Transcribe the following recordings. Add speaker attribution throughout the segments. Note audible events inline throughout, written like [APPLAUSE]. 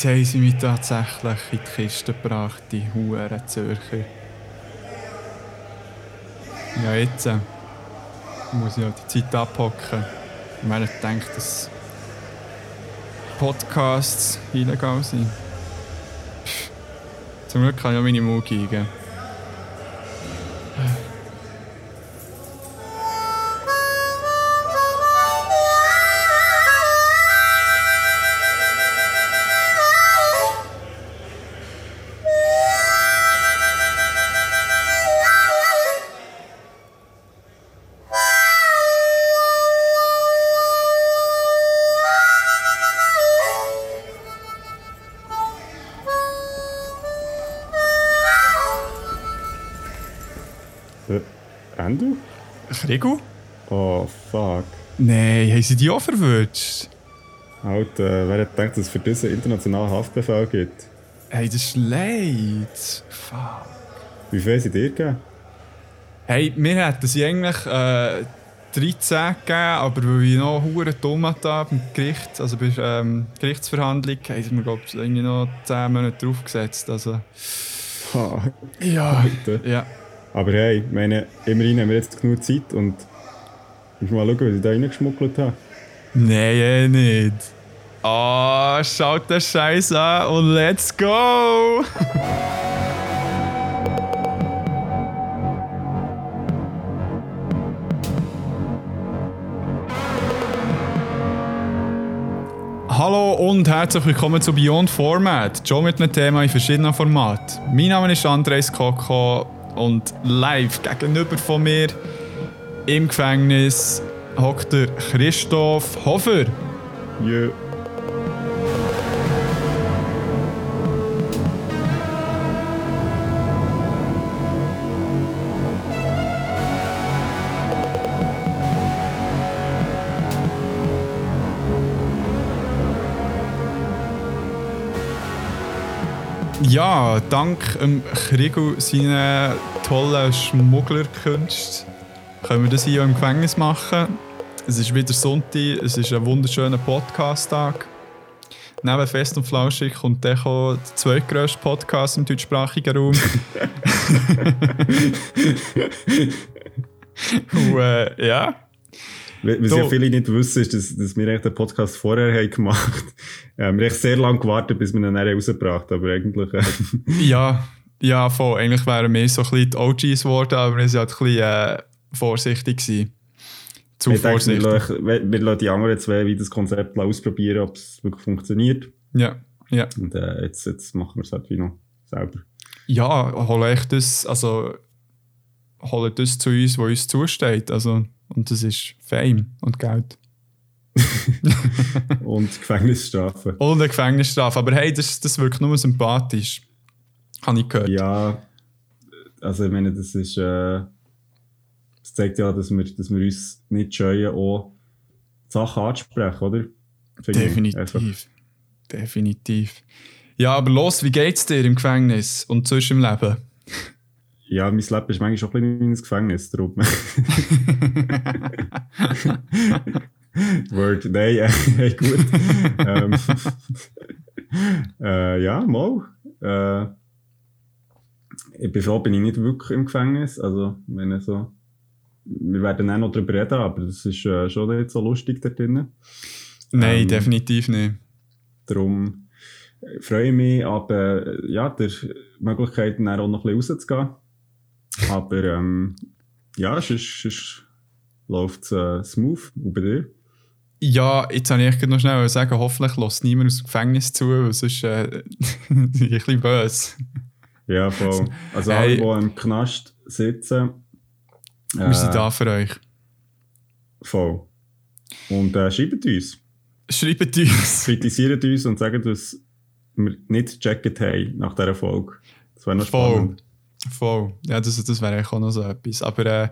Speaker 1: Jetzt haben sie mich tatsächlich in die Kiste gebracht, die Huren Zürcher. Ja, jetzt äh, muss ich halt die Zeit abhocken. Ich meine, ich denke, dass Podcasts illegal sind. Pff. Zum Glück kann ich auch meine Mucke eingeben. Krigu?
Speaker 2: Oh, fuck.
Speaker 1: Nein, haben sie die auch verwünscht?
Speaker 2: Alter, wer hat gedacht, dass es für diesen internationalen Haftbefehl gibt?
Speaker 1: Hey, das ist leid. Fuck.
Speaker 2: Wie viel sind dir gegeben?
Speaker 1: Hey, wir hätten sie eigentlich äh, 13 gegeben, aber weil ich noch hure dumm hatte beim Gericht, also bei ähm, Gerichtsverhandlung, haben sie mir glaub, ich, irgendwie noch 10 Monate draufgesetzt. Also,
Speaker 2: Fuck.
Speaker 1: ja.
Speaker 2: Alter.
Speaker 1: Ja.
Speaker 2: Aber hey, meine, immerhin haben wir jetzt genug Zeit und muss mal schauen, was ich da reingeschmuggelt habe.
Speaker 1: Nein, eh nicht. Ah, schaut den Scheiß an und let's go! Hallo und herzlich willkommen zu Beyond Format, schon mit einem Thema in verschiedenen Formaten. Mein Name ist Andres Koko und live gegenüber von mir im Gefängnis hockt der Christoph Hofer.
Speaker 2: Ja.
Speaker 1: Ja, dank dem Krigu seinen tollen Schmugglerkünsten können wir das hier im Gefängnis machen. Es ist wieder Sonntag, es ist ein wunderschöner Podcast-Tag. Neben Fest und Flauschig kommt der zweitgrößte Podcast im deutschsprachigen Raum. [LAUGHS] [LAUGHS] und, äh, ja.
Speaker 2: Was ja viele nicht wissen, ist, dass, dass wir echt den Podcast vorher haben gemacht haben. [LAUGHS] wir haben sehr lange gewartet, bis wir ihn dann rausgebracht haben. Aber eigentlich... Äh, [LAUGHS]
Speaker 1: Ja, ja, voll. Eigentlich wären wir so ein bisschen die OGs geworden, aber wir waren halt ein bisschen äh, vorsichtig. Gewesen. Zu
Speaker 2: ich denke, wir,
Speaker 1: vorsichtig.
Speaker 2: lassen, wir lassen die anderen zwei wie das Konzept ausprobieren, ob es wirklich funktioniert.
Speaker 1: Ja, ja.
Speaker 2: Und äh, jetzt, jetzt machen wir es halt wie noch selber.
Speaker 1: Ja, hol echt das, also holen das zu uns, was uns zusteht. Also, und das ist Fame und Geld. [LAUGHS]
Speaker 2: Und Gefängnisstrafe.
Speaker 1: Und eine Gefängnisstrafe. Aber hey, das, das wirkt nur sympathisch. Habe ich gehört.
Speaker 2: Ja, also ich meine, das ist, äh, das zeigt ja, dass wir, dass wir uns nicht scheuen, auch Sachen anzusprechen, oder? Finde.
Speaker 1: Definitiv. Definitiv. Ja, aber los, wie geht's dir im Gefängnis und sonst im Leben?
Speaker 2: Ja, mein Leben ist manchmal schon ein bisschen ein Gefängnis, darum. [LAUGHS] Word, nein, äh, [LAUGHS] hey, gut. ähm, [LAUGHS] äh, ja, mal. Äh, ich bin froh, bin ich nicht wirklich im Gefängnis. Also, wenn ich so. Wir werden auch noch darüber reden, aber das ist äh, schon nicht so lustig da drinnen.
Speaker 1: Nein,
Speaker 2: Ähm,
Speaker 1: definitiv nicht.
Speaker 2: Darum äh, freue ich mich, aber äh, ja, der Möglichkeit, dann auch noch ein bisschen rauszugehen. Aber ähm, ja, sonst, sonst läuft es äh, smooth. Und bei dir?
Speaker 1: Ja, jetzt habe ich noch schnell sagen, hoffentlich lässt niemand aus dem Gefängnis zu, weil sonst äh, [LAUGHS] ein bisschen böse.
Speaker 2: Ja, voll. Also
Speaker 1: Hey.
Speaker 2: alle, die im Knast sitzen,
Speaker 1: Wir sind
Speaker 2: äh,
Speaker 1: da für euch.
Speaker 2: voll. Und äh, schreibt uns,
Speaker 1: Schreibt uns.
Speaker 2: kritisiert uns und sagt, dass wir nicht gecheckt haben nach dieser Folge. Das wäre noch
Speaker 1: Voll.
Speaker 2: spannend.
Speaker 1: Voll. Ja, das, das wäre auch noch so etwas. Aber äh,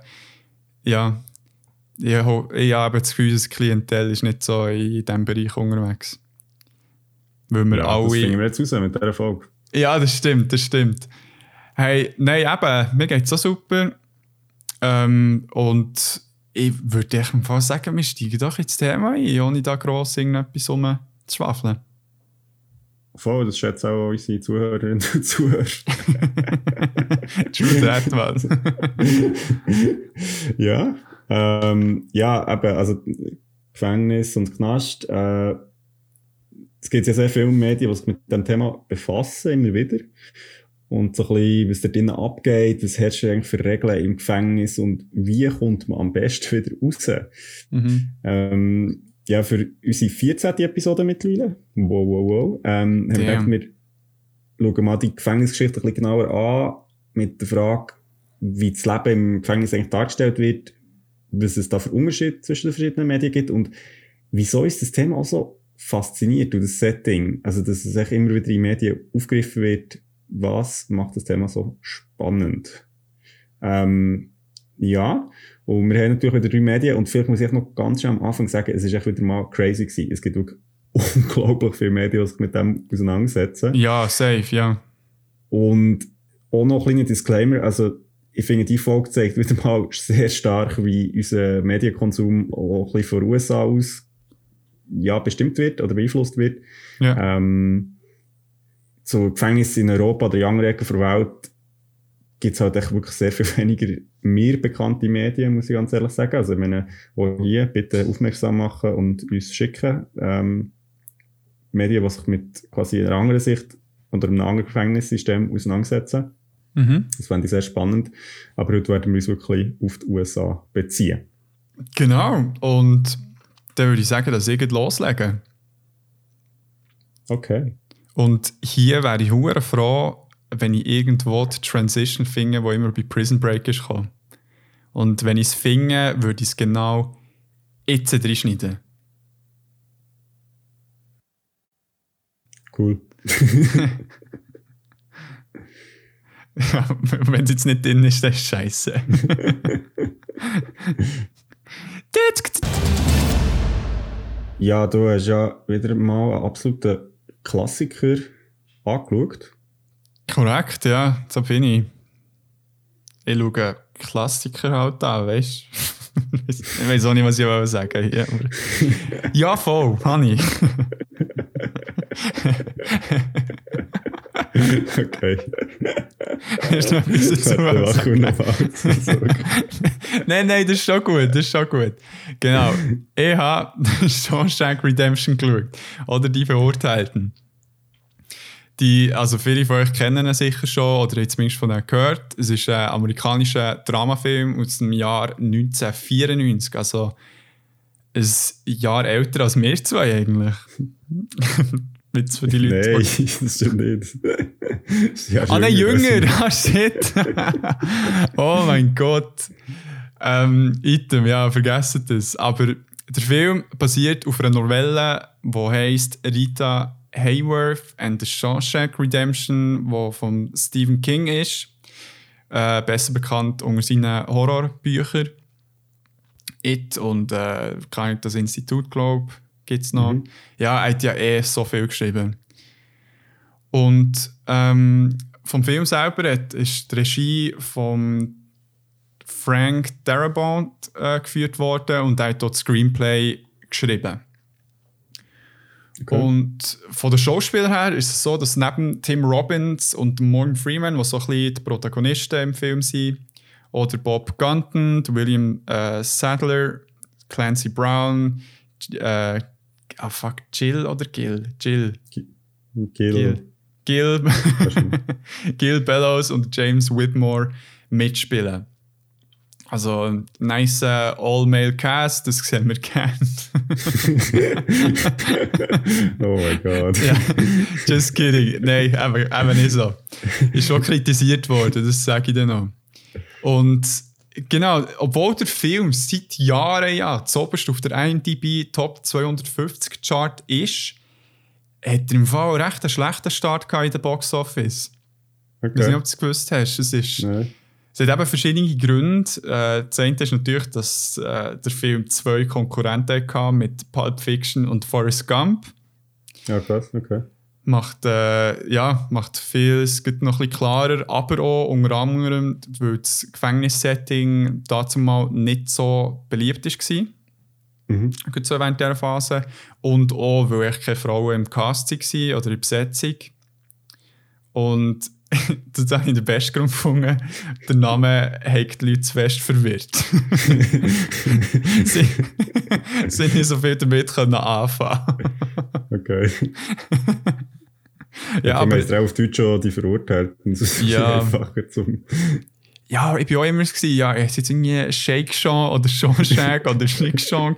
Speaker 1: ja, ich, ich habe das Gefühl, das Klientel ist nicht so in diesem Bereich unterwegs. Weil wir
Speaker 2: Ja, das finden
Speaker 1: alle.
Speaker 2: wir jetzt raus mit dieser Folge.
Speaker 1: Ja, das stimmt, das stimmt. Hey, nein, eben, mir geht es so super. Ähm, und ich würde im Fall sagen, wir steigen doch ins Thema ein, ohne da gross irgendetwas rumzuschwafeln.
Speaker 2: Voll, das schätzen auch unsere Zuhörerinnen und Zuhörer. [LAUGHS]
Speaker 1: True that, was. [LAUGHS]
Speaker 2: ja, ähm, ja, eben, also Gefängnis und Knast. Äh, es gibt ja sehr viele Medien, die sich mit dem Thema befassen, immer wieder. Und so ein bisschen, was da drinnen abgeht, was herrscht eigentlich für Regeln im Gefängnis und wie kommt man am besten wieder raus. Mhm. Ähm, ja, für unsere 14. Episode mittlerweile, wow, wow, wow, ähm, haben wir gedacht, wir schauen mal die Gefängnisgeschichte ein bisschen genauer an, mit der Frage, wie das Leben im Gefängnis eigentlich dargestellt wird, was es da für Unterschiede zwischen den verschiedenen Medien gibt und wieso ist das Thema auch so fasziniert und das Setting, also dass es echt immer wieder in Medien aufgegriffen wird, was macht das Thema so spannend? Ähm, ja, und wir haben natürlich wieder drei Medien und vielleicht muss ich noch ganz schön am Anfang sagen, es ist echt wieder mal crazy gewesen. Es gibt wirklich [LAUGHS] unglaublich viele Medien, die sich mit dem auseinandersetzen.
Speaker 1: Ja, safe, ja.
Speaker 2: Und auch noch ein kleiner Disclaimer, also ich finde, die Folge zeigt wieder mal [LAUGHS] sehr stark, wie unser Medienkonsum auch ein bisschen von USA aus ja, bestimmt wird oder beeinflusst wird. Ja. Ähm, so Gefängnisse in Europa oder in anderen Ecken der Welt gibt es halt echt wirklich sehr viel [LAUGHS] weniger mir bekannte Medien, muss ich ganz ehrlich sagen. Also ich meine, auch hier bitte aufmerksam machen und uns schicken. Ähm, Medien, die sich mit quasi einer anderen Sicht oder einem anderen Gefängnissystem auseinandersetzen. Mhm. Das fände ich sehr spannend. Aber heute werden wir uns wirklich auf die USA beziehen.
Speaker 1: Genau. Und dann würde ich sagen, dass ich loslegen.
Speaker 2: Okay.
Speaker 1: Und hier wäre ich hure froh, wenn ich irgendwo die Transition finde, wo immer bei Prison Break ist gekommen. Und wenn ich es finde, würde ich es genau jetzt reinschneiden.
Speaker 2: Cool. [LAUGHS]
Speaker 1: ja, wenn es jetzt nicht drin ist, dann ist es scheiße. [LAUGHS]
Speaker 2: ja, du hast ja wieder mal einen absoluten Klassiker angeschaut.
Speaker 1: Korrekt, ja, so bin ich. Ich schaue Klassiker halt an, weißt du? [LAUGHS] ich weiß auch nicht, was ich sagen ja, [LAUGHS] ja, voll, habe ich.
Speaker 2: okay.
Speaker 1: Hast du noch etwas dazu sagen? [LAUGHS] nein, nein, das ist schon gut, das ist schon gut. Genau. Ich habe Shawshank Redemption geschaut. Oder die Verurteilten. Die, also viele von euch kennen ihn sicher schon oder jetzt zumindest von ihm gehört. Es ist ein amerikanischer Dramafilm aus dem Jahr 1994, also ein Jahr älter als wir zwei eigentlich. [LAUGHS] Witz für die Leute.
Speaker 2: Nein, [LAUGHS] das stimmt nicht.
Speaker 1: ah, nein, jünger! Ah, shit! [LAUGHS] oh mein Gott. Ähm, Item, ja, vergessen das. Aber der Film basiert auf einer Novelle, die heisst Rita Hayworth and the Shawshank Redemption, wo von Stephen King ist. Äh, besser bekannt unter seinen Horrorbüchern. It und äh, kann ich das Institut, glaube gibt es noch. Mhm. Ja, er hat ja eh so viel geschrieben. Und ähm, vom Film selber hat, ist die Regie von Frank Darabont äh, geführt worden und er hat dort Screenplay geschrieben. Okay. Und von den Schauspielern her ist es so, dass neben Tim Robbins und Morgan Freeman, die so ein bisschen die Protagonisten im Film sind, oder Bob Gunton, William äh, Sadler, Clancy Brown, äh, oh fuck, Jill oder Gil? Jill.
Speaker 2: Gil. Gil.
Speaker 1: Gil, [LAUGHS] Gil Bellows und James Whitmore mitspielen. Also ein nice uh, All-Male-Cast, das sehen wir gerne. [LAUGHS]
Speaker 2: oh mein Gott.
Speaker 1: ja, just kidding. Nein, eben, eben nicht so. Ist schon kritisiert worden, das sage ich dann noch. Und genau, obwohl der Film seit Jahren ja zuoberst auf der IMDb Top 250 Chart ist, hat er im Fall recht einen schlechten Start in der Box Office. Okay. Ich weiß nicht, ob du es gewusst hast. Es ist... Nein es hat eben verschiedene Gründe. Äh, das eine ist natürlich, dass äh, der Film zwei Konkurrenten hatte mit Pulp Fiction und Forrest Gump.
Speaker 2: Ja, krass, okay.
Speaker 1: Macht, äh, ja, macht vieles noch ein bisschen klarer, aber auch unter anderem, weil das Gefängnissetting dazu mal nicht so beliebt war.
Speaker 2: Mhm.
Speaker 1: Gut so während dieser Phase. Und auch, weil ich keine Frauen im Cast war oder in der Besetzung. Und das habe ich den besten Grund gefunden. Der Name hat die Leute zu fest verwirrt. sie, sie nicht so viel damit können anfangen
Speaker 2: Okay.
Speaker 1: Ja,
Speaker 2: aber...
Speaker 1: aber,
Speaker 2: Ich auf Deutsch schon die Verurteilten. Das ist
Speaker 1: Ja.
Speaker 2: einfacher zum...
Speaker 1: ja, ich war auch immer so, ja, es ist jetzt irgendwie Shake Sean oder Sean Shag oder Schnick Sean.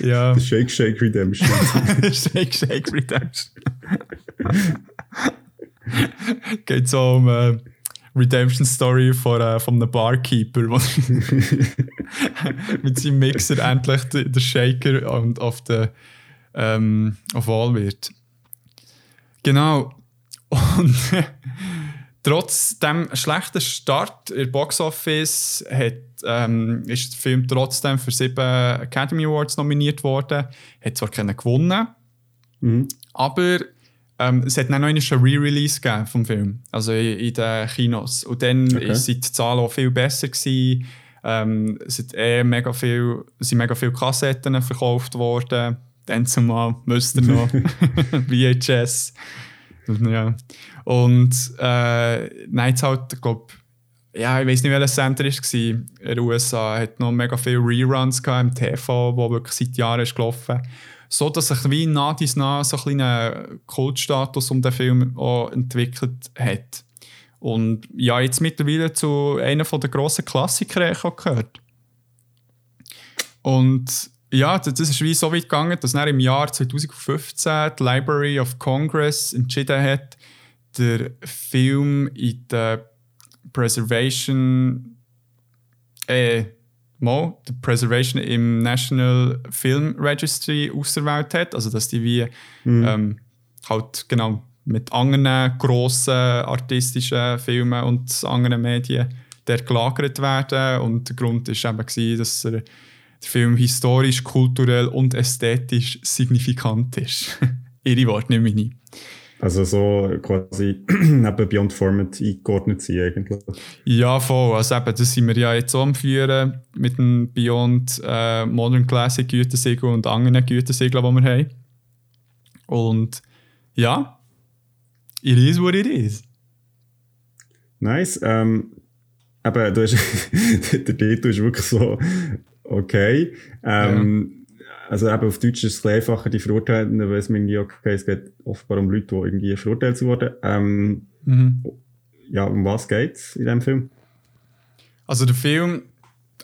Speaker 1: ja.
Speaker 2: The Shake Shake Redemption.
Speaker 1: Shake, Shake Redemption. [LAUGHS] Geht so um äh, Redemption Story von, äh, von einem Barkeeper, der [LAUGHS] mit seinem Mixer endlich der, Shaker und auf der ähm, auf Wahl wird. Genau. Und [LAUGHS] trotz dem schlechten Start in Box Office hat, ähm, ist der Film trotzdem für sieben Academy Awards nominiert worden. Hat zwar keinen gewonnen,
Speaker 2: mhm.
Speaker 1: aber ähm, es hat dann noch einen Re-Release gegeben vom Film, also in, den Kinos. Und dann
Speaker 2: Okay.
Speaker 1: ist die Zahlen auch viel besser gewesen. Ähm, es sind eh mega viel, sind mega viele Kassetten verkauft worden. Dann zumal müsst ihr noch [LAUGHS] [LAUGHS] VHS. Ja. Und äh, nein, jetzt halt, ich glaube, ja, ich weiß nicht, welches Center es war. In den USA hat noch mega viele Reruns gehabt im TV, wo wirklich seit Jahren ist gelaufen. So dass sich wie nah dies nah so ein kleiner Kultstatus um den Film auch entwickelt hat. Und ja, jetzt mittlerweile zu einer der grossen Klassiker gehört. Und ja, das ist wie so weit gegangen, dass dann im Jahr 2015 die Library of Congress entschieden hat, der Film in der Preservation, äh, mal, die Preservation im National Film Registry auserwählt hat. Also, dass die wie ähm, halt genau mit anderen grossen artistischen Filmen und anderen Medien dort gelagert werden. Und der Grund war eben, gewesen, dass er, der Film historisch, kulturell und ästhetisch signifikant ist. [LAUGHS] Ihre Worte, nicht meine.
Speaker 2: Also so quasi [CLEARS THROAT] neben Beyond Format eingeordnet sein eigentlich.
Speaker 1: Ja, voll. Also eben, das sind wir ja jetzt am Führen mit dem Beyond äh, Modern Classic Gütesiegel und anderen Gütesiegeln, die wir haben. Und ja, it is what it is.
Speaker 2: Nice. Ähm, aber du hast, [LAUGHS] der Titel ist wirklich so okay. Ähm, Also eben auf Deutsch ist es ein einfacher, die Verurteilten, weil es mir irgendwie okay, es geht offenbar um Leute, die irgendwie verurteilt wurden. Ähm,
Speaker 1: Mhm.
Speaker 2: ja, um was geht's in dem Film?
Speaker 1: Also der Film,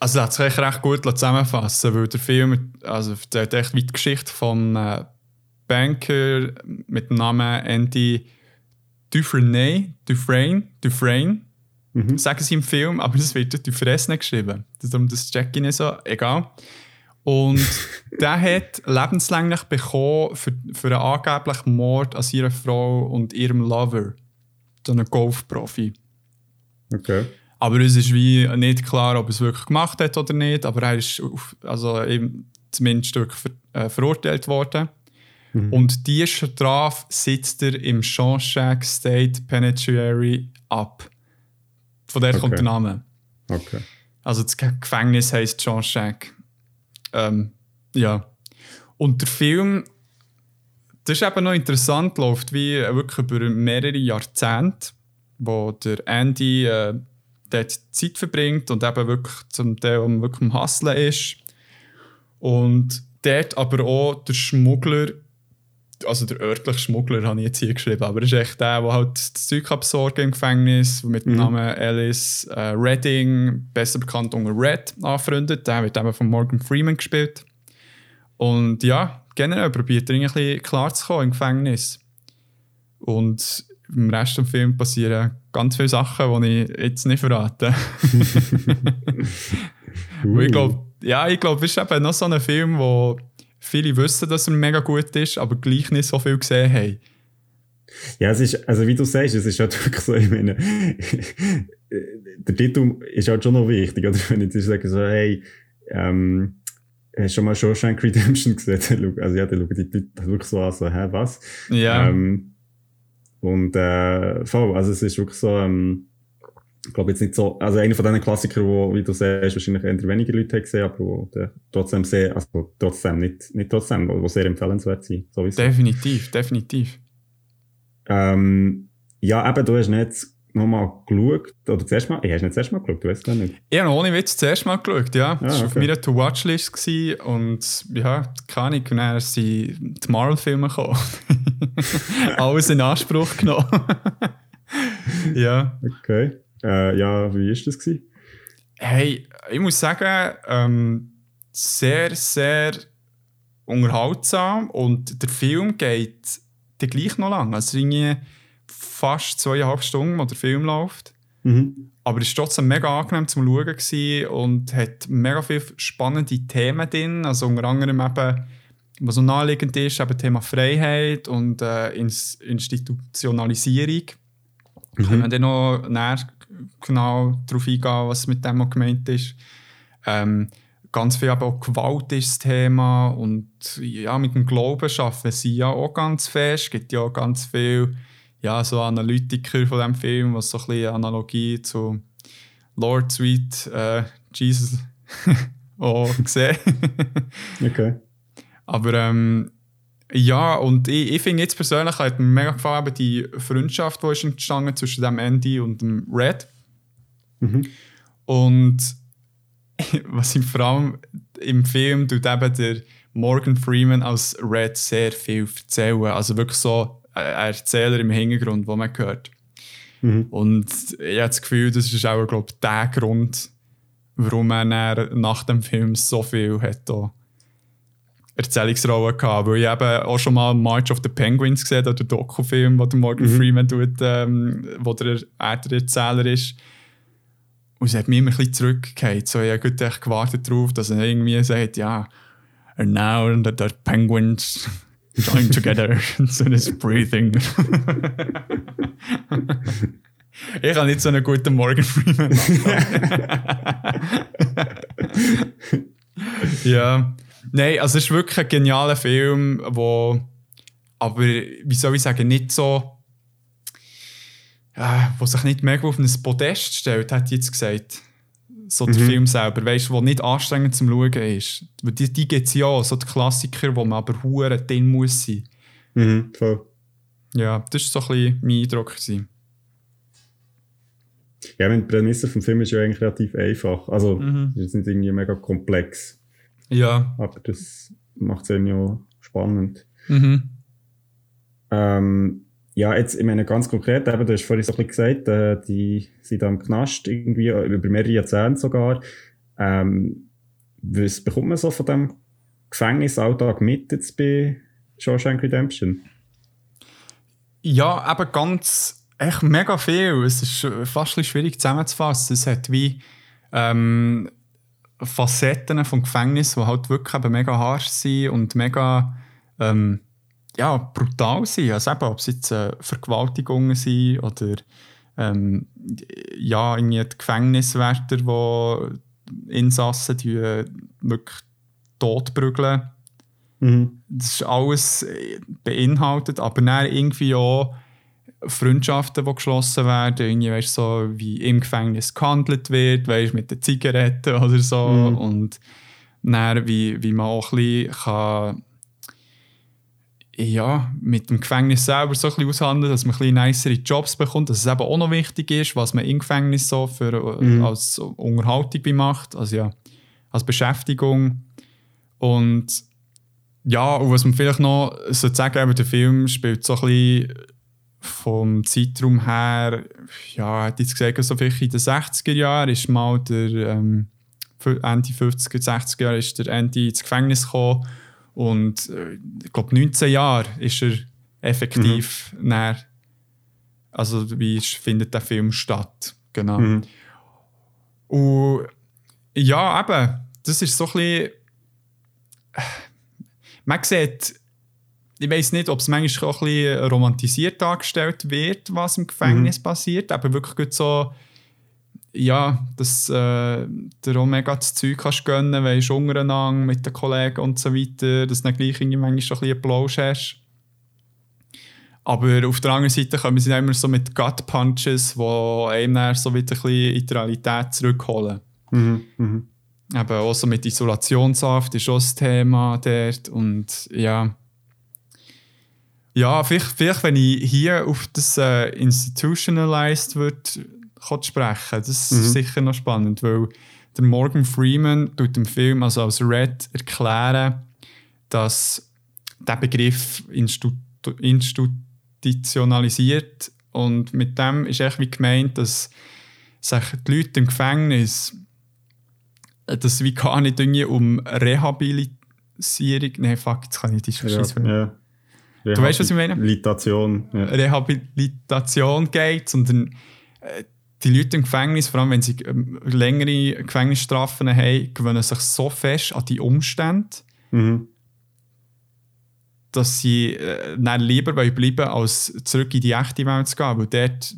Speaker 1: also das hat sich recht gut zusammenfassen, weil der Film, also der hat echt wie die Geschichte von äh, Banker mit dem Namen Andy Dufresne, Dufresne, Dufresne,
Speaker 2: Mhm.
Speaker 1: sagen sie im Film, aber das wird Dufresne geschrieben. Darum das check ich nicht so, egal. Und der hat lebenslänglich bekommen für, für einen angeblichen Mord an seiner Frau und ihrem Lover, so einem Golfprofi.
Speaker 2: Okay.
Speaker 1: Aber es ist wie nicht klar, ob er es wirklich gemacht hat oder nicht. Aber er ist auf, also eben zumindest wirklich ver, äh, verurteilt worden. Und diese Strafe sitzt er im Shawshank State Penitentiary ab. Von der kommt
Speaker 2: Okay.
Speaker 1: der Name.
Speaker 2: Okay.
Speaker 1: Also das Ge- Gefängnis heisst Shawshank. Ähm, ja. Und der Film, das ist eben noch interessant, läuft wie wirklich über mehrere Jahrzehnte, wo der Andy äh, dort Zeit verbringt und eben wirklich zum Teil wirklich am Hustlen ist. Und dort aber auch der Schmuggler, also der örtliche Schmuggler habe ich jetzt hier geschrieben, aber er ist echt der, der halt das Zeug absorgen im Gefängnis, mit dem
Speaker 2: Mhm.
Speaker 1: Namen Alice äh, Redding, besser bekannt unter Red, anfreundet. Der wird eben von Morgan Freeman gespielt. Und ja, generell probiert er irgendwie ein bisschen klar zu kommen im Gefängnis. Und im Rest des Films passieren ganz viele Sachen, die ich jetzt nicht verrate. [LAUGHS] [LAUGHS] Und ich glaube, ja, ich glaube, es ist eben noch so ein Film, wo viele wissen, dass er mega gut ist, aber gleich nicht so viel gesehen haben.
Speaker 2: Ja, es ist, also wie du sagst, es ist halt [LAUGHS] wirklich so, ich meine, [LAUGHS] der Titel ist halt schon noch wichtig, oder? [LAUGHS] Wenn ich jetzt sage so, hey, ähm, hast du schon mal Shawshank Redemption gesehen? Also ja, dann schauen die Leute wirklich so an, so, hä, was?
Speaker 1: Ja,
Speaker 2: Ähm, und äh, voll, also es ist wirklich so, ähm, ich glaube jetzt nicht so, also einer von diesen Klassikern, wo, wie du sagst, wahrscheinlich eher weniger Leute haben gesehen, aber wo trotzdem sehr, also trotzdem, nicht, nicht trotzdem, wo, sehr empfehlenswert sind.
Speaker 1: Sowieso. Definitiv, definitiv.
Speaker 2: Ähm, ja, eben, du hast nicht nochmal geschaut, oder zuerst mal, ich hast nicht zuerst mal geschaut, du weißt gar nicht.
Speaker 1: Ich habe ohne Witz zuerst mal geschaut, ja. Das war ah, okay. auf meiner To-Watch-List und ja, keine Ahnung, und dann sind die Marvel-Filme gekommen. [LAUGHS] Alles in Anspruch genommen. [LAUGHS] ja.
Speaker 2: Okay. Äh, ja, wie war das? Gewesen?
Speaker 1: Hey, ich muss sagen, ähm, sehr, sehr unterhaltsam und der Film geht der gleich noch lang. Also irgendwie fast zweieinhalb Stunden, wo der Film läuft. Mhm. Aber es war trotzdem mega angenehm zum Schauen und hat mega viele spannende Themen drin. Also unter anderem eben, was so naheliegend ist, eben Thema Freiheit und äh, Institutionalisierung. Mhm. Können wir dann noch näher genau darauf eingehen, was mit dem gemeint ist. Ähm, ganz viel aber auch Gewalt ist das Thema und ja, mit dem Glauben arbeiten sie ja auch ganz fest. Es gibt ja auch ganz viel ja, so Analytiker von diesem Film, was so ein bisschen Analogie zu Lord Sweet äh, Jesus [LAUGHS] auch gesehen.
Speaker 2: okay.
Speaker 1: Aber ähm, ja, und ich, ich finde jetzt persönlich hat mir mega gefallen, die Freundschaft, die ist entstanden zwischen dem Andy und dem Red. Mhm. Und [LAUGHS] was ich vor allem im Film tut eben der Morgan Freeman als Red sehr viel erzählen. Also wirklich so ein Erzähler im Hintergrund, den man hört. Mhm. Und ich habe das Gefühl, das ist auch glaub, der Grund, warum er nach dem Film so viel hat Erzählungsrollen gehabt. Weil ich eben auch schon mal March of the Penguins gesehen habe, der Doku-Film, wo der Morgan mhm. Freeman tut, ähm, wo der, er der Erzähler ist. Und es hat mich immer ein bisschen zurückgehört. So, ich habe gewartet darauf, dass er irgendwie sagt, ja, and now the, the penguins join together [LAUGHS] so this breathing. [LAUGHS] ich habe nicht so einen guten Morgan Freeman. [LAUGHS] ja. Nein, also es ist wirklich ein genialer Film, wo aber, wie soll ich sagen, nicht so äh, wo sich nicht mehr auf ein Podest stellt, hat jetzt gesagt. So der mhm. Film selber, weißt du, der nicht anstrengend zum Schauen ist. Die, die gibt es ja, so die Klassiker, wo man aber hure drin muss sein.
Speaker 2: Mhm, voll.
Speaker 1: Ja, das war so ein bisschen mein Eindruck. Gewesen.
Speaker 2: Ja, die Prämisse vom Film ist ja eigentlich relativ einfach. Also, mhm. ist nicht irgendwie mega komplex.
Speaker 1: Ja.
Speaker 2: Aber das macht es ja spannend.
Speaker 1: Mhm.
Speaker 2: Ähm, ja, jetzt, ich meine, ganz konkret, eben, du hast vorhin so ein bisschen gesagt, äh, die sind da im Knast, irgendwie, über mehrere Jahrzehnte sogar. Ähm, was bekommt man so von dem Gefängnisalltag mit jetzt bei Shawshank Redemption?
Speaker 1: Ja, eben ganz, echt mega viel. Es ist fast ein schwierig zusammenzufassen. Es hat wie ähm, Facetten vom Gefängnis, die halt wirklich eben mega harsch sind und mega ähm, ja, brutal sein. Also eben, ob es jetzt äh, Vergewaltigungen sind oder ähm, ja, irgendwie die Gefängniswärter, die Insassen die, äh, wirklich totprügeln. Mhm. Das ist alles äh, beinhaltet, aber dann irgendwie auch Freundschaften, die geschlossen werden, irgendwie, weißt, so wie im Gefängnis gehandelt wird, weißt, mit den Zigaretten [LAUGHS] oder so. Mhm. Und dann, wie, wie man auch ein bisschen kann ja, mit dem Gefängnis selber so ein bisschen aushandeln, dass man ein bisschen nicere Jobs bekommt, dass es eben auch noch wichtig ist, was man im Gefängnis so für, mhm. als Unterhaltung macht, also ja, als Beschäftigung. Und ja, und was man vielleicht noch sagen eben, der Film spielt so ein bisschen vom Zeitraum her, ja, hat jetzt gesagt, so vielleicht in den 60er Jahren ist mal der ähm, Ende 50er, 60er Jahre ist der Andy ins Gefängnis gekommen und äh, ich glaube, 19 Jahre ist er effektiv mhm. näher. Also, wie findet der Film statt? Genau. Mhm. Und ja, eben, das ist so ein bisschen. Man sieht, ich weiß nicht, ob es manchmal auch ein bisschen romantisiert dargestellt wird, was im Gefängnis mhm. passiert, aber wirklich gut so ja, dass äh, der Omega das Zeug kannst gönnen, du, untereinander mit den Kollegen und so weiter, dass du dann gleich irgendwie manchmal schon ein bisschen Plausch hast. Aber auf der anderen Seite kommen sie dann immer so mit Gut Punches, die einem dann so wieder ein bisschen in die Realität zurückholen.
Speaker 2: Mhm. Mhm.
Speaker 1: Eben auch so mit Isolationshaft ist auch das Thema dort. Und ja. Ja, vielleicht, vielleicht wenn ich hier auf das äh, Institutionalized wird sprechen, das ist
Speaker 2: Mhm.
Speaker 1: sicher noch spannend, weil der Morgan Freeman tut im Film, also als Red, erklären, dass der Begriff Institu institutionalisiert und mit dem ist echt wie gemeint, dass sich die Leute im Gefängnis dass es wie gar nicht irgendwie um Rehabilitierung, nein, fuck, jetzt kann ich nicht die
Speaker 2: Ja,
Speaker 1: Scheiße
Speaker 2: ja.
Speaker 1: Du weißt, was ich meine?
Speaker 2: Rehabilitation. Ja.
Speaker 1: Rehabilitation geht, sondern äh, die Leute im Gefängnis, vor allem wenn sie ähm, längere Gefängnisstrafen haben, gewöhnen sich so fest an die Umstände,
Speaker 2: Mhm.
Speaker 1: dass sie äh, dann lieber wollen bleiben als zurück in die echte Welt zu gehen. Weil dort,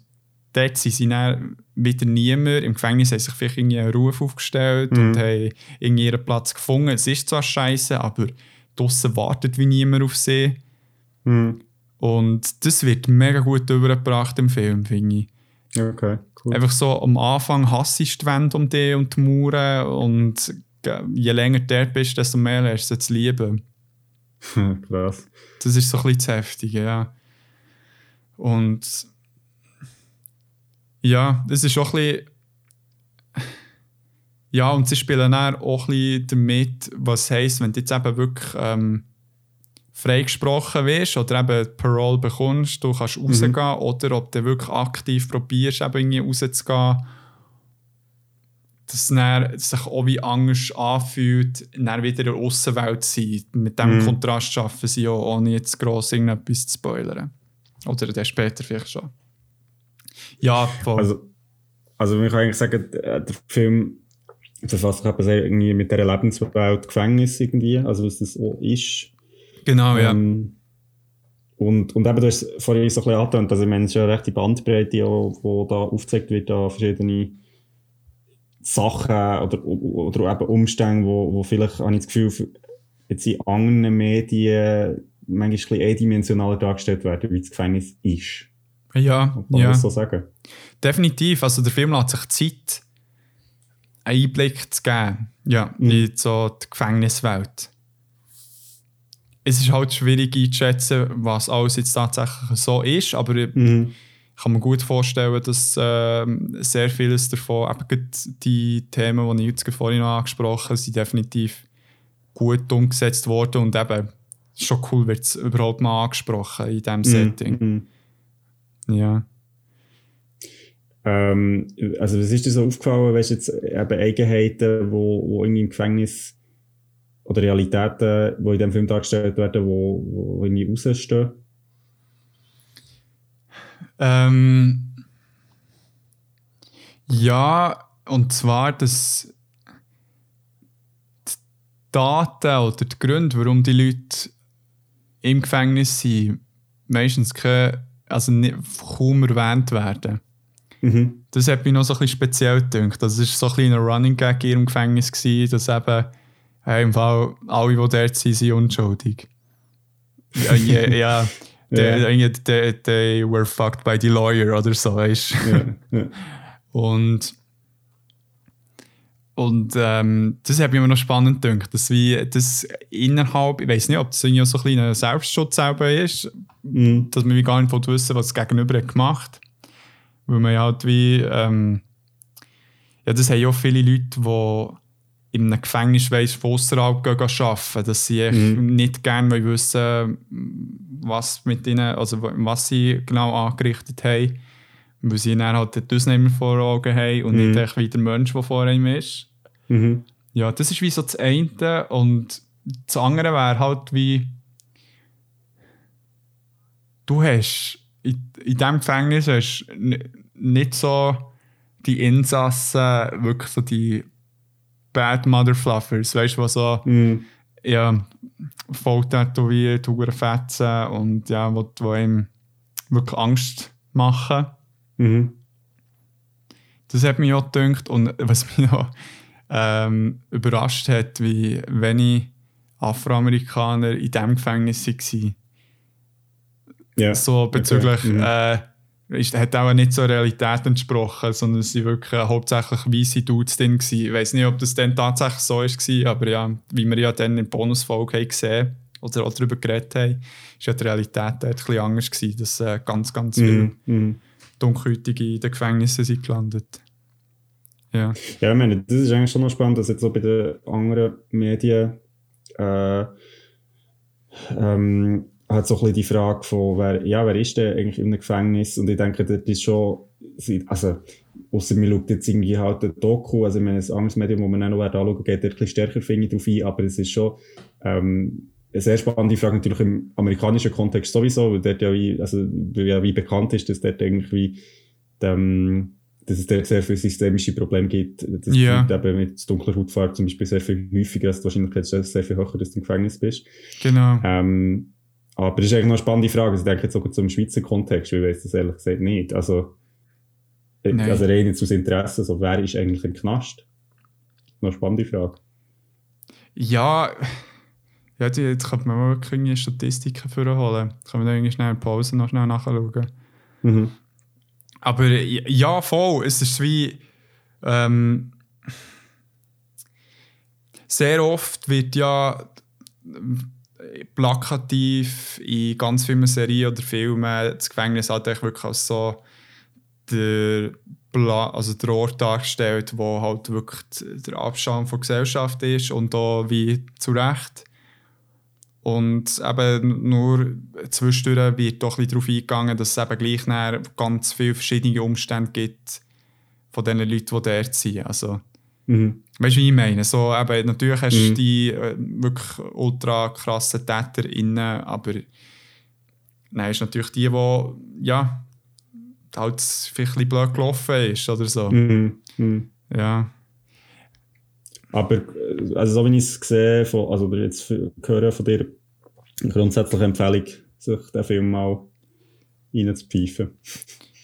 Speaker 1: dort sind sie dann wieder niemand. Im Gefängnis haben sich vielleicht irgendwie einen Ruf aufgestellt
Speaker 2: Mhm.
Speaker 1: und haben irgendwie ihren Platz gefunden. Es ist zwar scheiße, aber draussen wartet wie niemand auf sie.
Speaker 2: Mhm.
Speaker 1: Und das wird mega gut übergebracht im Film, finde ich.
Speaker 2: Okay, cool.
Speaker 1: Einfach so am Anfang hassest du die Wände um dich und die Mauern und je länger du dort bist, desto mehr lernst du zu lieben. [LAUGHS]
Speaker 2: Krass.
Speaker 1: Das ist so ein bisschen das Heftige, ja. Und ja, das ist auch ein bisschen. Ja, und sie spielen dann auch ein bisschen damit, was heisst, wenn du jetzt eben wirklich ähm, freigesprochen wirst oder eben Parole bekommst, du kannst rausgehen oder ob du wirklich aktiv probierst, eben irgendwie rauszugehen, dass es sich auch wie anders anfühlt, dann wieder in der Außenwelt zu sein. Mit diesem
Speaker 2: Mhm.
Speaker 1: Kontrast schaffen sie auch, ohne jetzt gross irgendetwas zu spoilern. Oder dann später vielleicht schon. Ja, voll.
Speaker 2: Also, also man kann eigentlich sagen, der der Film verfasst sich eben irgendwie mit dieser Lebenswelt Gefängnis irgendwie, also was das auch ist.
Speaker 1: Genau, ja.
Speaker 2: Ähm, und, und eben, du hast es vorhin so ein bisschen angetönt, also ich meine, es ist ja eine rechte Bandbreite, die da aufgezeigt wird, an verschiedene Sachen oder, oder eben Umstände, wo, wo vielleicht, habe ich das Gefühl, jetzt in anderen Medien manchmal ein bisschen eindimensionaler dargestellt werden, wie das Gefängnis ist.
Speaker 1: ja,
Speaker 2: Kann man
Speaker 1: ja.
Speaker 2: so sagen?
Speaker 1: Definitiv. Also der Film lässt sich Zeit, einen Einblick zu geben ja,
Speaker 2: Mhm.
Speaker 1: in so die Gefängniswelt. Es ist halt schwierig einzuschätzen, was alles jetzt tatsächlich so ist, aber ich
Speaker 2: Mhm.
Speaker 1: kann mir gut vorstellen, dass ähm, sehr vieles davon, eben die Themen, die ich jetzt gerade vorhin noch angesprochen habe, sind definitiv gut umgesetzt worden und eben schon cool wird es überhaupt mal angesprochen in diesem Setting.
Speaker 2: Mhm.
Speaker 1: Ja.
Speaker 2: Ähm, also was ist dir so aufgefallen, weißt du jetzt eben Eigenheiten, wo, wo irgendwie im Gefängnis oder Realitäten, die in dem Film dargestellt werden, wo, wo irgendwie rausstehen?
Speaker 1: Ähm, ja, und zwar, dass die Daten oder die Gründe, warum die Leute im Gefängnis sind, meistens keine, also nicht, kaum erwähnt werden.
Speaker 2: Mhm.
Speaker 1: Das hat mich noch so ein bisschen speziell gedacht. Das war so ein kleiner Running Gag in ihrem Gefängnis, gewesen, dass eben hey, im Fall alle, die dort sind, sind unschuldig. Ja, [LAUGHS] ja, they, they, they were fucked by the lawyer oder so, weißt
Speaker 2: Ja, ja.
Speaker 1: Und, und ähm, das habe ich mir noch spannend gedacht, dass wie das innerhalb, ich weiß nicht, ob das irgendwie so ein kleiner Selbstschutz selber ist,
Speaker 2: Mhm.
Speaker 1: dass man gar nicht wissen was das Gegenüber hat gemacht Weil man halt wie, ähm, ja, das haben ja auch viele Leute, die in einem Gefängnis weiss, von ausserhalb gehen, gehen arbeiten, dass sie
Speaker 2: Mhm.
Speaker 1: nicht gerne wissen was mit ihnen, also was sie genau angerichtet haben. Weil sie dann halt nicht mehr vor Augen haben und
Speaker 2: Mhm.
Speaker 1: nicht echt wie der Mensch, der vor einem ist.
Speaker 2: Mhm.
Speaker 1: Ja, das ist wie so das eine. Und das andere wäre halt wie. Du hast in, in diesem Gefängnis hast nicht so die Insassen, wirklich so die Bad Mother Fluffers, weißt du, was so
Speaker 2: Mhm.
Speaker 1: ja, voll tätowiert, hure Fetzen und ja, wo, wo ihm wirklich Angst machen.
Speaker 2: Mhm.
Speaker 1: Das hat mich auch gedacht. Und was mich noch ähm, überrascht hat, wie wenig Afroamerikaner in diesem Gefängnis waren.
Speaker 2: Ja.
Speaker 1: So bezüglich,
Speaker 2: Okay. Mhm.
Speaker 1: äh, ist, hat auch nicht so der Realität entsprochen, sondern es waren wirklich hauptsächlich weiße Dudes drin. Gewesen. Ich weiß nicht, ob das dann tatsächlich so war, aber ja, wie wir ja dann in der Bonusfolge haben gesehen oder auch darüber geredet haben, ist ja die Realität dort bisschen anders gewesen, dass äh, ganz, ganz viele
Speaker 2: Mhm. Mhm.
Speaker 1: Dunkelhäutige in den Gefängnissen sind gelandet. Ja.
Speaker 2: Ja, ich meine, das ist eigentlich schon noch spannend, dass jetzt so bei den anderen Medien äh, ähm, hat so ein bisschen die Frage von, wer, ja, wer ist denn eigentlich einem Gefängnis? Und ich denke, das ist schon, also, außer man schaut jetzt irgendwie halt ein Doku, also meine, ein anderes Medium, wo man auch noch anschauen geht, dort ein bisschen stärker finde ich drauf ein, aber es ist schon ähm, eine sehr spannende Frage natürlich im amerikanischen Kontext sowieso, weil dort ja wie, also, ja wie bekannt ist, dass dort irgendwie ähm, dass es dort sehr viele systemische Probleme gibt,
Speaker 1: Ja.
Speaker 2: die Leute eben mit dunkler Hautfarbe zum Beispiel sehr viel häufiger, als die Wahrscheinlichkeit ist sehr viel höher, dass du im Gefängnis bist.
Speaker 1: Genau.
Speaker 2: Ähm, aber das ist eigentlich noch eine spannende Frage. Also ich denke jetzt sogar zum Schweizer Kontext, weil ich weiß das ehrlich gesagt nicht. Also, äh,
Speaker 1: Nein.
Speaker 2: also rein jetzt aus Interesse, so, wer ist eigentlich im Knast? Noch eine spannende Frage.
Speaker 1: Ja, ja die, jetzt könnte man mal irgendwie Statistiken vorholen. Können wir da irgendwie schnell in Pause noch schnell nachschauen.
Speaker 2: Mhm.
Speaker 1: Aber ja, voll. Es ist wie. Ähm, sehr oft wird ja plakativ in ganz vielen Serien oder Filmen das Gefängnis halt wirklich als so der, Pla also der Ort dargestellt, wo halt wirklich der Abstand von Gesellschaft ist und da wie zu Recht. Und eben nur zwischendurch wird doch ein darauf eingegangen, dass es eben gleich ganz viele verschiedene Umstände gibt von den Leuten, die dort sind. Also,
Speaker 2: Mhm.
Speaker 1: weißt du, wie ich meine? So, eben, natürlich hast du
Speaker 2: Mhm.
Speaker 1: die äh, wirklich ultra krassen TäterInnen, aber dann ist natürlich die, die ja, halt vielleicht ein bisschen blöd gelaufen ist oder so.
Speaker 2: Mhm. Mhm.
Speaker 1: Ja.
Speaker 2: Aber, äh, also so wie ich es sehe, von, also oder jetzt höre von dir, grundsätzliche Empfehlung, sich den Film mal reinzupfeifen.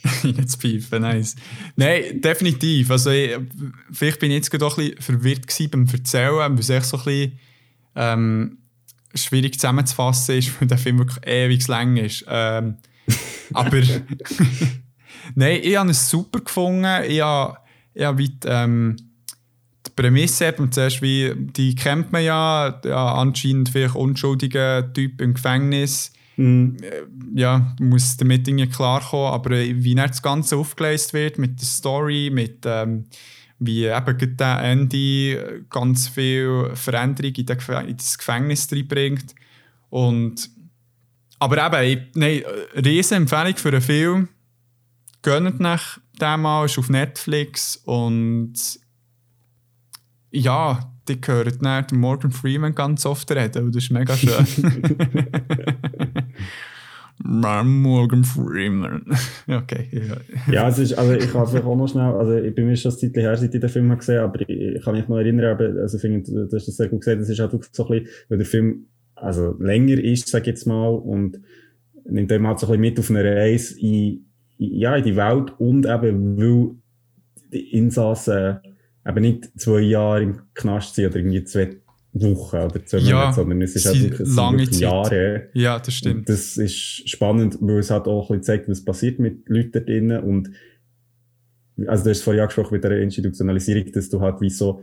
Speaker 2: [LAUGHS]
Speaker 1: Jetzt pfeifen, nice. Nein, definitiv. Also, ich, vielleicht bin ich jetzt gerade auch ein bisschen verwirrt beim Erzählen, weil es echt so ein bisschen ähm, schwierig zusammenzufassen ist, [LAUGHS] weil der Film wirklich ewig lang ist. Ähm, [LAUGHS] aber nein, ich habe es super gefunden. Ich habe, ich habe wie die, ähm, die Prämisse eben zuerst wie, die kennt man ja, ja anscheinend vielleicht unschuldiger Typ im Gefängnis
Speaker 2: Mhm.
Speaker 1: ja, muss damit irgendwie klarkommen, aber äh, wie dann das Ganze aufgeleistet wird mit der Story, mit ähm, wie eben der Andy äh, ganz viel Veränderung in, in das Gefängnis reinbringt. Und, aber eben, ich, nein, riesen Empfehlung für einen Film. Gönnt nach dem mal, ist auf Netflix und ja, die hören dann Morgan Freeman ganz oft reden und das ist mega schön. [LAUGHS] [LAUGHS] Morgan Freeman. [LAUGHS] okay, ja.
Speaker 2: Ja, es ist, also ich kann vielleicht auch noch schnell, also ich bin mir schon Zeit her, seit ich den Film habe gesehen aber ich, ich kann mich noch erinnern, aber, also ich finde, du hast das sehr gut gesehen, das ist halt wirklich so ein bisschen, weil der Film, also länger ist, sag ich jetzt mal, und nimmt einem halt so ein bisschen mit auf eine Reise in, in, ja, in die Welt und eben, weil die Insassen eben nicht zwei Jahre im Knast sind oder irgendwie zwei Wochen oder zwei
Speaker 1: Ja,
Speaker 2: Monate, sondern es ist halt wirklich,
Speaker 1: lange
Speaker 2: wirklich
Speaker 1: Zeit.
Speaker 2: Jahre.
Speaker 1: ja, das
Speaker 2: Und
Speaker 1: stimmt.
Speaker 2: das ist spannend, weil es halt auch ein bisschen zeigt, was passiert mit Leuten da drinnen. Und, also du hast vorhin angesprochen mit der Institutionalisierung, dass du halt wie so,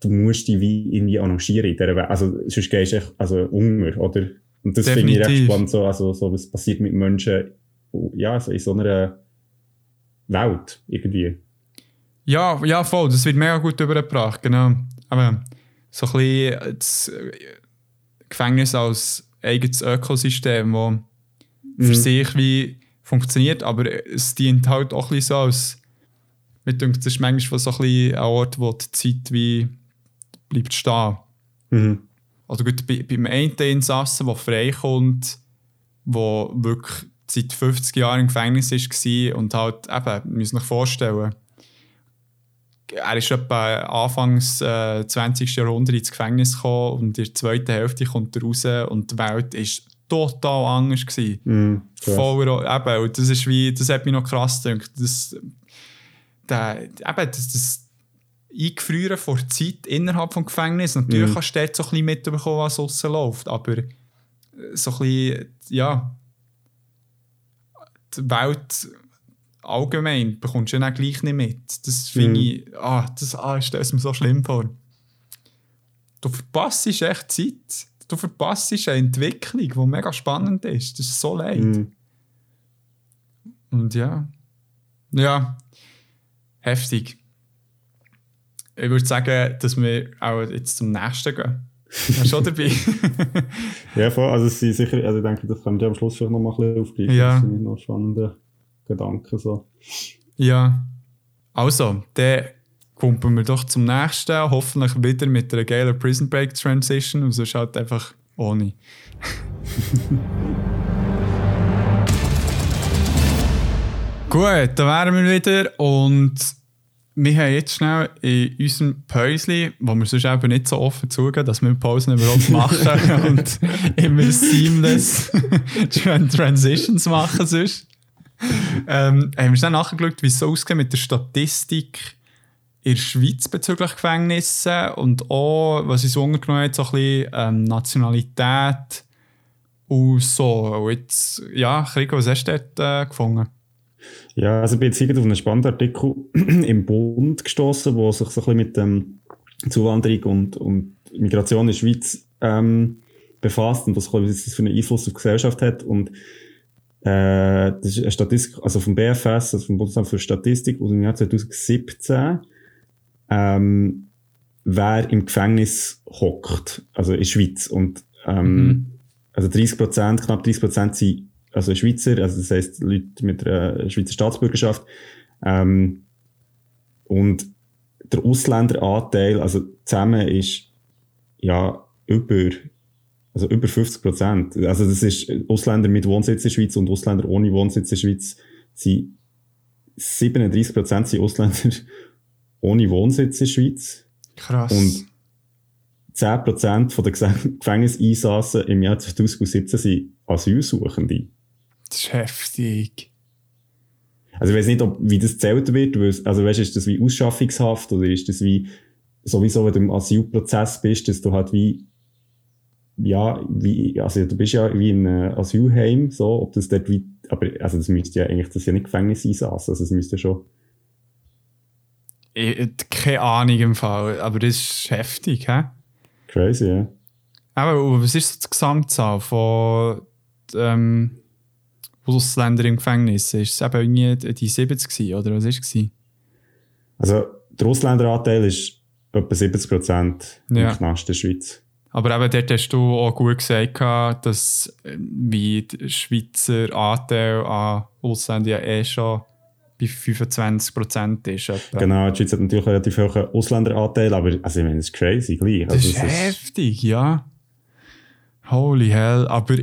Speaker 2: du musst dich wie irgendwie arrangieren in dieser Welt. Also, sonst gehst du echt, also, unter, oder? Und das finde ich recht spannend, so, also, so, was passiert mit Menschen, ja, so in so einer Welt, irgendwie.
Speaker 1: Ja, ja, voll. Das wird mega gut übergebracht, genau. Aber so ein bisschen das äh, Gefängnis als eigenes Ökosystem, das für
Speaker 2: Mhm.
Speaker 1: sich wie funktioniert, aber es dient halt auch ein bisschen so als, mir denkt, das ist manchmal so ein bisschen ein Ort, wo die Zeit wie bleibt stehen.
Speaker 2: Mhm.
Speaker 1: Also gut, bei, beim einen Insassen, der freikommt, der wirklich seit 50 Jahren im Gefängnis war und halt eben, müsst euch vorstellen, er ist etwa Anfangs äh, 20. Jahrhundert ins Gefängnis gekommen und in der zweiten Hälfte kommt er raus und die Welt ist total anders gewesen.
Speaker 2: Krass.
Speaker 1: Voller, eben, und das ist wie, das hat mich noch krass gedacht. Das, der, eben, das, das Eingefrieren vor Zeit innerhalb des Gefängnisses. Natürlich
Speaker 2: Mhm.
Speaker 1: kannst du dort so ein bisschen mitbekommen, was aussen läuft, aber so ein bisschen, ja, die Welt allgemein bekommst du ja dann gleich nicht mit. Das finde
Speaker 2: Mhm.
Speaker 1: ich, ah, das ah, ich stelle mir so schlimm vor. Du verpasst echt Zeit. Du verpasst eine Entwicklung, die mega spannend ist. Das ist so leid.
Speaker 2: Mhm.
Speaker 1: Und ja. Ja. Heftig. Ich würde sagen, dass wir auch jetzt zum nächsten gehen. Du schon dabei? [LAUGHS]
Speaker 2: Ja, voll. Also, sind sicher, also ich denke, das können wir am Schluss vielleicht noch mal ein bisschen aufgreifen.
Speaker 1: Ja.
Speaker 2: Das sind noch spannende Gedanken. So.
Speaker 1: ja. Also, dann kommen wir doch zum nächsten. Hoffentlich wieder mit einer geilen Prison Break Transition. Und sonst halt einfach ohne. [LAUGHS] Gut, da wären wir wieder und wir haben jetzt schnell in unserem Päusli, wo wir sonst eben nicht so offen zugeben, dass wir Pausen überhaupt [LAUGHS] machen und immer seamless [LAUGHS] Tran- Transitions machen sonst, [LAUGHS] ähm, haben wir schnell nachgeschaut, wie es so aussieht mit der Statistik in der Schweiz bezüglich Gefängnissen und auch, was ich so untergenommen habe, so ein bisschen ähm, Nationalität und so. Und jetzt, ja, Krieg, was hast du dort äh, gefunden?
Speaker 2: Ja, also ich bin jetzt auf einen spannenden Artikel [CLEARS THROAT] im Bund gestoßen, wo sich so ein bisschen mit dem Zuwanderung und, und Migration in der Schweiz ähm, befasst und was das für einen Einfluss auf die Gesellschaft hat. Und äh, das ist eine Statistik, also vom BFS, also vom Bundesamt für Statistik, aus dem Jahr 2017, ähm, wer im Gefängnis hockt, also in der Schweiz. Und ähm,
Speaker 1: Mhm.
Speaker 2: also 30 Prozent, knapp 30 Prozent sind also Schweizer, also das heisst Leute mit einer Schweizer Staatsbürgerschaft. Ähm, und der Ausländeranteil, also zusammen ist ja über, also über 50 Prozent. Also das ist Ausländer mit Wohnsitz in der Schweiz und Ausländer ohne Wohnsitz in der Schweiz sind 37 Prozent sind Ausländer [LAUGHS] ohne Wohnsitz in der Schweiz.
Speaker 1: Krass.
Speaker 2: Und 10% von den Gse- [LAUGHS] Gefängnisinsassen im Jahr 2017 sind Asylsuchende.
Speaker 1: das ist heftig.
Speaker 2: Also ich weiß nicht, ob, wie das zählt wird. Also weißt, ist das wie Ausschaffungshaft oder ist das wie sowieso, wenn du im Asylprozess bist, dass du halt wie ja, wie, also du bist ja wie in einem Asylheim, so, ob das dort wie, aber, also das müsste ja eigentlich, das ist ja nicht Gefängnisinsassen, also das müsste schon,
Speaker 1: Ich, keine Ahnung im Fall, aber das ist heftig, hä?
Speaker 2: crazy, ja.
Speaker 1: Aber was ist die Gesamtzahl von ähm, Ausländern im Gefängnis? Ist es eben irgendwie die 70 gewesen, oder was war es?
Speaker 2: Also, der Ausländeranteil ist etwa 70 Prozent
Speaker 1: Ja.
Speaker 2: im Knast der Schweiz.
Speaker 1: Aber eben dort hast du auch gut gesagt, dass ähm, wie der Schweizer Anteil an Ausländern ja eh schon bei 25% ist. Etwa.
Speaker 2: Genau, die Schweiz hat natürlich einen relativ hohen Ausländeranteil, aber also ich meine, das ist crazy gleich.
Speaker 1: Das
Speaker 2: Also,
Speaker 1: ist
Speaker 2: es
Speaker 1: heftig, ja. Holy hell. Aber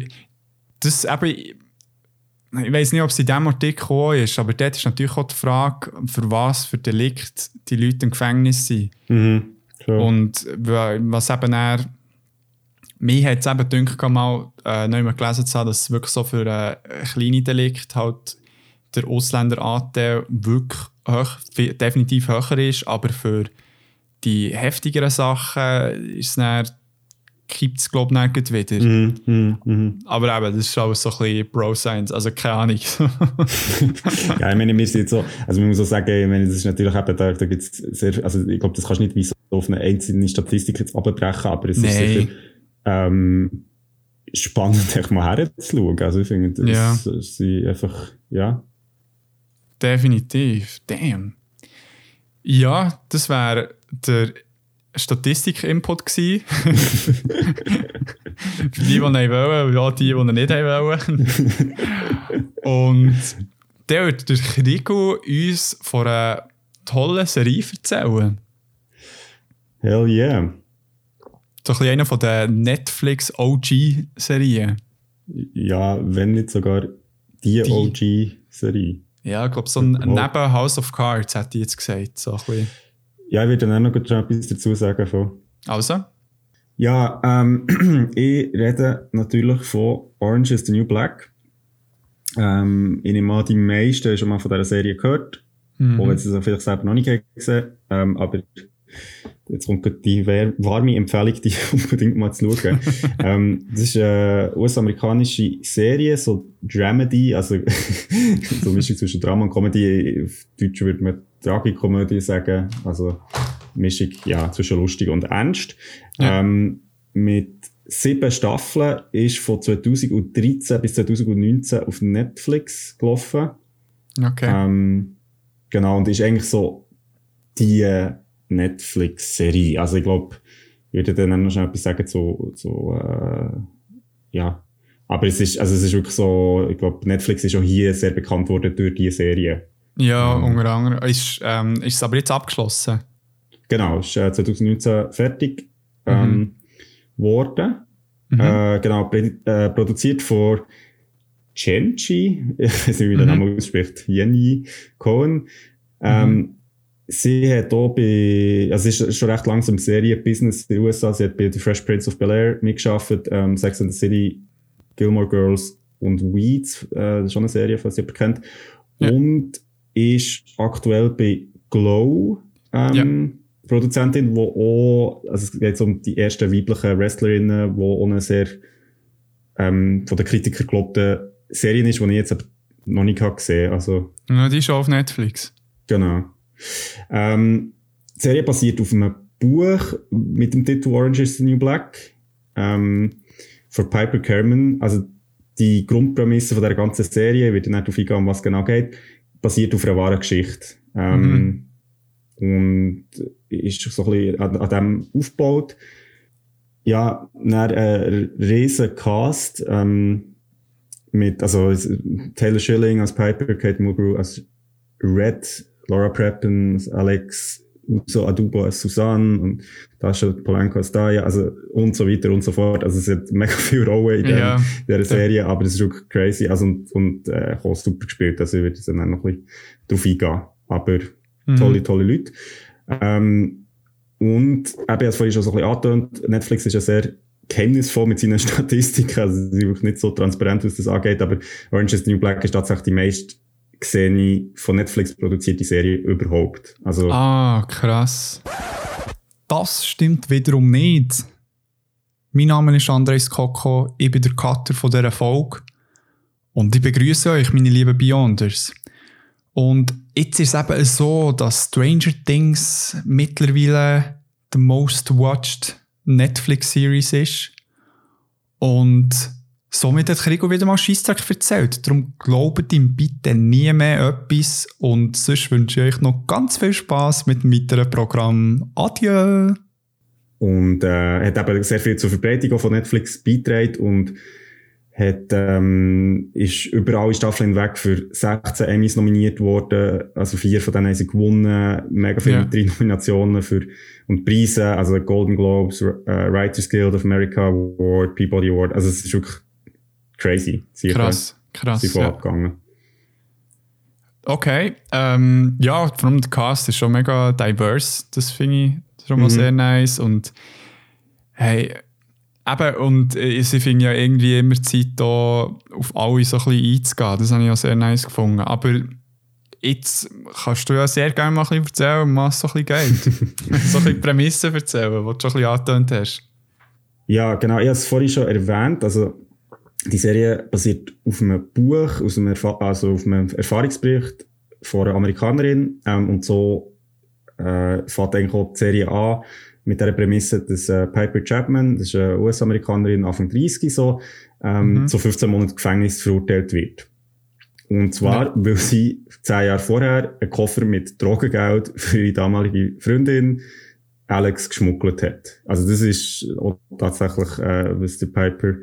Speaker 1: das eben, ich weiß nicht, ob es in diesem Artikel auch ist, aber dort ist natürlich auch die Frage, für was für Delikt die Leute im Gefängnis sind.
Speaker 2: Mhm.
Speaker 1: Und wa- was eben er mir hat es eben gedacht, mal äh, noch einmal gelesen zu haben, dass wirklich so für äh, kleine Delikt halt der Ausländeranteil wirklich hoch, fi- definitiv höher ist, aber für die heftigeren Sachen ist es dann, kippt es glaube ich wieder.
Speaker 2: Mhm, mhm, mhm.
Speaker 1: Aber eben, das ist auch so ein bisschen Bro-Science, also keine Ahnung. [LAUGHS]
Speaker 2: ja, ich meine, wir sind jetzt so, also man muss auch sagen, ich meine, das ist natürlich eben, da, da gibt's sehr, also ich glaube, das kannst du nicht wie so auf eine einzelne Statistik jetzt abbrechen, aber es ist
Speaker 1: Nein.
Speaker 2: sicher ähm, spannend, [LAUGHS] echt mal herzuschauen. Also ich finde, das,
Speaker 1: Ja.
Speaker 2: das sind einfach, ja,
Speaker 1: Definitiv. Damn. Ja, das wäre der Statistik-Input gewesen. [LAUGHS] Für die, die wollen, und auch die, die nicht wollen. und der wird der Krigo uns von einer tollen Serie erzählen.
Speaker 2: hell yeah.
Speaker 1: So ein bisschen einer von den Netflix OG-Serien.
Speaker 2: Ja, wenn nicht sogar die,
Speaker 1: Die.
Speaker 2: OG-Serie.
Speaker 1: Ja, ich glaube, so ein
Speaker 2: Oh.
Speaker 1: neben House of Cards, hätte ich jetzt gesagt. So ein bisschen.
Speaker 2: Ja, ich würde dann auch noch etwas dazu sagen von.
Speaker 1: Also,
Speaker 2: Ja, ähm, [CLEARS THROAT] ich rede natürlich von Orange is the New Black. Ähm, ich nehme an, die meisten schon mal von dieser Serie gehört,
Speaker 1: mhm.
Speaker 2: auch wenn sie es vielleicht selber noch nicht gesehen ähm, Aber jetzt kommt die warme Empfehlung, die [LAUGHS] unbedingt mal zu schauen. [LAUGHS] ähm, das ist eine US-amerikanische Serie, so Dramedy, also [LAUGHS] so Mischung zwischen Drama und Comedy. Auf Deutsch würde man Tragikomödie sagen, also Mischung ja, zwischen lustig und ernst. Ja. Ähm, mit sieben Staffeln ist von 2013 bis 2019 auf Netflix gelaufen.
Speaker 1: Okay.
Speaker 2: Ähm, genau, und ist eigentlich so die Netflix-Serie. Also ich glaube, ich würde dann noch schnell etwas sagen zu, zu äh, ja. Aber es ist, also es ist wirklich so, ich glaube, Netflix ist auch hier sehr bekannt worden durch diese Serie.
Speaker 1: Ja, ähm, unter anderem. Ist, ähm, ist es aber jetzt abgeschlossen?
Speaker 2: Genau, ist äh, 2019 fertig ähm, mhm. worden. Mhm. Äh, genau, äh, produziert von Chenchi, [LAUGHS] ich weiß nicht, wie der mhm. Name ausspricht, Jenny Cohen. Ähm, mhm. Sie hat auch bei, also es ist schon recht langsam Serie-Business in den USA. Sie hat bei The Fresh Prince of Bel-Air mitgearbeitet, ähm, Sex and the City, Gilmore Girls und Weeds, äh, das ist schon eine Serie, falls ihr kennt. Ja. Und ist aktuell bei Glow, ähm, ja. Produzentin, wo auch, also es geht um die ersten weiblichen Wrestlerinnen, wo auch eine sehr, ähm, von den Kritikern gelobte Serie ist, die ich jetzt noch nicht gesehen habe. Also,
Speaker 1: ja, die ist schon auf Netflix.
Speaker 2: Genau. Ähm, die Serie basiert auf einem Buch mit dem Titel Orange is the New Black ähm, von Piper Kerman. Also die Grundprämisse von der ganzen Serie, wird nicht auf eingehen, um was genau geht, basiert auf einer wahren Geschichte. Ähm, mhm. Und ist so ein bisschen an, an dem aufgebaut. Ja, dann ein riesen Cast ähm, mit, also Taylor Schilling als Piper, Kate Mulgrew als Red, Laura Preppen, Alex Uso Adubo als Susanne und Tasha Polanco als Daya, also und so weiter und so fort. Also es hat mega viel Rollen in, ja. dieser Serie, aber es ist wirklich crazy. Also und, und äh, auch super gespielt. Also ich würde dann noch ein bisschen drauf eingehen. Aber mhm. tolle, tolle Leute. Ähm, und eben, ich habe vorhin schon so ein bisschen angetönt, Netflix ist ja sehr geheimnisvoll mit seinen [LAUGHS] Statistiken. Also sie sind wirklich nicht so transparent, was das angeht, aber Orange is the New Black ist tatsächlich die meist gesehene von Netflix produzierte Serie überhaupt. Also,
Speaker 1: ah, krass. Das stimmt wiederum nicht. Mein Name ist Andres Koko, ich bin der Cutter von dieser Folge und ich begrüße euch, meine lieben Beyonders. Und jetzt ist es eben so, dass Stranger Things mittlerweile the most watched Netflix-Series ist. Und somit hat Krigo wieder mal Scheissdreck erzählt. Darum glaubt ihm bitte nie mehr etwas. Und sonst wünsche ich euch noch ganz viel Spaß mit dem weiteren Programm. Adieu!
Speaker 2: Und äh, hat eben sehr viel zur Verbreitung von Netflix beigetragen und hat, ähm, ist überall in Staffeln hinweg für 16 Emmys nominiert worden. Also vier von denen haben sie gewonnen. Mega viele yeah. drei Nominationen für, und Preise, also Golden Globes, uh, Writers Guild of America Award, Peabody Award. Also es ist wirklich crazy.
Speaker 1: Sie krass, krass.
Speaker 2: Sie ja. abgegangen.
Speaker 1: Okay, ähm, ja, vor allem der Cast ist schon mega diverse. Das finde ich schon mal mhm. sehr nice. Und hey, Eben, und ich finde ja irgendwie immer Zeit, da auf alle so ein bisschen einzugehen. Das habe ich ja sehr nice gefunden. Aber jetzt kannst du ja sehr gerne mal ein bisschen erzählen, was so ein bisschen geht. [LAUGHS] so ein bisschen Prämissen erzählen, die du schon ein bisschen angetönt hast.
Speaker 2: Ja, genau. Ich habe es vorhin schon erwähnt. Also, die Serie basiert auf einem Buch, aus einem also auf einem Erfahrungsbericht von einer Amerikanerin. Ähm, und so äh, fängt eigentlich auch die Serie an mit der Prämisse, dass äh, Piper Chapman, das ist eine US-Amerikanerin, Anfang 30 so, ähm, mhm. zu 15 Monaten Gefängnis verurteilt wird. Und zwar, ja. weil sie zehn Jahre vorher einen Koffer mit Drogengeld für ihre damalige Freundin Alex geschmuggelt hat. Also das ist tatsächlich, äh, was der Piper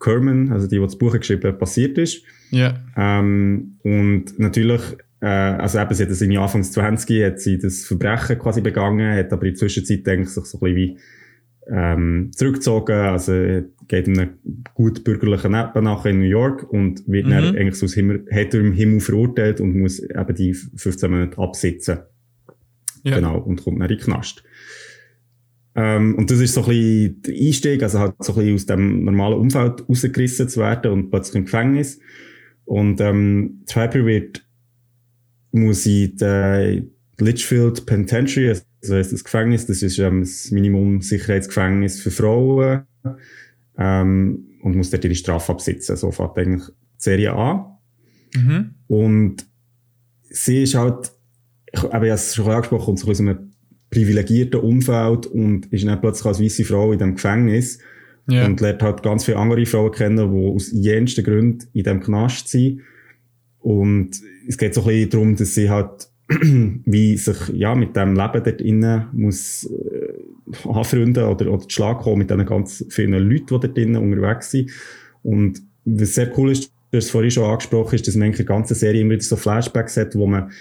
Speaker 2: Kerman, also die, die das Buch geschrieben hat, passiert ist.
Speaker 1: Ja.
Speaker 2: Ähm, und natürlich äh, also eben, sie hat das in Anfangs 20, hat sie das Verbrechen quasi begangen, hat aber in der Zwischenzeit eigentlich sich so ein bisschen wie ähm, zurückgezogen, also geht in einen gut bürgerlichen Leben nach in New York und wird mhm. dann eigentlich so aus Himmel, hat er im Himmel verurteilt und muss eben die 15 Monate absitzen. Ja. Genau, und kommt dann in den Knast. Ähm, und das ist so ein bisschen der Einstieg, also halt so ein bisschen aus dem normalen Umfeld rausgerissen zu werden und plötzlich im Gefängnis. Und ähm, Piper wird muss ich den, Litchfield Penitentiary, also heisst das Gefängnis, das ist ähm, das Minimum-Sicherheitsgefängnis für Frauen ähm, und muss dort ihre Strafe absitzen. So fängt eigentlich die Serie an.
Speaker 1: Mhm.
Speaker 2: Und sie ist halt, ich habe es schon angesprochen, kommt so aus einem privilegierten Umfeld und ist dann plötzlich als weiße Frau in diesem Gefängnis
Speaker 1: Ja.
Speaker 2: und lernt halt ganz viele andere Frauen kennen, die aus jensten Gründen in diesem Knast sind. Und es geht so ein bisschen darum, dass sie halt [CLEARS THROAT] wie sich ja mit dem Leben dort innen muss äh, anfreunden oder, oder zu Schlag kommen mit diesen ganz vielen Leuten, die dort innen unterwegs sind. Und was sehr cool ist, du hast es vorhin schon angesprochen, ist, dass man eigentlich in der ganzen Serie immer wieder so Flashbacks hat, wo man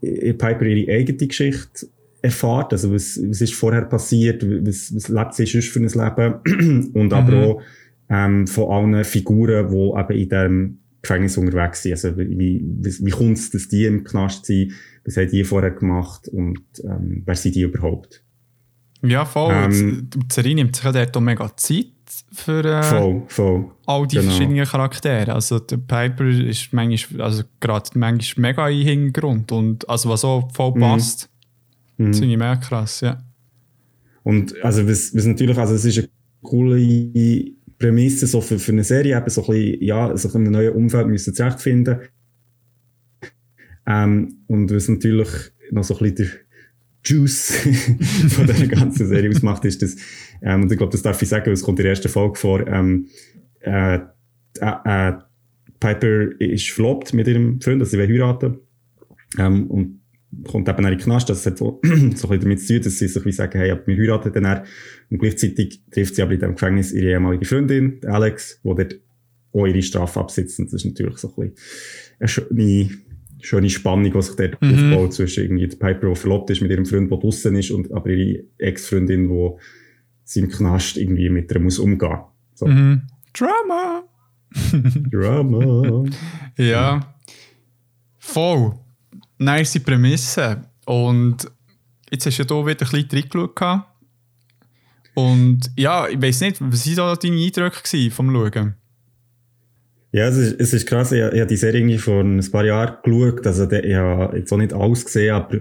Speaker 2: in Piper ihre eigene Geschichte erfahrt, also was, was ist vorher passiert, was, was lebt sie sonst für ein Leben [CLEARS THROAT] und aber
Speaker 1: Mhm.
Speaker 2: auch ähm, von allen Figuren, die eben in diesem Gefängnis unterwegs sind. Also wie, wie, wie kommt es, dass die im Knast sind, was haben die vorher gemacht und ähm, wer sind die überhaupt?
Speaker 1: Ja, voll.
Speaker 2: Ähm,
Speaker 1: die Serie nimmt sich dort auch mega Zeit für äh,
Speaker 2: Voll, voll.
Speaker 1: all die
Speaker 2: genau.
Speaker 1: verschiedenen Charaktere. Also der Piper ist manchmal, also gerade manchmal mega im Hintergrund und also was auch voll
Speaker 2: Mhm.
Speaker 1: passt.
Speaker 2: Mhm.
Speaker 1: Das finde ich mega krass, ja.
Speaker 2: Und also was, was natürlich, also es ist eine coole Prämisse so für, für eine Serie, eben so ein bisschen, ja, sich in einem neuen Umfeld müssen zurechtfinden. Ähm, und was natürlich noch so ein bisschen der Juice [LAUGHS] von dieser ganzen Serie ausmacht, ist, dass, ähm, und ich glaube, das darf ich sagen, weil es kommt in der ersten Folge vor, ähm, äh, äh, äh, Piper ist floppt mit ihrem Freund, also sie will heiraten. Ähm, und kommt eben in den Knast. Das hat so, [CLEARS THROAT] so ein bisschen damit zu tun, dass sie sich wie sagen, hey, wir heiraten dann. dann. Und gleichzeitig trifft sie aber in diesem Gefängnis ihre ehemalige Freundin, Alex, die dort auch ihre Strafe absitzt. Und das ist natürlich so ein bisschen eine schöne, schöne Spannung, die sich dort
Speaker 1: Mhm.
Speaker 2: aufbaut zwischen irgendwie der Piper, die verlobt ist mit ihrem Freund, der draussen ist, und aber ihre Ex-Freundin, die sie im Knast irgendwie mit ihr muss umgehen. So,
Speaker 1: Mhm. Drama!
Speaker 2: Drama. [LAUGHS]
Speaker 1: Ja. Voll. Nice Prämisse. Und jetzt hast du ja hier wieder ein bisschen reingeschaut. Und ja, ich weiß nicht, was waren da deine Eindrücke vom Schauen?
Speaker 2: Ja, es ist, es ist krass. Ich, ich habe die Serie irgendwie vor ein paar Jahren geschaut. Also, ich habe jetzt auch nicht alles gesehen, aber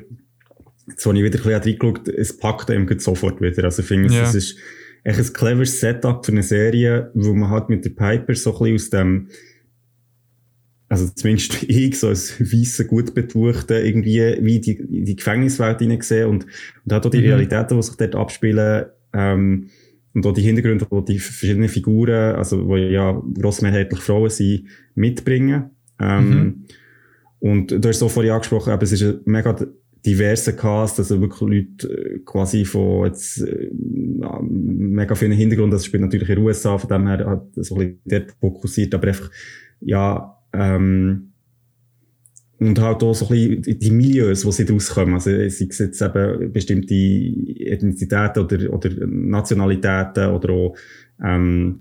Speaker 2: jetzt, als ich wieder ein bisschen reingeschaut habe, es packt gerade sofort wieder. Also, ich finde,
Speaker 1: Ja.
Speaker 2: es ist echt ein cleveres Setup für eine Serie, wo man halt mit der Piper so ein bisschen aus dem, also zumindest [LAUGHS] ich, so als weisser, gut betuchter, irgendwie, wie die, in die Gefängniswelt hineingesehen und, und hat auch die
Speaker 1: Mhm.
Speaker 2: Realitäten, die sich dort abspielen, ähm, und auch die Hintergründe, die die verschiedenen Figuren, also wo ja grossmehrheitlich Frauen sind, mitbringen. Ähm,
Speaker 1: Mhm.
Speaker 2: Und du hast so vorhin angesprochen, aber es ist ein mega diverser Cast, also wirklich Leute äh, quasi von jetzt, äh, mega vielen Hintergründen, das spielt natürlich in den USA, von dem her hat so ein bisschen dort fokussiert, aber einfach, ja, ähm, und halt auch so ein bisschen die- die Milieus, wo sie daraus kommen. Also, sei es jetzt eben bestimmte Ethnizitäten oder, oder Nationalitäten oder auch, ähm,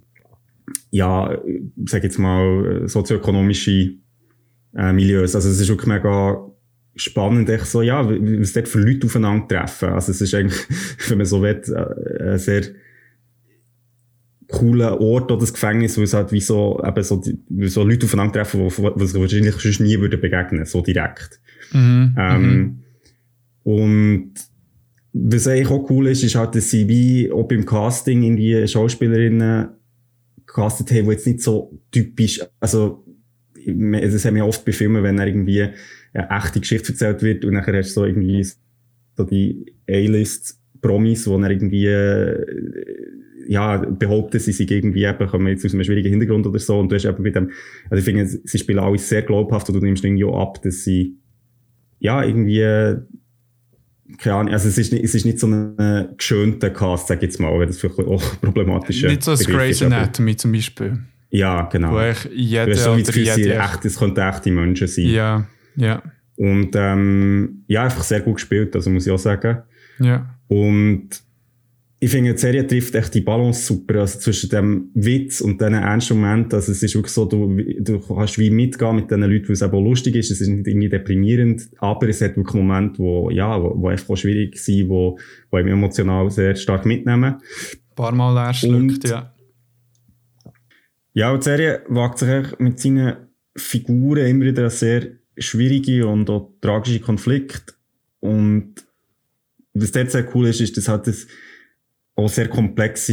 Speaker 2: ja, sag jetzt mal, sozioökonomische äh, Milieus. Also, es ist wirklich mega spannend, echt so, ja, was dort für Leute aufeinandertreffen. Also, es ist eigentlich, [LAUGHS] wenn man so will, äh, ein sehr cooler Ort oder das Gefängnis, wo es halt wie so, eben so, wie so Leute aufeinandertreffen, die, wahrscheinlich sonst nie würden begegnen, so direkt.
Speaker 1: Mhm.
Speaker 2: Ähm, Und was eigentlich auch cool ist, ist halt, dass sie wie auch beim Casting irgendwie Schauspielerinnen gecastet haben, die jetzt nicht so typisch, also das haben wir oft bei Filmen, wenn er irgendwie eine echte Geschichte erzählt wird und nachher hast du so irgendwie so die A-List-Promis, wo er irgendwie äh, ja, behaupten, sie sind irgendwie eben, kommen jetzt aus einem schwierigen Hintergrund oder so und du hast eben mit dem, also ich finde, sie spielen alles sehr glaubhaft und du nimmst irgendwie auch ab, dass sie ja, irgendwie, keine Ahnung, also es ist nicht, es ist nicht so ein geschönter Cast, sag ich jetzt mal, weil das vielleicht auch problematisch
Speaker 1: Nicht so das Grey's Anatomy zum Beispiel.
Speaker 2: Ja, genau.
Speaker 1: Wo
Speaker 2: Du
Speaker 1: jeder
Speaker 2: so wie Gefühl,
Speaker 1: jede...
Speaker 2: echt, es könnten echte Menschen sein.
Speaker 1: Ja, ja,
Speaker 2: Und ähm, ja, einfach sehr gut gespielt, also muss ich auch sagen.
Speaker 1: ja.
Speaker 2: Und ich finde, die Serie trifft echt die Balance super, also zwischen dem Witz und diesen ernsten Momenten. Also es ist wirklich so, du, du kannst wie mitgehen mit den Leuten, weil es auch lustig ist. Es ist nicht irgendwie deprimierend, aber es hat wirklich Momente, wo, ja, wo, wo einfach schwierig sind, wo, wo einem emotional sehr stark mitnehmen.
Speaker 1: Ein paar Mal
Speaker 2: Und-
Speaker 1: ja.
Speaker 2: Ja, die Serie wagt sich mit seinen Figuren immer wieder an sehr schwierige und auch tragische Konflikte. und was dort sehr cool ist, ist, dass halt das auch sehr komplexe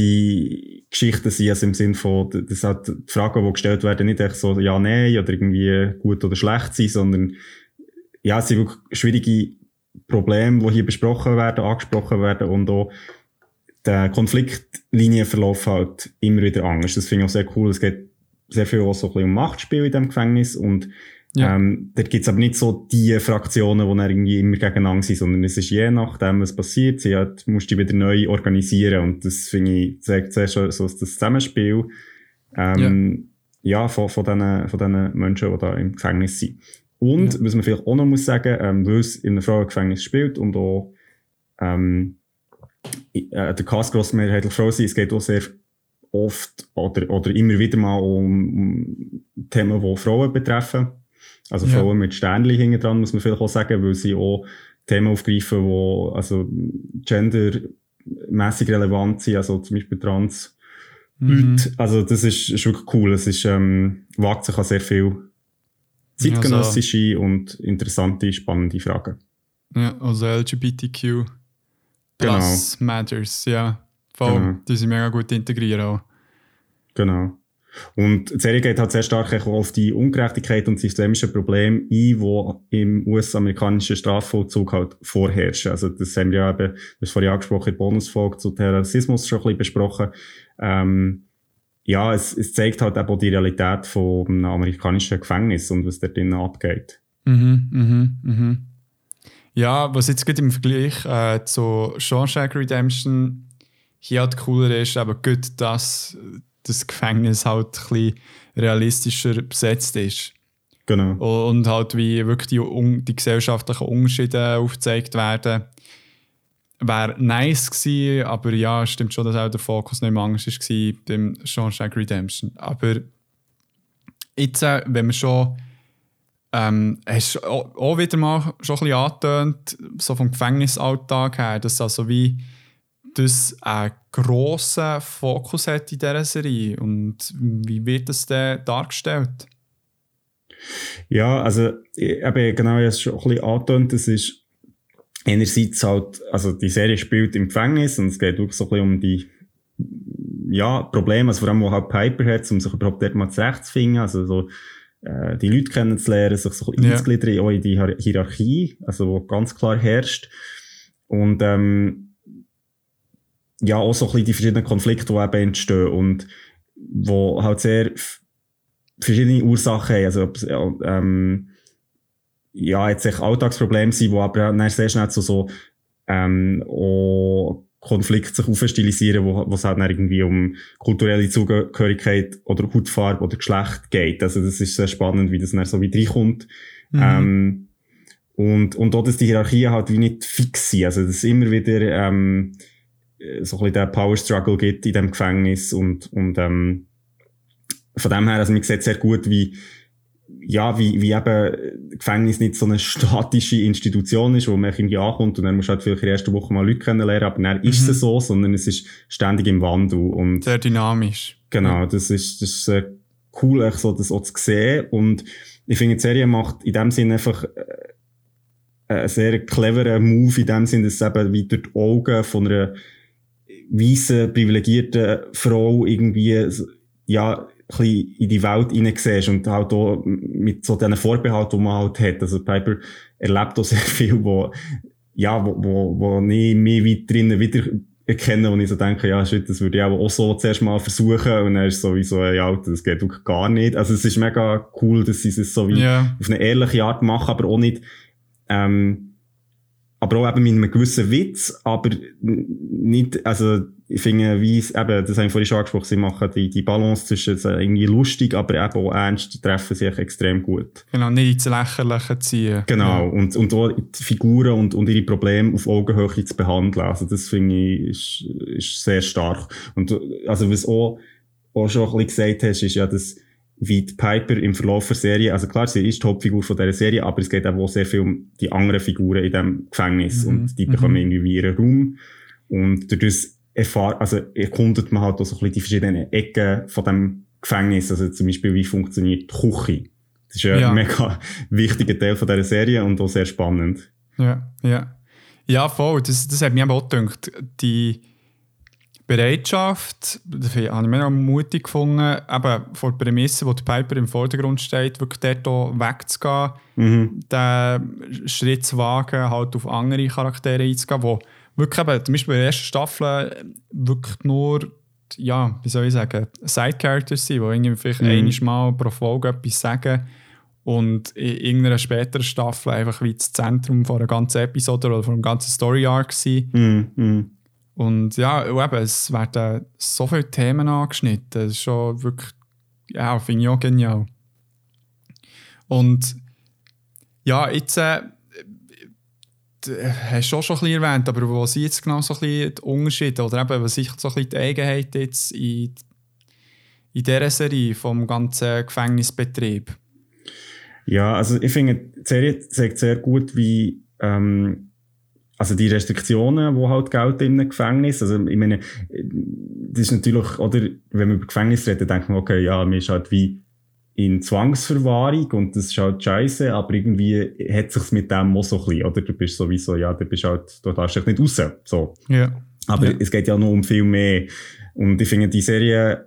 Speaker 2: Geschichten sind, also im Sinn von, dass halt die Fragen, die gestellt werden, nicht echt so ja, nein oder irgendwie gut oder schlecht sind, sondern ja, es sind wirklich schwierige Probleme, die hier besprochen werden, angesprochen werden und auch der Konfliktlinienverlauf halt immer wieder anders. Das finde ich auch sehr cool. Es geht sehr viel auch so ein bisschen um Machtspiel in diesem Gefängnis und ja. Ähm, dort gibt es aber nicht so die Fraktionen, die dann irgendwie immer gegeneinander sind, sondern es ist je nachdem, was passiert, sie hat, musst du wieder neu organisieren und das finde ich, zeigt sehr schon so das Zusammenspiel ähm, ja. ja, von, von, diesen, von diesen Menschen, die da im Gefängnis sind. Und, ja. was man vielleicht auch noch muss sagen, ähm, weil es in einem Frauengefängnis spielt und auch ähm, äh, der Cast grossmehrheitlich Frau sind, es geht auch sehr oft oder, oder immer wieder mal um, um Themen, die Frauen betreffen. Also ja. Frauen mit Sternchen hinten dran, muss man vielleicht auch sagen, weil sie auch Themen aufgreifen, die also gendermäßig relevant sind, also zum Beispiel Trans. Mhm. Leute. Also das ist, ist wirklich cool. Es ist, ähm, wagt sich an sehr viel zeitgenössische also, und interessante, spannende Fragen.
Speaker 1: Ja, also LGBTQ Plus genau. Matters, ja. Voll, genau. die sind mega gut integriert auch.
Speaker 2: Genau. Und die Serie geht halt sehr stark auf die Ungerechtigkeit und systemische Probleme ein, die im US-amerikanischen Strafvollzug halt vorherrschen. Also das haben wir ja eben, das vorhin angesprochen, in Bonusfolge zu Terrorismus schon ein bisschen besprochen. Ähm, ja, es, es zeigt halt eben die Realität von einem amerikanischen Gefängnis und was dort drinnen abgeht.
Speaker 1: Mhm, mhm, mhm. Ja, was jetzt gerade im Vergleich äh, zu Shawshank Redemption hier halt cooler ist, aber gut, dass das Gefängnis halt ein bisschen realistischer besetzt ist.
Speaker 2: Genau.
Speaker 1: Und halt wie wirklich die, die gesellschaftlichen Unterschiede aufgezeigt werden. Wäre nice gewesen, aber ja, stimmt schon, dass auch der Fokus nicht mehr anders war beim Shawshank Redemption. Aber jetzt, äh, wenn wir schon ähm, hast auch wieder mal schon ein bisschen angetönt, so vom Gefängnisalltag her, dass also wie das einen grossen Fokus hat in dieser Serie? Und wie wird das denn dargestellt?
Speaker 2: Ja, also eben genau, ich habe es schon ein bisschen angetönt, das ist einerseits halt, also die Serie spielt im Gefängnis und es geht wirklich so ein bisschen um die ja, Probleme, also vor allem, wo halt Piper hat, um sich überhaupt dort mal zurechtzufinden, also so äh, die Leute kennenzulernen, sich so ein bisschen ja. in die Hierarchie, also wo ganz klar herrscht. Und ähm, ja auch so ein bisschen die verschiedenen Konflikte, die eben entstehen und wo halt sehr verschiedene Ursachen haben. Also, ähm, ja, jetzt echt Alltagsprobleme sind, die aber dann sehr schnell zu so, ähm, auch Konflikt sich aufstilisieren, wo, wo es halt dann irgendwie um kulturelle Zugehörigkeit oder Hautfarbe oder Geschlecht geht. Also das ist sehr spannend, wie das dann so wieder reinkommt. Mhm. Ähm, und, und auch, dass die Hierarchie halt wie nicht fix sind. Also das ist immer wieder, ähm, äh, so ein bisschen der Power Struggle gibt in dem Gefängnis und, und ähm, von dem her, also man sieht sehr gut, wie ja, wie, wie eben Gefängnis nicht so eine [LAUGHS] statische Institution ist, wo man irgendwie ankommt und dann musst du halt vielleicht in der ersten Woche mal Leute kennenlernen, aber dann mhm. ist es so, sondern es ist ständig im Wandel. Und
Speaker 1: sehr dynamisch.
Speaker 2: Genau, das ist, das ist sehr cool, so das auch zu sehen und ich finde, die Serie macht in dem Sinne einfach äh, einen sehr cleveren Move in dem Sinne, dass es eben wie durch die Augen von einer weißen, privilegierten Frau irgendwie, ja, ein bisschen in die Welt hineinsiehst und halt auch mit so diesen Vorbehalten, die man halt hat. Also Piper erlebt auch sehr viel, wo, ja, wo, wo, wo ich mich weit drinnen wieder erkenne, wo ich so denke, ja, shit, das würde ich auch so zuerst mal versuchen und dann ist sowieso, ja, das geht wirklich gar nicht. Also es ist mega cool, dass sie es so wie yeah. auf eine ehrliche Art machen, aber auch nicht, ähm, aber auch eben mit einem gewissen Witz, aber nicht, also ich finde, wie es eben, das haben ich vorhin schon angesprochen, sie machen die, die Balance zwischen irgendwie lustig, aber eben auch ernst, treffen sich extrem gut.
Speaker 1: Genau, nicht ins Lächerliche ziehen.
Speaker 2: Genau, ja. und, und auch die Figuren und, und ihre Probleme auf Augenhöhe zu behandeln, also das finde ich, ist, ist sehr stark. Und also was auch, auch schon ein bisschen gesagt hast, ist ja, dass wie die Piper im Verlauf der Serie, also klar, sie ist die Hauptfigur von dieser Serie, aber es geht auch sehr viel um die anderen Figuren in diesem Gefängnis mhm. und die bekommen mhm. irgendwie ihren Raum und dadurch erfahr also erkundet man halt auch so ein bisschen die verschiedenen Ecken von dem Gefängnis, also zum Beispiel wie funktioniert die Küche. Das ist ein ja. mega wichtiger Teil von dieser Serie und auch sehr spannend.
Speaker 1: Ja, ja. Ja, voll. Das, das hat mich auch gedacht. Die Bereitschaft, das habe ich auch mutig gefunden, eben vor der Prämisse, wo der Piper im Vordergrund steht, wirklich dort wegzugehen, mhm. den Schritt zu wagen, halt auf andere Charaktere einzugehen, wo wirklich eben, zum Beispiel in der ersten Staffel wirklich nur, ja, wie soll ich sagen, Side-Characters sind, die irgendwie vielleicht mhm. einmal mal pro Folge etwas sagen und in irgendeiner späteren Staffel einfach wie das Zentrum von einer ganzen Episode oder von einem ganzen Story-Arc sind. Mhm. Und ja, eben, es werden so viele Themen angeschnitten. Das ist schon wirklich, ja, finde ich auch genial. Und ja, jetzt äh, hast du auch schon ein bisschen erwähnt, aber wo sind jetzt genau so ein bisschen die Unterschiede oder eben, was sind so ein bisschen die Eigenheiten jetzt in, in dieser Serie vom ganzen Gefängnisbetrieb?
Speaker 2: Ja, also ich finde, die Serie zeigt sehr gut, wie ähm, also die Restriktionen, die halt gelten in einem Gefängnis, also ich meine, das ist natürlich, oder wenn man über Gefängnis redet, denkt man, okay, ja, man ist halt wie in Zwangsverwahrung und das ist halt scheiße, aber irgendwie hat sich's mit dem auch so ein bisschen, oder? Du bist sowieso, ja, du bist halt, du darfst dich nicht raus, so.
Speaker 1: Ja.
Speaker 2: Aber
Speaker 1: ja.
Speaker 2: es geht ja noch um viel mehr. Und ich finde, die Serie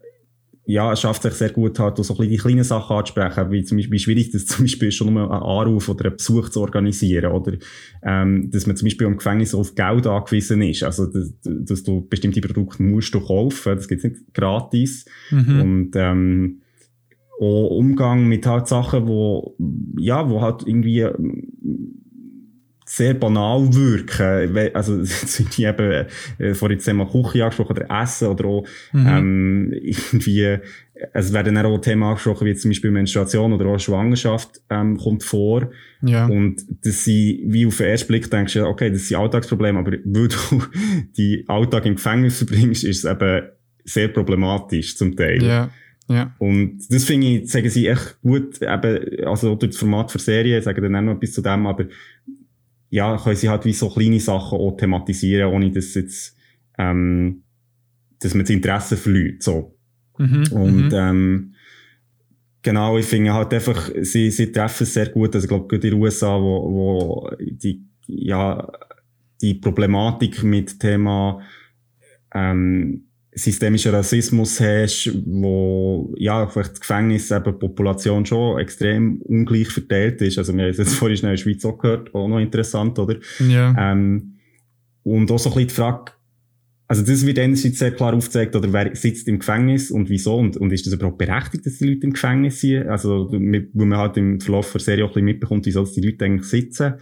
Speaker 2: ja, es schafft sich sehr gut, halt, so ein bisschen die kleinen Sachen anzusprechen, wie zum Beispiel, wie schwierig das zum Beispiel ist, schon nur einen Anruf oder einen Besuch zu organisieren, oder, ähm, dass man zum Beispiel im Gefängnis auf Geld angewiesen ist, also, dass, dass du bestimmte Produkte musst du kaufen, das gibt's nicht gratis, mhm. und, ähm, auch Umgang mit halt Sachen, wo, ja, wo halt irgendwie, sehr banal wirken. Also, [LAUGHS] sind die eben, äh, vorhin jetzt mal Küche angesprochen, oder Essen, oder auch, mhm. ähm, irgendwie, es werden auch Themen angesprochen, wie zum Beispiel Menstruation oder auch Schwangerschaft, ähm, kommt vor.
Speaker 1: Ja.
Speaker 2: Und das sind, wie auf den ersten Blick denkst du, okay, das sind Alltagsprobleme, aber weil du [LAUGHS] die Alltag im Gefängnis verbringst, ist es eben sehr problematisch zum Teil.
Speaker 1: Ja. Ja.
Speaker 2: Und das finde ich, sagen sie echt gut, eben, also durch das Format für Serien, sagen dann auch noch etwas zu dem, aber ja, können sie halt wie so kleine Sachen auch thematisieren, ohne dass jetzt, ähm, dass man das Interesse verliert, so. Mhm, und, mhm. ähm, genau, ich finde halt einfach, sie, sie treffen es sehr gut, also ich glaube, gerade in den USA, wo, wo die, ja, die Problematik mit Thema, ähm, systemischer Rassismus hast, wo ja vielleicht das Gefängnis eben die Population schon extrem ungleich verteilt ist. Also wir haben es jetzt [LAUGHS] vorhin in der Schweiz auch gehört, auch noch interessant, oder?
Speaker 1: Ja.
Speaker 2: Ähm, und auch so ein bisschen die Frage, also das wird einerseits sehr klar aufgezeigt, oder wer sitzt im Gefängnis und wieso und, und ist das überhaupt berechtigt, dass die Leute im Gefängnis sind? Also wo man halt im Verlauf der Serie auch ein bisschen mitbekommt, wieso die Leute eigentlich sitzen.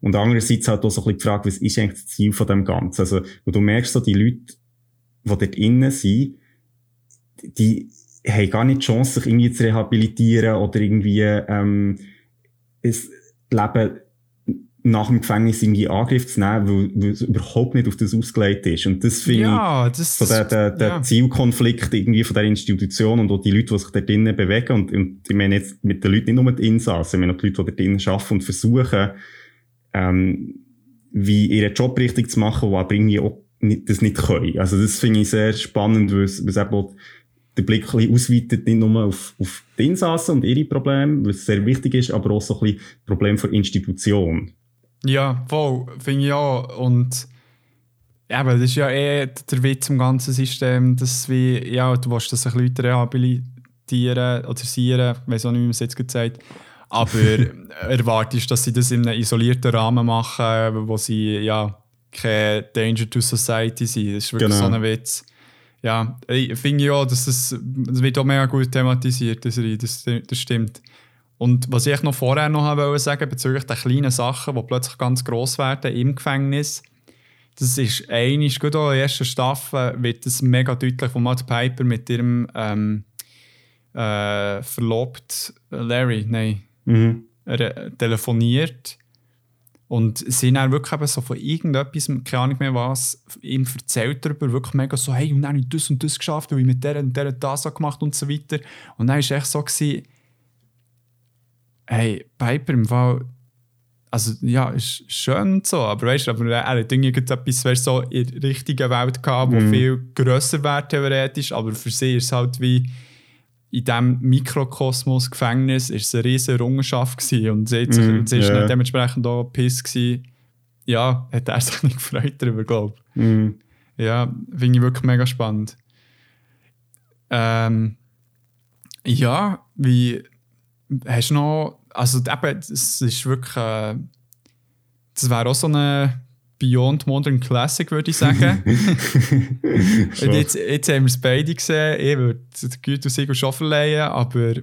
Speaker 2: Und andererseits halt auch so ein bisschen die Frage, was ist eigentlich das Ziel von dem Ganzen? Also, wo du merkst so, die Leute die dort innen sind, die haben gar nicht die Chance, sich irgendwie zu rehabilitieren oder irgendwie ähm, das Leben nach dem Gefängnis irgendwie Angriff zu nehmen, weil, weil es überhaupt nicht auf das ausgelegt ist. Und das finde
Speaker 1: ja,
Speaker 2: ich so der, der, der ja. Zielkonflikt irgendwie von der Institution und auch die Leute, die sich dort drinnen bewegen. Und, und ich meine jetzt mit den Leuten nicht nur die Insassen, ich meine auch die Leute, die dort drinnen arbeiten und versuchen, ähm, wie ihren Job richtig zu machen, wo aber irgendwie auch nicht, das nicht können. Also das finde ich sehr spannend, weil es, eben den Blick ein bisschen ausweitet, nicht nur auf, auf die Insassen und ihre Probleme, was sehr wichtig ist, aber auch so ein bisschen Problem für Institution.
Speaker 1: Ja, voll, finde ich auch. Und eben, das ist ja eh der Witz im ganzen System, dass wie, ja, du willst, dass sich Leute rehabilitieren oder sieren, ich weiß auch nicht, wie man es jetzt gesagt aber [LAUGHS] erwartest, dass sie das in einem isolierten Rahmen machen, wo sie, ja, kein Danger to Society sein. Das ist wirklich genau. so ein Witz. Ja, ich finde ja, dass das, das wird auch mega gut thematisiert, das, das, das stimmt. Und was ich noch vorher noch wollte sagen bezüglich der kleinen Sachen, die plötzlich ganz gross werden im Gefängnis, das ist einiges, gut auch in der ersten Staffel wird das mega deutlich von Matt Piper mit ihrem ähm, äh, verlobt Larry, nein, mhm. er telefoniert und sie dann wirklich eben so von irgendetwas, keine Ahnung mehr was, ihm erzählt darüber, wirklich mega so, hey, und dann habe ich das und das geschafft, und ich mit der und der das gemacht und so weiter. Und dann war es echt so, gewesen, hey, Piper im Fall, also ja, ist schön und so, aber weißt du, aber er hat irgendwie etwas, weißt, so in der richtigen Welt gehabt, wo mhm. viel grösser wäre theoretisch, aber für sie ist es halt wie, in diesem Mikrokosmos Gefängnis ist es eine riesige Errungenschaft gewesen. und sie, mm, sie yeah. dementsprechend auch piss gewesen, ja, hat er sich [LAUGHS] nicht gefreut darüber, glaube ich.
Speaker 2: Mhm.
Speaker 1: Ja, finde ich wirklich mega spannend. Ähm, ja, wie hast du noch, also eben, es ist wirklich, äh, das wäre auch so eine Beyond Modern Classic, würde ich sagen. [LAUGHS] Und jetzt, jetzt haben wir es beide gesehen, ich würde den Gütesiegel schon verleihen, aber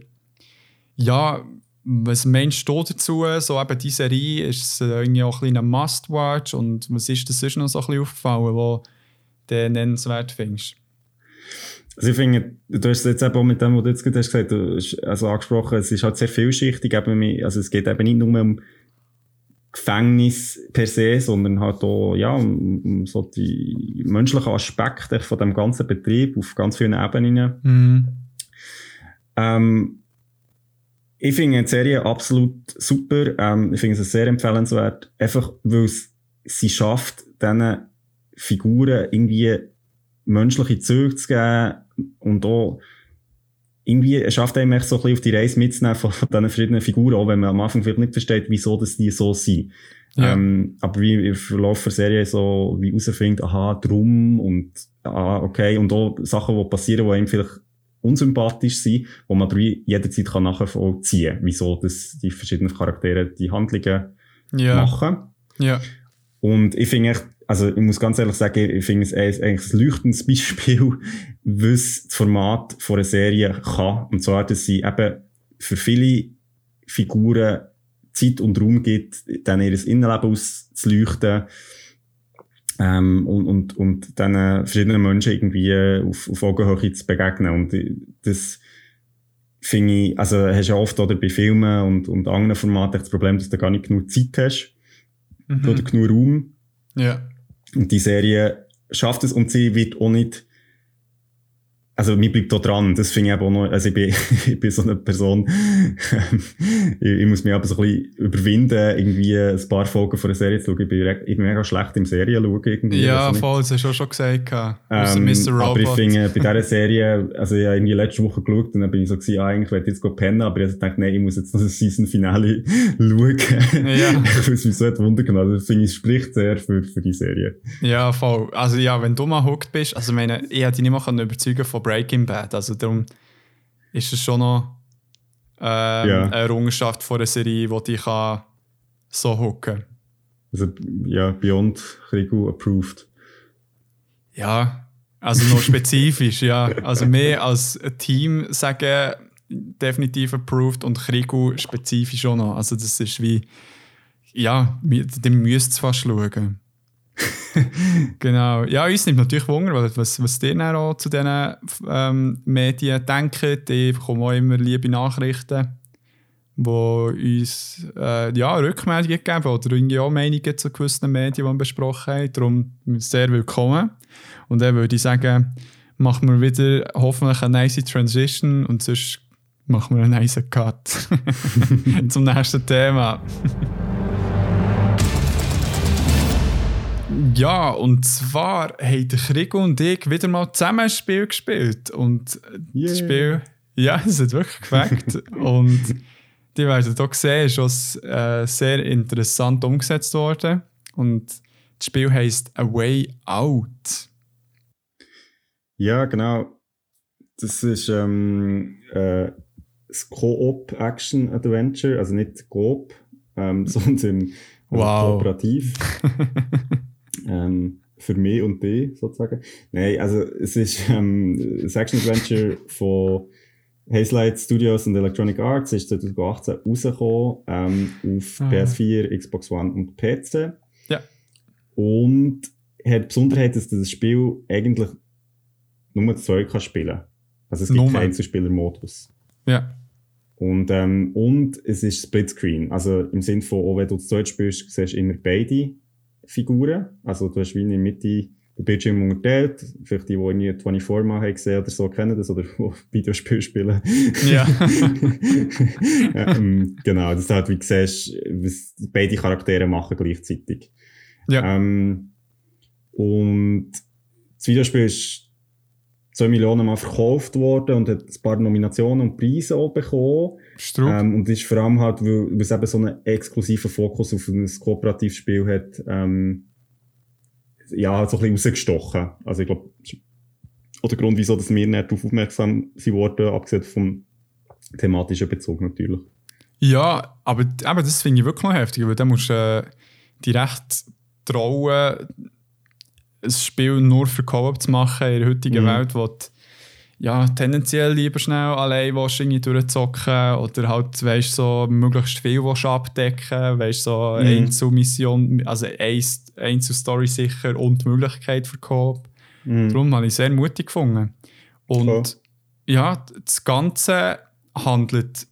Speaker 1: ja, was meinst du dazu? So eben die Serie, ist es irgendwie auch ein bisschen ein Must-Watch und was ist dir sonst noch so ein bisschen aufgefallen, wo du nennenswert findest?
Speaker 2: Also ich finde, du hast jetzt eben auch mit dem, was du jetzt gerade hast gesagt hast also angesprochen, es ist halt sehr vielschichtig, eben, also es geht eben nicht nur um Gefängnis per se, sondern halt auch, ja, so die menschlichen Aspekte von dem ganzen Betrieb auf ganz vielen Ebenen.
Speaker 1: Mhm.
Speaker 2: Ähm, ich finde die Serie absolut super. Ähm, ich finde es sehr empfehlenswert. Einfach, weil es sie schafft, diesen Figuren irgendwie menschliche Züge zu geben und auch irgendwie es schafft einem echt so ein bisschen auf die Reise mitzunehmen von, diesen verschiedenen Figuren, auch wenn man am Anfang vielleicht nicht versteht, wieso das die so sind.
Speaker 1: Ja.
Speaker 2: Ähm, aber wie im Verlauf der Serie so wie herausfindet, aha, drum und ah, okay, und auch Sachen, die passieren, die einem vielleicht unsympathisch sind, wo man jederzeit kann nachvollziehen kann, wieso das die verschiedenen Charaktere die Handlungen
Speaker 1: Ja,
Speaker 2: machen.
Speaker 1: ja,
Speaker 2: Und ich finde echt, also ich muss ganz ehrlich sagen, ich finde es eigentlich ein leuchtendes [LAUGHS] Beispiel, was das Format von einer Serie kann. Und zwar, dass sie eben für viele Figuren Zeit und Raum gibt, dann ihr Innenleben auszuleuchten ähm, und, und, und dann verschiedenen Menschen irgendwie auf, auf Augenhöhe zu begegnen. Und das finde ich, also hast du ja oft oder bei Filmen und, und anderen Formaten das Problem, dass du gar nicht genug Zeit hast
Speaker 1: mhm.
Speaker 2: oder genug Raum.
Speaker 1: ja,
Speaker 2: Und die Serie schafft es und sie wird auch nicht, also mir bleibt da dran, das finde ich eben auch noch, also ich bin, [LAUGHS] ich bin so eine Person, ich, ich muss mich aber so ein bisschen überwinden, irgendwie ein paar Folgen von einer Serie zu schauen. Ich bin, ich bin mega schlecht im Serien schauen irgendwie.
Speaker 1: ja,
Speaker 2: also nicht-
Speaker 1: voll, das hast du auch schon gesagt.
Speaker 2: ähm,
Speaker 1: Mr.
Speaker 2: aber ich
Speaker 1: Robot.
Speaker 2: finde, bei dieser Serie, also ich habe irgendwie letzte Woche geschaut und dann bin ich so gewesen, ah, eigentlich werde ich jetzt go pennen, aber ich gedacht, nein, ich muss jetzt noch das Season-Finale [LAUGHS] schauen.
Speaker 1: Ja. [LAUGHS]
Speaker 2: ich muss mich so hat Wunder genommen. Also, das finde ich, es spricht sehr für, für die Serie.
Speaker 1: Ja, voll. Also ja, wenn du mal hooked bist, also ich meine, ich hätte dich nicht mal können überzeugen von Breaking Bad, also darum ist es schon noch ähm,
Speaker 2: Ja.
Speaker 1: eine Errungenschaft von einer Serie, die kann so hooken
Speaker 2: Also, ja, Beyond Krigu approved.
Speaker 1: Ja, also noch spezifisch, ja. Also mehr als ein Team sagen, definitiv approved und Krigu spezifisch auch noch. Also das ist wie, ja, dem müsst ihr fast schauen. [LAUGHS] genau. Ja, uns nimmt natürlich Wunder, was, was, ihr dann auch zu diesen ähm, Medien denkt. Ich bekomme auch immer liebe Nachrichten, die uns äh, ja, Rückmeldungen geben oder irgendwie auch Meinungen zu gewissen Medien, die wir besprochen haben. Darum sehr willkommen. Und dann würde ich sagen, machen wir wieder hoffentlich eine nice Transition und sonst machen wir einen nice Cut [LAUGHS] zum nächsten Thema. [LAUGHS] Ja, und zwar haben der Krieg und ich wieder mal zusammen ein Spiel gespielt. Und
Speaker 2: Yeah.
Speaker 1: das Spiel, ja, [LAUGHS] es hat wirklich gefällt. und die werden hier sehen, ist auch äh, sehr interessant umgesetzt worden. Und das Spiel heisst A Way Out.
Speaker 2: Ja, genau. Das ist ähm, äh, das Co-op-Action-Adventure, also nicht Coop, ähm, [LAUGHS] sondern also
Speaker 1: Wow.
Speaker 2: kooperativ. [LAUGHS] ähm, für mich und dich sozusagen. Nein, also es ist ähm, das Action-Adventure von Hazelight Studios und Electronic Arts, ist 2018 rausgekommen ähm, auf
Speaker 1: Ah.
Speaker 2: PS4, Xbox One und PC.
Speaker 1: Ja.
Speaker 2: Und hat die Besonderheit, dass das Spiel eigentlich nur zu zweit spielen. Also es gibt
Speaker 1: Nur.
Speaker 2: keinen Einzelspieler-Modus.
Speaker 1: Ja.
Speaker 2: Und, ähm, und es ist Splitscreen. Also im Sinne von, auch wenn du zu zweit spielst, siehst du immer beide Figuren. Also du hast wie in der Mitte den Bildschirm unterteilt. Vielleicht die, die irgendwie 24 Mal haben gesehen oder so, kennen das, oder die [LAUGHS] Videospiele spielen.
Speaker 1: Ja. [LAUGHS]
Speaker 2: ähm, genau, das halt, wie du siehst, was beide Charaktere machen gleichzeitig.
Speaker 1: Ja.
Speaker 2: Ähm, und das Videospiel ist 2 Millionen Mal verkauft worden und hat ein paar Nominationen und Preise auch bekommen. Ähm, und ist vor allem halt, weil, weil es eben so einen exklusiven Fokus auf ein kooperatives Spiel hat, ähm, ja, halt so ein bisschen rausgestochen. Also ich glaube, auch der Grund, wieso dass wir nicht darauf aufmerksam sind worden, abgesehen vom thematischen Bezug natürlich.
Speaker 1: Ja, aber eben, das finde ich wirklich noch heftig, weil da musst du äh, direkt trauen, ein Spiel nur für Co-op zu machen in der heutigen mhm. Welt, wo du ja, tendenziell lieber schnell allein irgendwie durchzocken oder halt, weißt so möglichst viel willst abdecken, weißt so mhm. Einzelmission, also Einzelstory sicher und die Möglichkeit für Coop. Mhm. Darum habe ich sehr mutig gefunden. Und cool. ja, das Ganze handelt,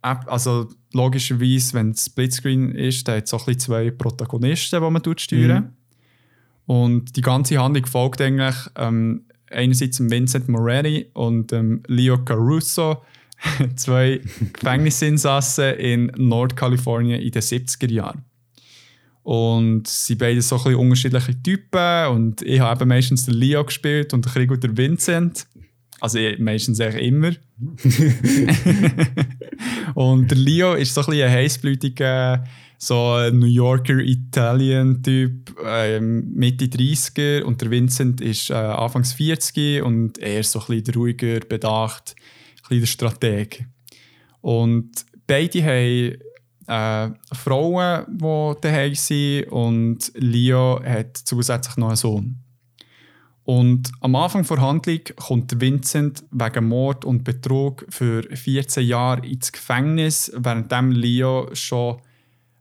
Speaker 1: also logischerweise, wenn es Splitscreen ist, da hat es auch zwei Protagonisten, die man steuern mhm. Und die ganze Handlung folgt eigentlich ähm, einerseits Vincent Moretti und ähm, Leo Caruso, [LAUGHS] zwei Gefängnisinsassen in Nordkalifornien in den 70er Jahren. Und sie beide so ein bisschen unterschiedliche Typen und ich habe eben meistens den Leo gespielt und ein bisschen der Vincent. Also meistens eigentlich immer. [LAUGHS] [LAUGHS] und der Leo ist so ein bisschen ein heißblütiger so ein New Yorker Italien-Typ, äh, Mitte 30er und der Vincent ist äh, Anfangs 40 und er ist so ein bisschen ruhiger, bedacht, ein bisschen der Strateg. Und beide haben äh, Frauen, die daheim sind und Leo hat zusätzlich noch einen Sohn. Und am Anfang der Handlung kommt Vincent wegen Mord und Betrug für 14 Jahre ins Gefängnis, während Leo schon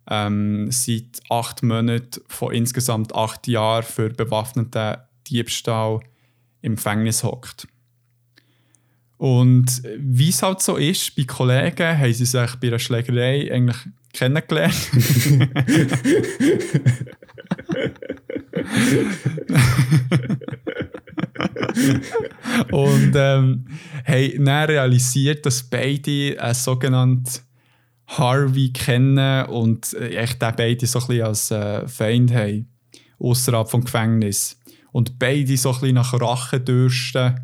Speaker 1: ähm, seit acht Monaten von insgesamt acht Jahren für bewaffneten Diebstahl im Gefängnis hockt. Und wie es halt so ist, bei Kollegen haben sie sich bei einer Schlägerei eigentlich kennengelernt. [LAUGHS] und ähm, haben dann realisiert, dass beide ein sogenanntes Harvey kennen und äh, echt auch beide so ein bisschen als äh, Feind haben, außerhalb vom Gefängnis. Und beide so ein bisschen nach Rache dürsten.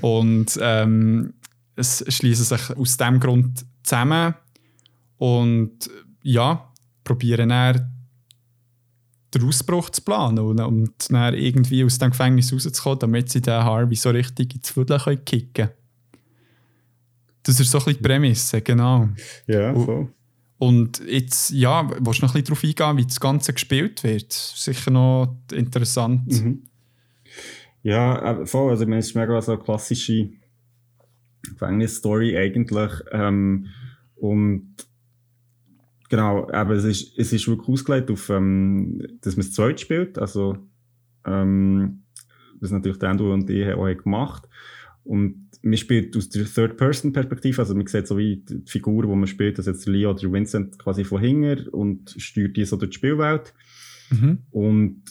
Speaker 1: und ähm, es schließen sich aus dem Grund zusammen und ja, probieren dann den Ausbruch zu planen und, dann irgendwie aus dem Gefängnis rauszukommen, damit sie den Harvey so richtig ins Viertel kicken können. Das ist so ein bisschen die Prämisse, genau.
Speaker 2: Ja, voll.
Speaker 1: Und jetzt, ja, willst du noch ein bisschen darauf eingehen, wie das Ganze gespielt wird? Sicher noch interessant. Mhm.
Speaker 2: Ja, voll. Also, ich meine, es ist mega so eine klassische Gefängnisstory eigentlich. Ähm, und genau, aber es ist, es ist wirklich ausgelegt auf, ähm, dass man es zweit spielt. Also, ähm, das natürlich der Andrew und ich auch gemacht. Und man spielt aus der Third-Person-Perspektive, also man sieht so wie die Figur, die man spielt, das jetzt Leo oder Vincent quasi von hinten und steuert die so durch die Spielwelt. Mhm. Und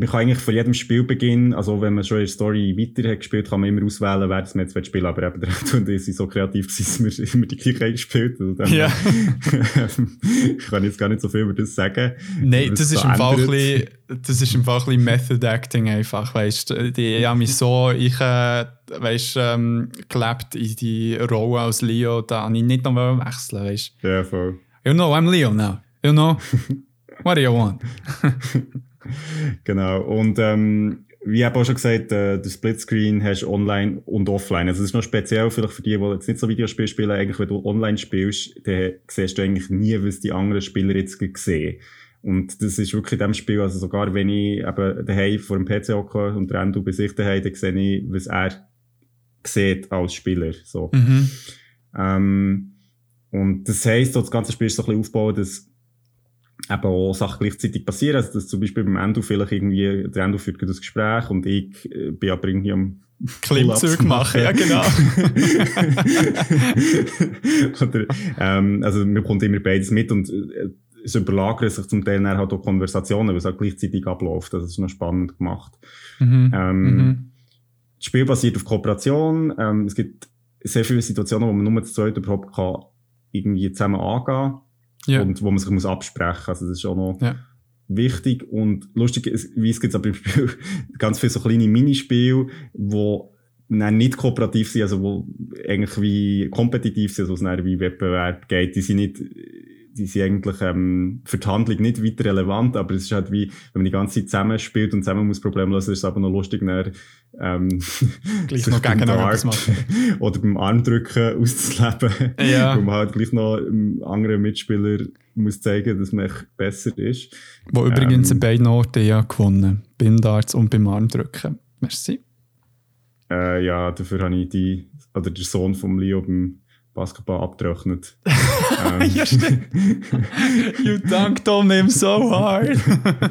Speaker 2: man kann eigentlich von jedem Spielbeginn, also wenn man schon in der Story weiter hat gespielt, kann man immer auswählen, wer das jetzt spielen aber eben [LAUGHS] der und ich sind so kreativ dass wir immer die gleiche gespielt also dann,
Speaker 1: Ja. [LAUGHS]
Speaker 2: ich kann jetzt gar nicht so viel über das sagen.
Speaker 1: Nein, das ist, im Fall ein bisschen, das ist im Fall ein bisschen Method Acting einfach, weißt du. Ich habe mich so, ich, äh, weißt, ähm, gelebt in die Rolle als Leo, da habe ich nicht noch wechseln, weißt
Speaker 2: du. Ja, voll.
Speaker 1: You know, I'm Leo now. You know? [LAUGHS] What do you want? [LAUGHS]
Speaker 2: genau. Und ähm, wie ich auch schon gesagt, äh, der Splitscreen hast du online und offline. Also es ist noch speziell vielleicht für die, die jetzt nicht so Videospiele spielen. Eigentlich, wenn du online spielst, dann siehst du eigentlich nie, was die anderen Spieler jetzt sehen. Und das ist wirklich in dem Spiel, also sogar wenn ich eben daheim vor dem PC hocke und renn du bei sich daheim, dann sehe ich, was er sieht als Spieler. So. Mhm. Ähm, und das heisst, das ganze Spiel ist so ein bisschen aufgebaut, dass eben auch Sachen gleichzeitig passieren. Also, dass zum Beispiel beim Endo vielleicht irgendwie, der Endo führt das Gespräch und ich äh, bin aber irgendwie am
Speaker 1: Klimmzug machen, ja genau. [LAUGHS]
Speaker 2: Oder, ähm, also man kommt immer beides mit und äh, es überlagern sich zum Teil dann halt auch Konversationen, weil es halt gleichzeitig abläuft. Das ist noch spannend gemacht. Mhm. Ähm, mhm. Das Spiel basiert auf Kooperation. Ähm, es gibt sehr viele Situationen, wo man nur zu zweit überhaupt kann irgendwie zusammen angehen kann ja. und wo man sich muss absprechen muss. Also das ist auch noch ja. wichtig und lustig, wie es gibt aber im Spiel [LAUGHS] ganz viele so kleine Minispiele, wo nein, nicht kooperativ sind, also wo eigentlich wie kompetitiv sind, also wo es wie Wettbewerb geht, die sind nicht, die sind eigentlich ähm, für die Handlung nicht weiter relevant, aber es ist halt wie, wenn man die ganze Zeit zusammenspielt und zusammen muss Probleme lösen, ist es aber noch lustig, dann, ähm, [LAUGHS]
Speaker 1: gleich [LAUGHS] noch zu machen. [LAUGHS]
Speaker 2: oder beim Armdrücken auszuleben,
Speaker 1: ja.
Speaker 2: wo man halt gleich noch einem anderen Mitspieler muss zeigen, dass man besser ist.
Speaker 1: Wo übrigens ähm, in beiden Orten ja gewonnen, beim Darts und beim Armdrücken. Merci.
Speaker 2: Äh, ja, dafür habe ich die, oder der Sohn von Leo beim Basketball abgerechnet.
Speaker 1: Ähm. [LAUGHS] ja, stimmt. you dunked on him so hard.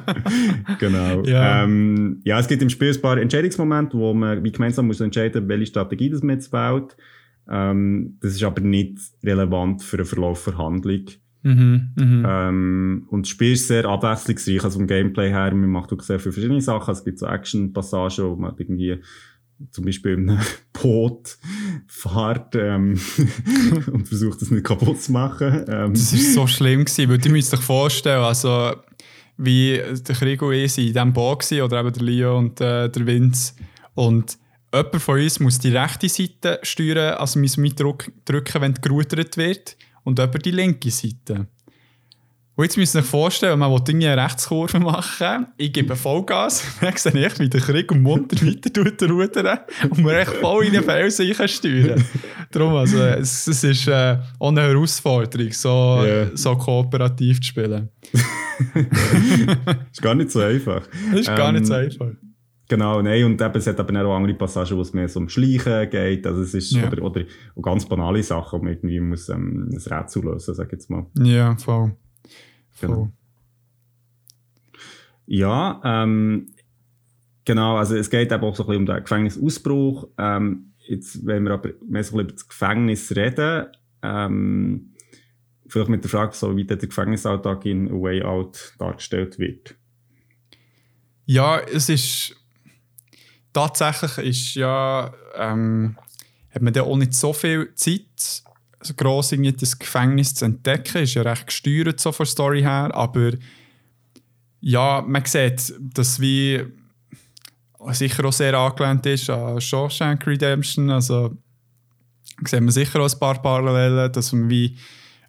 Speaker 1: [LAUGHS]
Speaker 2: genau. Ja. Ähm, ja, es gibt im Spiel ein paar Entscheidungsmomente, wo man wie gemeinsam muss entscheiden, welche Strategie das man jetzt wählt. Ähm, das ist aber nicht relevant für den Verlauf der Handlung.
Speaker 1: Mhm, mhm.
Speaker 2: ähm, und das Spiel ist sehr abwechslungsreich, also vom Gameplay her, man macht auch sehr viele verschiedene Sachen. Es gibt so Action-Passagen, wo man irgendwie zum Beispiel in einem [LAUGHS] Boot fährt ähm, [LAUGHS] und versucht, das nicht kaputt zu machen. Ähm.
Speaker 1: Das war so schlimm, gewesen, weil ihr müsst euch vorstellen, also wie der Krieg und ich in diesem Boot gewesen, oder eben der Leo und äh, der Vince. Und jemand von uns muss die rechte Seite steuern, also müssen wir drücken, wenn gerudert wird, und jemand die linke Seite. Und jetzt müsst ihr euch vorstellen, man will eine Rechtskurve machen, ich gebe Vollgas, [LAUGHS] dann sehe ich, wie der Krieg und munter weiter rudern und wir echt voll in den Felsen steuern. Darum, also, es, es ist äh, auch eine Herausforderung, so, yeah. so kooperativ zu spielen. [LAUGHS]
Speaker 2: ist gar nicht so einfach.
Speaker 1: Das ist ähm, gar nicht so ähm, einfach.
Speaker 2: Genau, nein, und eben, es hat aber auch andere Passagen, wo es mehr so um Schleichen geht, also es ist, ja. oder, oder ganz banale Sachen, wo man irgendwie muss, ähm, ein Rätsel lösen, sag ich jetzt mal.
Speaker 1: Ja, voll.
Speaker 2: Genau. Ja, ähm, genau, also es geht eben auch so ein bisschen um den Gefängnisausbruch. Ähm, jetzt, wenn wir aber mehr so ein bisschen über das Gefängnis reden, ähm, vielleicht mit der Frage, so wie der Gefängnisalltag in A Way Out dargestellt wird.
Speaker 1: Ja, es ist tatsächlich ist ja, ähm, hat man da auch nicht so viel Zeit so gross irgendwie das Gefängnis zu entdecken. Ist ja recht gesteuert so von der Story her, aber ja, man sieht, dass wie sicher auch sehr angelehnt ist an Shawshank Redemption, also sieht man sicher auch ein paar Parallelen, dass man wie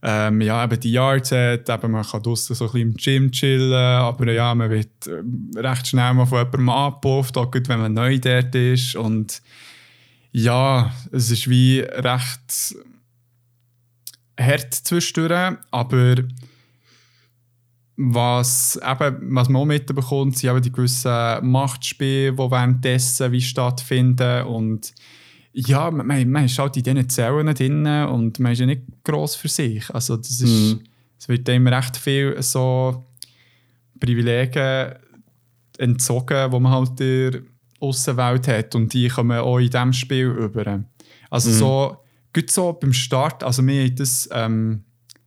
Speaker 1: ähm, ja, eben die Yards hat, eben man kann draussen so ein bisschen im Gym chillen, aber ja, man wird äh, recht schnell mal von jemandem abgepufft, auch gut, wenn man neu dort ist und ja, es ist wie recht hart zwischendurch, aber was, eben, was man auch mitbekommt, sind eben die gewissen Machtspiele, die währenddessen wie stattfinden und ja, man, man ist halt in diesen Zellen drin und man ist ja nicht gross für sich. Also das ist, mhm. es wird einem recht viel so Privilegien entzogen, die man halt in der Außenwelt hat und die kommen auch in diesem Spiel über. Also mhm. so Gut so beim Start, also wir haben das, ähm,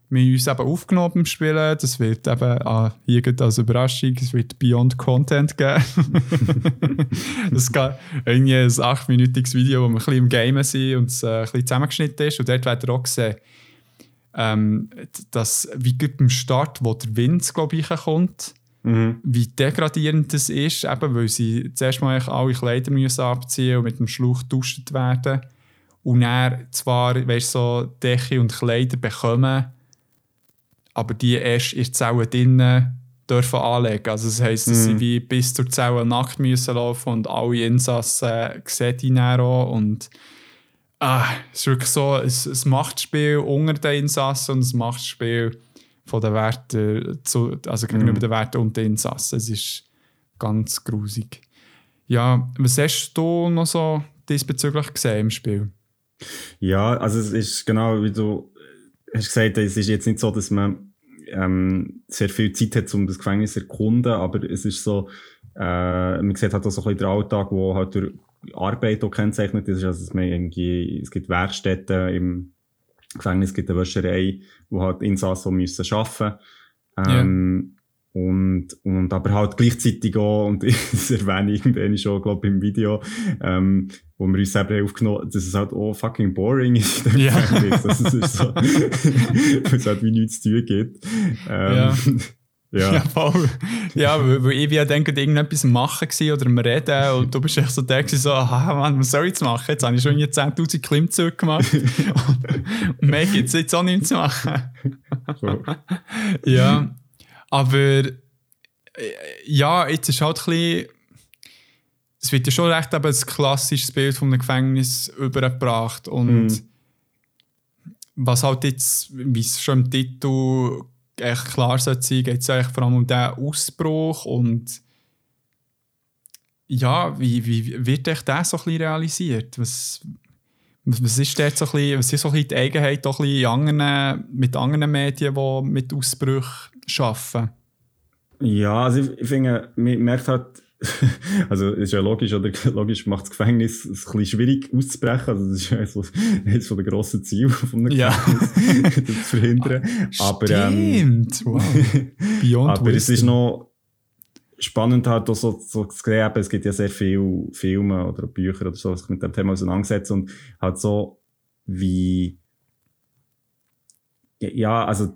Speaker 1: wir haben uns eben aufgenommen beim Spielen, das wird eben, ah, hier geht als Überraschung, es wird Beyond Content geben. [LAUGHS] es gibt irgendwie ein 8-minütiges Video, wo wir ein bisschen im Game sind und es äh, ein bisschen zusammengeschnitten ist und dort werdet ihr auch sehen, ähm, dass, wie gut beim Start, wo der Wind, glaube ich, kommt, mhm. wie degradierend das ist, eben, weil sie zuerst mal alle Kleider müssen abziehen und mit dem Schlauch getauscht werden und dann zwar weißt, so Decke und Kleider bekommen, aber die erst in der Zelle drinnen dürfen anlegen. Also das heisst, dass mm. sie mhm. wie bis zur Zelle nackt müssen laufen und alle Insassen sehen die dann auch. Und ah, es ist wirklich so ein, ein Machtspiel unter den Insassen und ein Machtspiel von den Werten, zu, also gegenüber mm. den Werten und den Insassen. Es ist ganz grusig. Ja, was hast du noch so diesbezüglich gesehen im Spiel?
Speaker 2: Ja, also es ist genau wie du hast gesagt, es ist jetzt nicht so, dass man ähm, sehr viel Zeit hat, um das Gefängnis zu erkunden, aber es ist so, äh, man sieht halt auch so ein bisschen den Alltag, wo halt durch Arbeit auch kennzeichnet ist, also es, irgendwie, es gibt Werkstätten im Gefängnis, es gibt eine Wäscherei, wo halt Insassen müssen arbeiten. Ähm, und, und aber halt gleichzeitig auch, und [LAUGHS] das erwähne ich irgendwann schon, glaube ich, im Video, ähm, wo wir uns selber aufgenommen dass es halt auch fucking boring ist. Ja. Also es ist so, [LAUGHS] es halt wie nichts zu tun gibt. Ähm, ja. [LAUGHS] Ja,
Speaker 1: Ja, voll. Ja, weil, weil ich ja denke, irgendetwas machen gewesen oder am Reden und du bist echt so der gewesen, so, aha, Mann, was soll ich jetzt machen? Jetzt habe ich schon 10'000 Klimmzüge gemacht und mehr gibt es jetzt auch nicht zu machen. Ja, aber äh, ja, jetzt ist halt ein bisschen, es wird ja schon recht eben ein klassisches Bild von einem Gefängnis übergebracht und
Speaker 2: Mhm.
Speaker 1: was halt jetzt, wie es schon im Titel echt klar sollte sein, geht es eigentlich vor allem um diesen Ausbruch und ja, wie, wie wird echt das so ein bisschen realisiert? Was, was ist dort so ein bisschen, was ist so ein bisschen die Eigenheit auch ein bisschen anderen, mit anderen Medien, die mit Ausbrüchen arbeiten?
Speaker 2: Ja, also ich, ich finde, man merkt halt, [LAUGHS] also ist ja logisch, oder [LAUGHS] logisch macht das Gefängnis es ein bisschen schwierig auszubrechen, also das ist ja [LAUGHS] eines, eines den grossen Zielen von einem
Speaker 1: Ja.
Speaker 2: Gefängnis, das zu verhindern. Aber, ähm,
Speaker 1: Stimmt! wow. Beyond
Speaker 2: Aber es ist noch spannend halt auch so, so zu sehen, eben, es gibt ja sehr viele Filme oder Bücher oder so, die sich mit dem Thema auseinandersetzen und halt so wie ja, also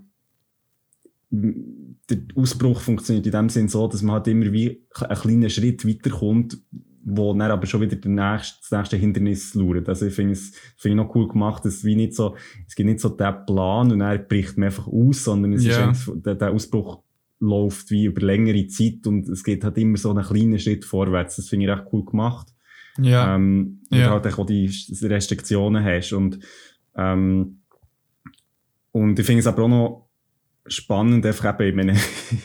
Speaker 2: der Ausbruch funktioniert in dem Sinn so, dass man halt immer wie einen kleinen Schritt weiterkommt, wo dann aber schon wieder der nächste, das nächste Hindernis lauert. Also ich finde es finde ich noch cool gemacht, dass es wie nicht so, es gibt nicht so den Plan und dann bricht man einfach aus, sondern es ist
Speaker 1: Ja.
Speaker 2: einfach, der, der Ausbruch läuft wie über längere Zeit und es geht halt immer so einen kleinen Schritt vorwärts. Das finde ich recht cool gemacht.
Speaker 1: Ja,
Speaker 2: Ähm,
Speaker 1: Ja.
Speaker 2: du halt auch die Restriktionen hast. Und, ähm, und ich finde es aber auch noch spannend, einfach eben, ich meine,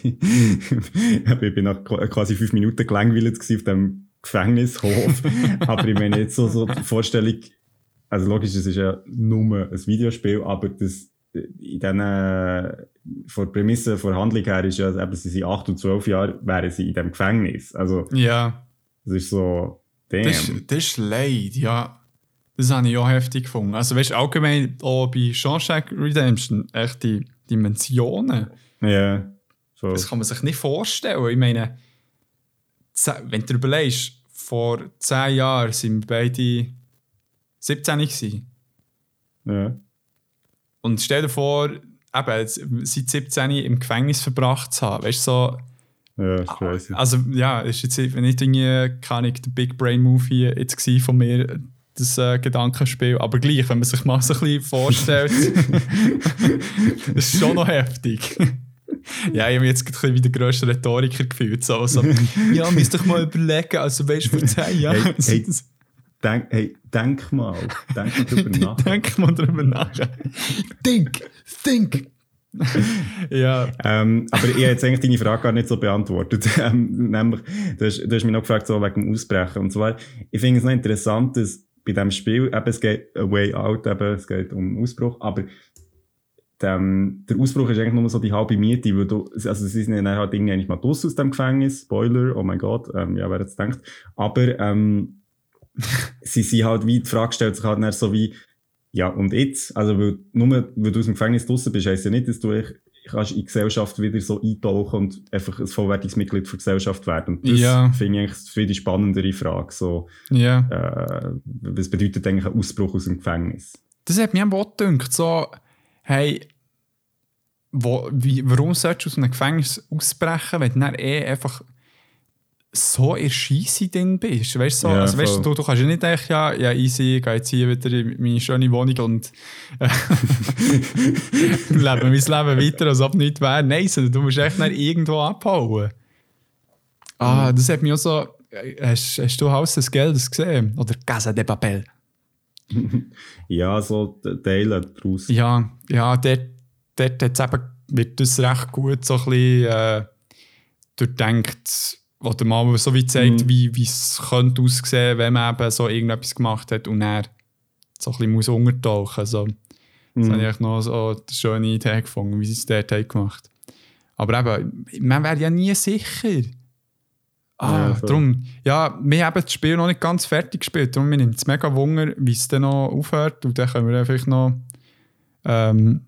Speaker 2: [LAUGHS] ich bin nach qu- quasi fünf Minuten gelangweilt auf dem Gefängnishof. [LAUGHS] aber ich meine jetzt so, so die Vorstellung, also logisch, es ist ja nur ein Videospiel, aber das, in diesen, von der Prämisse, von der Handlung her ist ja, eben, sie sind acht und zwölf Jahre, wären sie in dem Gefängnis. Also,
Speaker 1: ja.
Speaker 2: das ist so, damn.
Speaker 1: Das, ist- das ist leid, ja. Das habe ich auch heftig gefunden. Also weißt du, allgemein auch bei Shawshank Redemption, echt die Dimensionen.
Speaker 2: Ja, voll.
Speaker 1: Das kann man sich nicht vorstellen. Ich meine, wenn du überlegst, vor zehn Jahren sind wir beide 17 gewesen.
Speaker 2: Ja.
Speaker 1: Und stell dir vor, eben, seit 17 im Gefängnis verbracht zu haben. Weißt du, so,
Speaker 2: Ja, ist crazy.
Speaker 1: also ja, ist jetzt nicht irgendwie, kann ich, der Big Brain Move hier jetzt gewesen von mir, das äh, Gedankenspiel. Aber gleich, wenn man sich mal so ein bisschen vorstellt, das [LAUGHS] ist schon noch heftig. [LAUGHS] Ja, ich habe jetzt gerade ein bisschen wie der grösste Rhetoriker gefühlt. So, so, ja, müsst doch mal überlegen, also weißt du, vor 10 Jahren.
Speaker 2: Hey, hey, denk, hey, denk mal, denk mal drüber [LAUGHS] nach.
Speaker 1: Denk mal drüber nach. Think, think. ja,
Speaker 2: Ähm, aber ich habe jetzt eigentlich deine Frage gar nicht so beantwortet. [LAUGHS] Ähm, nämlich, du hast, du hast mich noch gefragt, so wegen dem Ausbrechen. Und zwar, ich finde es noch interessant, dass bei diesem Spiel, eben, es geht a way out, eben, es geht um Ausbruch, aber dem, der Ausbruch ist eigentlich nur so die halbe Miete, weil du, also sie sind dann halt irgendwie eigentlich mal draus aus dem Gefängnis, Spoiler, oh mein Gott, ähm, ja, wer jetzt denkt. Aber, ähm, [LAUGHS] sie sind halt wie, die Frage stellt sich halt dann so wie, ja, und jetzt? Also, weil, nur weil du aus dem Gefängnis draussen bist, heisst ja nicht, dass du echt, kannst in die Gesellschaft wieder so eintauchen und einfach ein vollwertiges Mitglied der Gesellschaft werden. Und das
Speaker 1: Ja.
Speaker 2: finde ich eigentlich viel die spannendere Frage. So,
Speaker 1: ja.
Speaker 2: äh, was bedeutet eigentlich ein Ausbruch aus dem Gefängnis?
Speaker 1: Das hat mich auch gedacht, so, hey, wo, wie, warum solltest du aus einem Gefängnis ausbrechen, wenn du dann eh einfach so in Scheisse bist? Weißt du, so,
Speaker 2: Ja,
Speaker 1: also, weißt du, du kannst ja nicht denken, ja, ja, easy, ich gehe jetzt hier wieder in meine schöne Wohnung und äh, [LAUGHS] lebe mein Leben weiter, als ob nichts wäre. Nein, sondern du musst echt dann irgendwo abhauen. Ah, das hat mich auch so, hast, hast du Haus des Geldes gesehen? Oder Casa de Papel? [LAUGHS]
Speaker 2: Ja, so Teile daraus.
Speaker 1: Ja, ja dort, dort eben, wird das recht gut so ein bisschen äh, durchdenkt oder mal so wie zeigt,
Speaker 2: Mhm.
Speaker 1: wie es könnte aussehen, wenn man eben so irgendetwas gemacht hat und er so ein bisschen muss untertauchen. So. Das
Speaker 2: Mhm.
Speaker 1: habe ich noch so eine schöne Idee gefunden, wie sie es dort haben gemacht Aber eben, man wäre ja nie sicher. Ah,
Speaker 2: Ja,
Speaker 1: darum, ja, wir haben das Spiel noch nicht ganz fertig gespielt, darum nimmt es mega Wunder, wie es dann noch aufhört und dann können wir einfach noch ähm,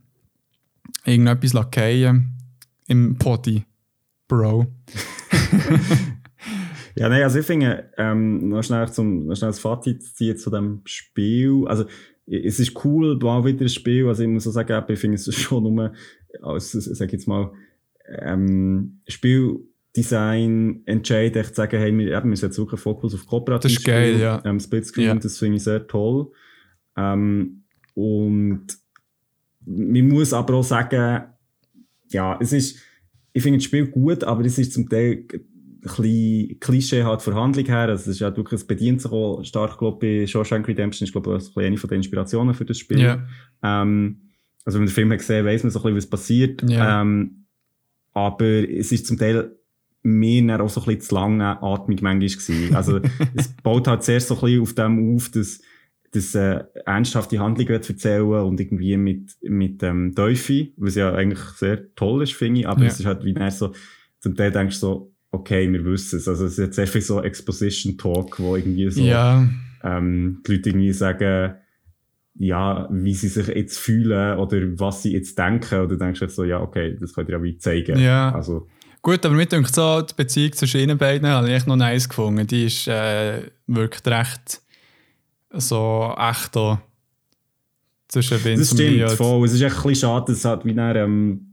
Speaker 1: irgendetwas lackieren im Podi, Bro. [LAUGHS]
Speaker 2: Ja, nein, also ich finde, ähm, noch schnell zum, noch schnell das Fazit zu ziehen zu dem Spiel. Also, es ist cool, mal wieder ein Spiel. Also, ich muss so sagen, ich finde es [LAUGHS] schon nur, als, sag jetzt mal, ähm, Spieldesign entscheiden, echt sagen, hey, wir, eben, wir setzen wirklich Fokus auf kooperativ
Speaker 1: Das ist geil, ja.
Speaker 2: ähm, Splitscreen,
Speaker 1: Ja.
Speaker 2: das finde ich sehr toll. Ähm, und man muss aber auch sagen, ja, es ist, ich finde das Spiel gut, aber es ist zum Teil ein Klischee halt von Handlung her. Also es ist ja wirklich, es bedient sich auch stark, glaube ich, bei Shawshank Redemption ist, glaube ich, eine von den Inspirationen für das Spiel.
Speaker 1: Ja.
Speaker 2: Ähm, also wenn man den Film hat gesehen, weiss man so ein bisschen, was passiert.
Speaker 1: Ja.
Speaker 2: Ähm, aber es ist zum Teil mir auch so ein bisschen zu langatmig manchmal gewesen. Also [LAUGHS] es baut halt zuerst so ein bisschen auf dem auf, dass dass äh, ernsthafte Handlung wird erzählen und irgendwie mit, mit ähm, Teufel, was ja eigentlich sehr toll ist, finde ich, aber
Speaker 1: Ja.
Speaker 2: es ist halt wie dann so, zum Teil denkst du so, okay, wir wissen es. Also es ist jetzt sehr viel so Exposition-Talk, wo irgendwie so
Speaker 1: ja.
Speaker 2: ähm, die Leute irgendwie sagen, ja, wie sie sich jetzt fühlen oder was sie jetzt denken. Oder denkst du so, ja, okay, das könnt ihr ja wie zeigen.
Speaker 1: Ja.
Speaker 2: Also,
Speaker 1: Gut, aber mir denkt so, die Beziehung zwischen ihnen beiden habe ich echt noch nice gefunden. Die ist äh, wirklich recht so echt da. Zwischen
Speaker 2: das
Speaker 1: Vince und
Speaker 2: stimmt
Speaker 1: Mia.
Speaker 2: voll. Es ist echt ein bisschen schade, dass halt wie dann, ähm,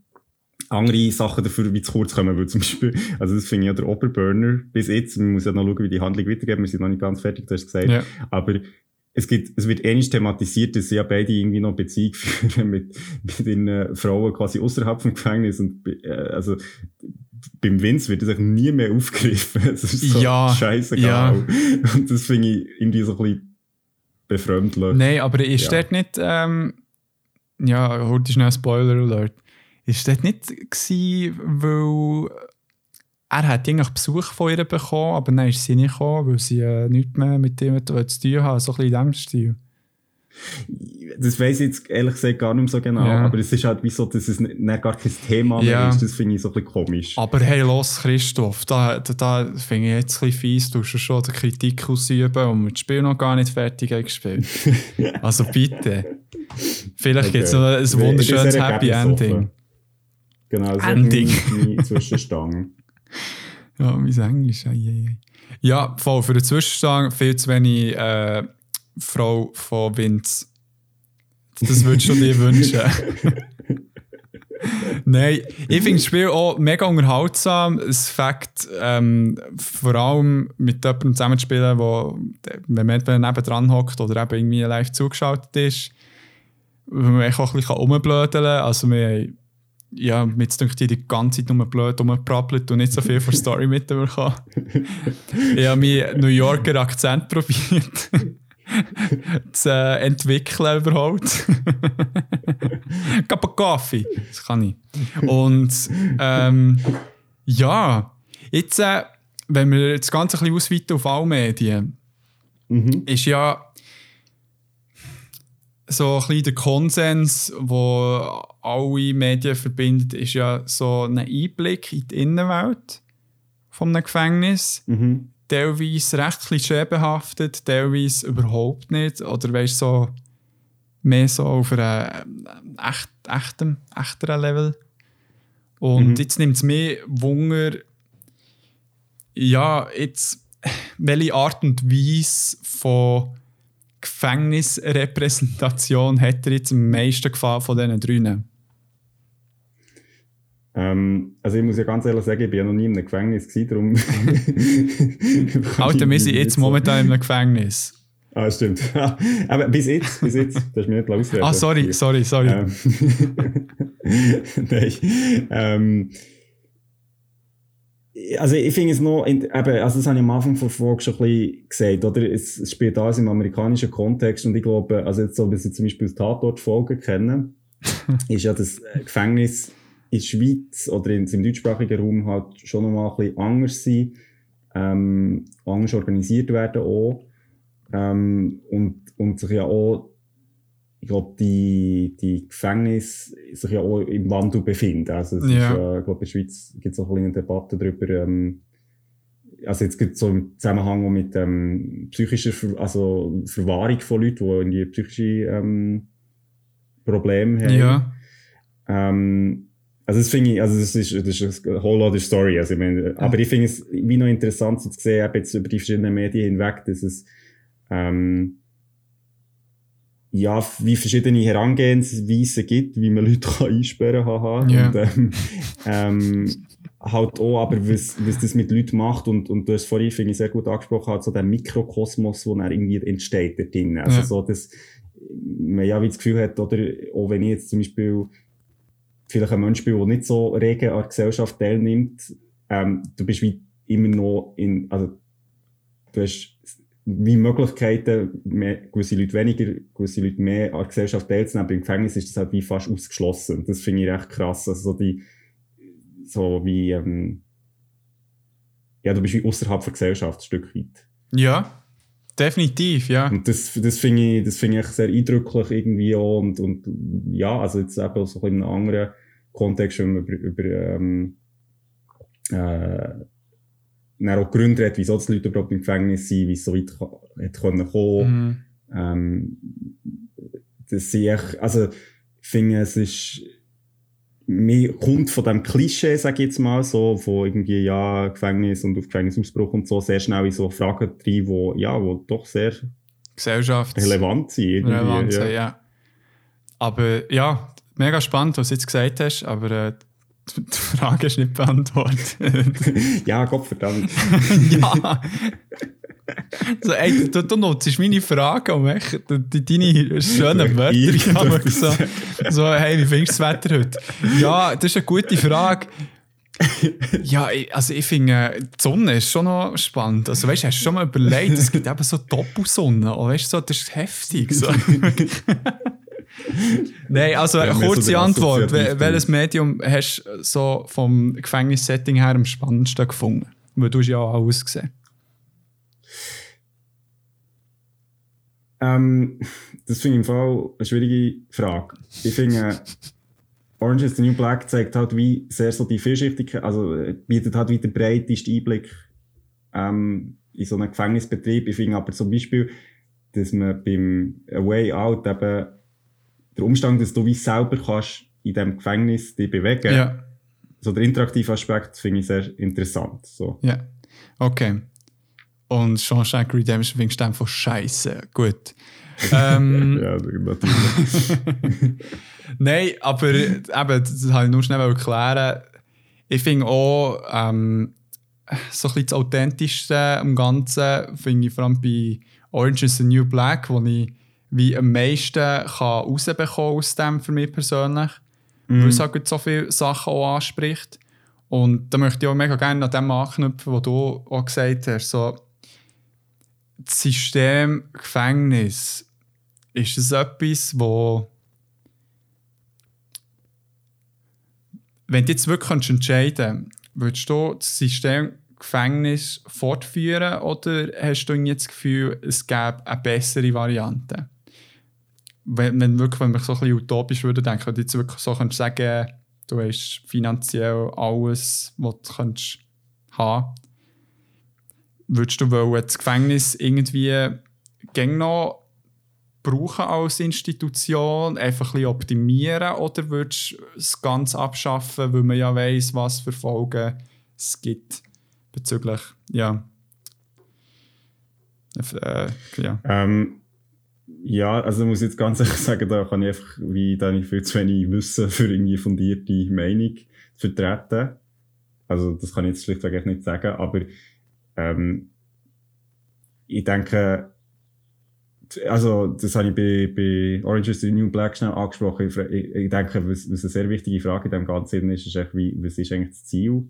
Speaker 2: andere Sachen dafür wie zu kurz kommen, weil zum Beispiel, also das finde ich ja der Oberburner bis jetzt, man muss ja noch schauen, wie die Handlung weitergeht, wir sind noch nicht ganz fertig, du hast gesagt,
Speaker 1: Ja.
Speaker 2: aber es gibt, es wird ähnlich thematisiert, dass sie ja beide irgendwie noch Beziehung [LAUGHS] führen mit, mit den äh, Frauen quasi außerhalb vom Gefängnis und, äh, also, beim Vince wird das eigentlich nie mehr aufgegriffen. [LAUGHS] Es ist so
Speaker 1: Ja,
Speaker 2: scheißegal. Und das finde ich irgendwie so ein bisschen befremdlich.
Speaker 1: Nein, aber ist
Speaker 2: Ja.
Speaker 1: dort nicht, ähm, ja, heute schnell Spoiler Alert, ist dort nicht gewesen, weil er hat eigentlich Besuch von ihr bekommen, aber dann ist sie nicht gekommen, weil sie äh, nichts mehr mit ihm zu tun haben, so ein bisschen in diesem Stil.
Speaker 2: Das weiß ich jetzt ehrlich gesagt gar nicht mehr so genau,
Speaker 1: Ja.
Speaker 2: aber es ist halt wie so, dass es nicht, nicht gar kein Thema
Speaker 1: Ja.
Speaker 2: mehr ist. Das finde ich so ein bisschen komisch.
Speaker 1: Aber hey, los, Christoph, da, da, da finde ich jetzt ein bisschen fies, du hast schon die Kritik ausüben und wir das Spiel noch gar nicht fertig gespielt. [LAUGHS] also bitte. Vielleicht
Speaker 2: Okay.
Speaker 1: gibt es noch ein wunderschönes Happy. Ending.
Speaker 2: Genau, das
Speaker 1: Ending. [LAUGHS]
Speaker 2: Zwischenstange.
Speaker 1: Ja, mein Englisch. Ei, ei, ei. Ja, voll für den Zwischenstand viel zu wenig äh, Frau von Vince. Das würdest du dir wünschen. [LAUGHS] Nein, ich finde das Spiel auch mega unterhaltsam. Es Fakt, ähm, vor allem mit jemandem zusammenzuspielen, wo, wenn man nebendran hockt oder eben irgendwie live zugeschaltet ist, wo man auch ein bisschen rumblödeln kann. Also wir ja, mit denkt die die ganze Zeit nur blöd rumgeprappelt und nicht so viel von Story [LAUGHS] mitbekommen. ich habe meinen New Yorker Akzent probiert [LAUGHS] zu entwickeln überhaupt. Cup of Coffee, das kann ich. Und ähm, ja, jetzt, äh, wenn wir das Ganze ein bisschen ausweiten auf alle Medien,
Speaker 2: Mhm.
Speaker 1: ist ja so ein bisschen der Konsens, wo alle Medien verbindet, ist ja so ein Einblick in die Innenwelt von einem Gefängnis.
Speaker 2: Mhm.
Speaker 1: Teilweise recht klischeebehaftet, teilweise überhaupt nicht. Oder weißt so mehr so auf einem echt, echtem, echteren Level. Und
Speaker 2: Mhm.
Speaker 1: jetzt nimmt es mir Wunder, ja, jetzt, welche Art und Weise von Gefängnisrepräsentation hat er jetzt am meisten gefallen von diesen drinnen?
Speaker 2: Ähm, also ich muss ja ganz ehrlich sagen, ich bin ja noch nie in einem Gefängnis gewesen, darum... [LAUGHS]
Speaker 1: Alter, wir sind jetzt momentan in einem Gefängnis.
Speaker 2: Ah, stimmt. [LAUGHS] Aber bis jetzt, bis jetzt, das ist mir nicht ausreden.
Speaker 1: Ah, sorry, sorry, sorry.
Speaker 2: Ähm, [LAUGHS] Nein. Ähm, also ich finde es noch, eben, also das habe ich am Anfang von Folge schon ein bisschen gesagt, oder? Es, es spielt alles im amerikanischen Kontext und ich glaube, also jetzt so, wie sie zum Beispiel das Tatort-Folge kennen, ist ja das Gefängnis in der Schweiz oder in, im deutschsprachigen Raum halt schon nochmal ein bisschen anders sein, ähm, anders organisiert werden auch, ähm, und, und sich ja auch ich glaube, die, die Gefängnisse sich ja auch im Wandel befinden. Also, es
Speaker 1: Ja.
Speaker 2: ist ja, ich glaube, in der Schweiz gibt es auch ein bisschen eine Debatte darüber, ähm, also jetzt gibt es so im Zusammenhang mit ähm, psychischer, Ver also Verwahrung von Leuten, die irgendwie psychische ähm, Probleme haben.
Speaker 1: ja.
Speaker 2: Ähm, also das finde ich, also das ist, das ist eine whole other story. Also ich meine, aber ich finde es wie noch interessant so zu sehen, eben jetzt über die verschiedenen Medien hinweg, dass es ähm, ja, wie verschiedene Herangehensweisen gibt, wie man Leute [LAUGHS] kann einsperren kann.
Speaker 1: Ja.
Speaker 2: Und, ähm, ähm, halt auch, aber was, was das mit Leuten macht und, und du hast vorhin, finde ich, sehr gut angesprochen, halt so der Mikrokosmos, der dann irgendwie entsteht da drin. Also
Speaker 1: Ja.
Speaker 2: so, dass man ja wie das Gefühl hat, oder, auch wenn ich jetzt zum Beispiel vielleicht ein Mensch bin, der nicht so rege an der Gesellschaft teilnimmt, ähm, du bist wie immer noch in, also du hast wie Möglichkeiten, mehr, gewisse Leute weniger, gewisse Leute mehr an der Gesellschaft teilzunehmen, aber im Gefängnis ist das halt wie fast ausgeschlossen. Das finde ich recht krass. Also so die, so wie, ähm, ja, du bist wie außerhalb der Gesellschaft ein Stück weit.
Speaker 1: Ja, definitiv, ja.
Speaker 2: Und das, das finde ich, das finde ich sehr eindrücklich irgendwie auch und, und, ja, also jetzt eben so in einem anderen Kontext, wenn man über, über, ähm, äh, dann auch Gründe hat, wieso die Leute überhaupt im Gefängnis sind, wie es so weit hat können kommen.
Speaker 1: Mhm.
Speaker 2: Ähm, das sehe ich, also, ich finde, es ist, mir kommt von dem Klischee, sag ich jetzt mal, so, von irgendwie, ja, Gefängnis und auf Gefängnisausbruch und so, sehr schnell in so Fragen rein, wo, ja, wo doch sehr
Speaker 1: Gesellschafts
Speaker 2: relevant sind.
Speaker 1: Relevant
Speaker 2: ja.
Speaker 1: ja. Aber ja, mega spannend, was du jetzt gesagt hast, aber äh, die [LAUGHS] Frage ist nicht beantwortet. [LAUGHS]
Speaker 2: ja, Gottverdammt. [LAUGHS]
Speaker 1: ja. So, ey, du, du nutzt meine Frage, um echt deine schönen Wörter
Speaker 2: Irgendetwas
Speaker 1: so, so, hey, wie findest du das Wetter heute? Ja, das ist eine gute Frage. Ja, ich- also ich finde, die Sonne ist schon noch spannend. Also weißt du, hast du schon mal überlegt, es gibt eben so Doppelsonne. Und weißt du, so, das ist heftig. So. [LAUGHS] Nein, also eine kurze Antwort. Wel- Welches Medium hast du so vom Gefängnissetting her am spannendsten gefunden? Weil du hast ja auch alles gesehen.
Speaker 2: Ähm, das finde ich im Fall eine schwierige Frage. Ich finde, Orange is the New Black zeigt halt wie sehr so die Vielschichtigkeit, also äh, bietet halt wie den breitesten Einblick ähm, in so einen Gefängnisbetrieb. Ich finde aber zum Beispiel, dass man beim A Way Out eben der Umstand, dass du wie selber kannst in diesem Gefängnis dich bewegen,
Speaker 1: Ja,
Speaker 2: so der interaktive Aspekt finde ich sehr interessant. So.
Speaker 1: ja. Okay. Und Shawshank Redemption findest du einfach scheiße. Gut. [LAUGHS] Ähm,
Speaker 2: Ja, natürlich. [LAUGHS]
Speaker 1: Nein, aber eben, das habe ich nur schnell erklären. Ich finde auch, ähm, so ein bisschen das Authentischste am Ganzen finde ich vor allem bei Orange is the New Black, wo ich wie am meisten kann rausbekommen aus dem für mich persönlich. Weil es halt so viele Sachen auch anspricht. Und da möchte ich auch mega gerne an dem anknüpfen, was du auch gesagt hast. So, das System Gefängnis, ist es etwas, wo wenn du jetzt wirklich entscheiden würdest du das System Gefängnis fortführen oder hast du jetzt das Gefühl, es gäbe eine bessere Variante? Wenn, wenn wirklich, wenn man so ein bisschen utopisch würde denken, wenn du jetzt wirklich so kannst sagen, du hast finanziell alles, was du kannst haben, würdest du wollen, das Gefängnis irgendwie gäng noch brauchen als Institution, einfach ein bisschen optimieren oder würdest du es ganz abschaffen, weil man ja weiss, was für Folgen es gibt bezüglich, ja. Äh, ja.
Speaker 2: Ähm, ja, also muss ich jetzt ganz [LAUGHS] ehrlich sagen, da kann ich einfach, wie da ich viel zu wenig Wissen für irgendwie fundierte Meinung vertreten. Also das kann ich jetzt schlichtweg nicht sagen, aber ähm, ich denke, also das habe ich bei, bei Orange is the New Black schnell angesprochen. Ich, ich, denke, was, was eine sehr wichtige Frage in dem Ganzen ist, ist echt, wie, was ist eigentlich das Ziel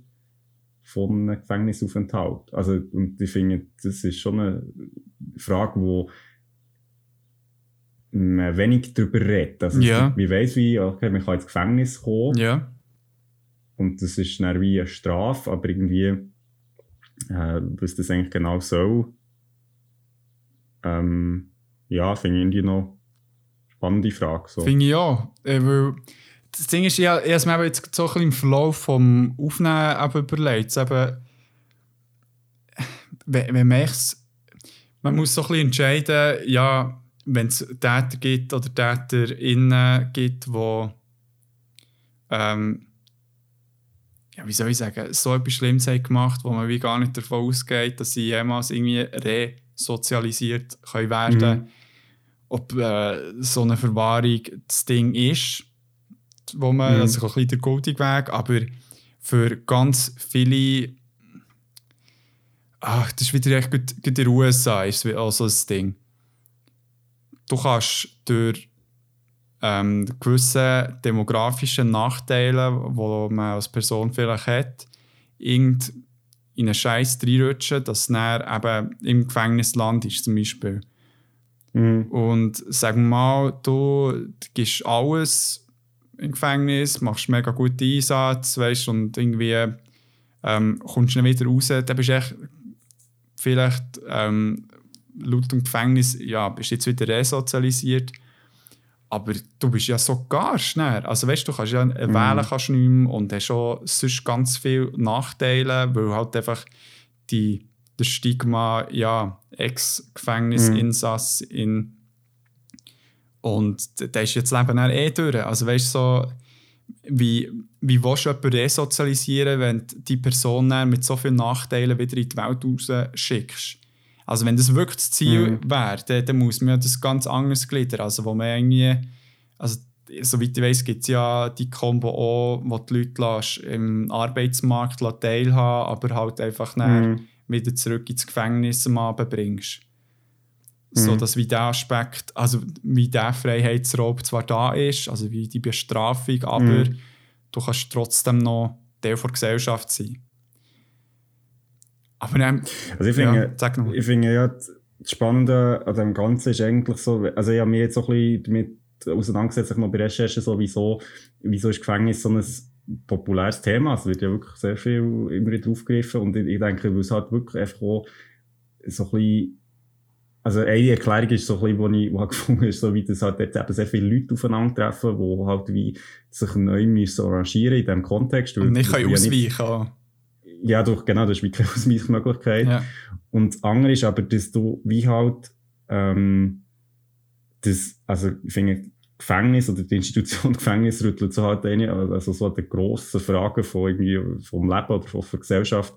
Speaker 2: von einem Gefängnisaufenthalt? Also, und ich finde, das ist schon eine Frage, wo man wenig darüber redet. Also,
Speaker 1: Ja.
Speaker 2: Wie weiss wie, okay, man kann ins Gefängnis kommen
Speaker 1: ja.
Speaker 2: und das ist dann wie eine Strafe, aber irgendwie, äh, was das eigentlich genau soll, ähm, ja, finde ich irgendwie noch eine spannende Frage. So.
Speaker 1: Finde ich auch. Äh, weil das Ding ist, ich, ich habe es mir jetzt so ein bisschen im Verlauf vom Aufnehmen eben überlegt. Es Eben, wenn, wenn man echt, man muss so ein bisschen entscheiden, ja, wenn es Täter gibt oder TäterInnen gibt, die ähm, ja, wie soll ich sagen, so etwas Schlimmes haben gemacht, wo man wie gar nicht davon ausgeht, dass sie jemals irgendwie resozialisiert können werden
Speaker 2: Mhm.
Speaker 1: ob äh, so eine Verwahrung das Ding ist, wo man,
Speaker 2: Mhm.
Speaker 1: also ein bisschen der goldige Weg, aber für ganz viele, ach, das ist wieder echt gut, in den USA ist auch so ein Ding. Du kannst durch ähm, gewisse demografische Nachteile, die man als Person vielleicht hat, irgend in einen Scheiß reinrutschen, dass dann eben im Gefängnis landest, zum Beispiel.
Speaker 2: Mhm.
Speaker 1: Und sagen wir mal, du gibst alles im Gefängnis, machst mega guten Einsatz, weißt, und irgendwie ähm, kommst du dann wieder raus, dann bist du echt vielleicht ähm, laut dem Gefängnis, ja, bist jetzt wieder resozialisiert. Aber du bist ja so gar schnell. Also weißt du, kannst ja äh, wählen kannst du nicht mehr und hast schon sonst ganz viele Nachteile, weil halt einfach die, das Stigma, ja, Ex-Gefängnisinsass in und da ist jetzt das Leben dann eh durch. Also weißt du, so, wie, wie willst du jemanden resozialisieren, wenn du die Person dann mit so vielen Nachteilen wieder in die Welt rausschickst? Also wenn das wirklich das Ziel
Speaker 2: Mhm.
Speaker 1: wäre, dann, dann muss man das ganz anders gliedern. Also wo man irgendwie, also soweit ich weiß, gibt es ja die Kombo auch, wo die Leute lässt, im Arbeitsmarkt teilhaben, aber halt einfach
Speaker 2: Mhm.
Speaker 1: wieder zurück ins Gefängnis am Abend bringst. So
Speaker 2: Mhm.
Speaker 1: dass wie der Aspekt, also wie der Freiheitsraub zwar da ist, also wie die Bestrafung, aber
Speaker 2: Mhm.
Speaker 1: du kannst trotzdem noch Teil der Gesellschaft sein. Aber dann,
Speaker 2: Also ich finde,
Speaker 1: ja, sag noch.
Speaker 2: Ich finde ja, das Spannende an dem Ganzen ist eigentlich so, also ich habe mich jetzt so ein bisschen damit auseinandergesetzt, noch bei Recherchen, so wieso, wieso ist Gefängnis so ein populäres Thema. Es wird ja wirklich sehr viel immer wieder aufgegriffen und ich, ich denke, weil es halt wirklich einfach auch so ein bisschen, also eine Erklärung ist so ein bisschen, wo ich, [LAUGHS] gefunden ist, so wie das halt jetzt eben sehr viele Leute aufeinandertreffen, die halt wie sich neu müssen arrangieren in diesem Kontext.
Speaker 1: Und nicht können
Speaker 2: ja nicht-
Speaker 1: ausweichen.
Speaker 2: Ja, doch, genau, das ist wie keine Ausweichmöglichkeit.
Speaker 1: Ja.
Speaker 2: Und das andere ist aber, dass du wie halt, ähm, das, also ich finde, Gefängnis oder die Institution [LAUGHS] Gefängnis rüttelt so halt eine, also so die grossen Fragen von irgendwie vom Leben oder von der Gesellschaft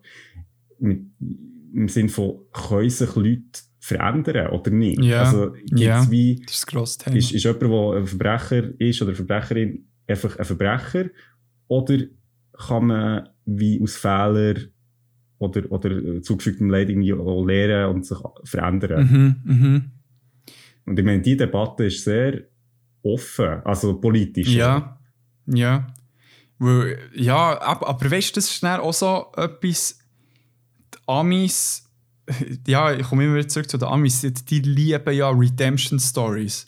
Speaker 2: mit, im Sinn von, können sich Leute verändern oder nicht?
Speaker 1: Ja,
Speaker 2: Also gibt's
Speaker 1: ja.
Speaker 2: wie,
Speaker 1: Das ist ein grosses Thema.
Speaker 2: ist, ist jemand, der ein Verbrecher ist oder eine Verbrecherin einfach ein Verbrecher? Oder kann man wie aus Fehlern oder, oder zugefügtem Leid irgendwie auch lernen und sich verändern?
Speaker 1: mhm, mhm.
Speaker 2: Und ich meine, die Debatte ist sehr offen, also politisch.
Speaker 1: Ja, ja. Weil, ja, aber, aber weißt du, das ist dann auch so etwas, die Amis, [LAUGHS] ja, ich komme immer wieder zurück zu den Amis, die lieben ja Redemption Stories.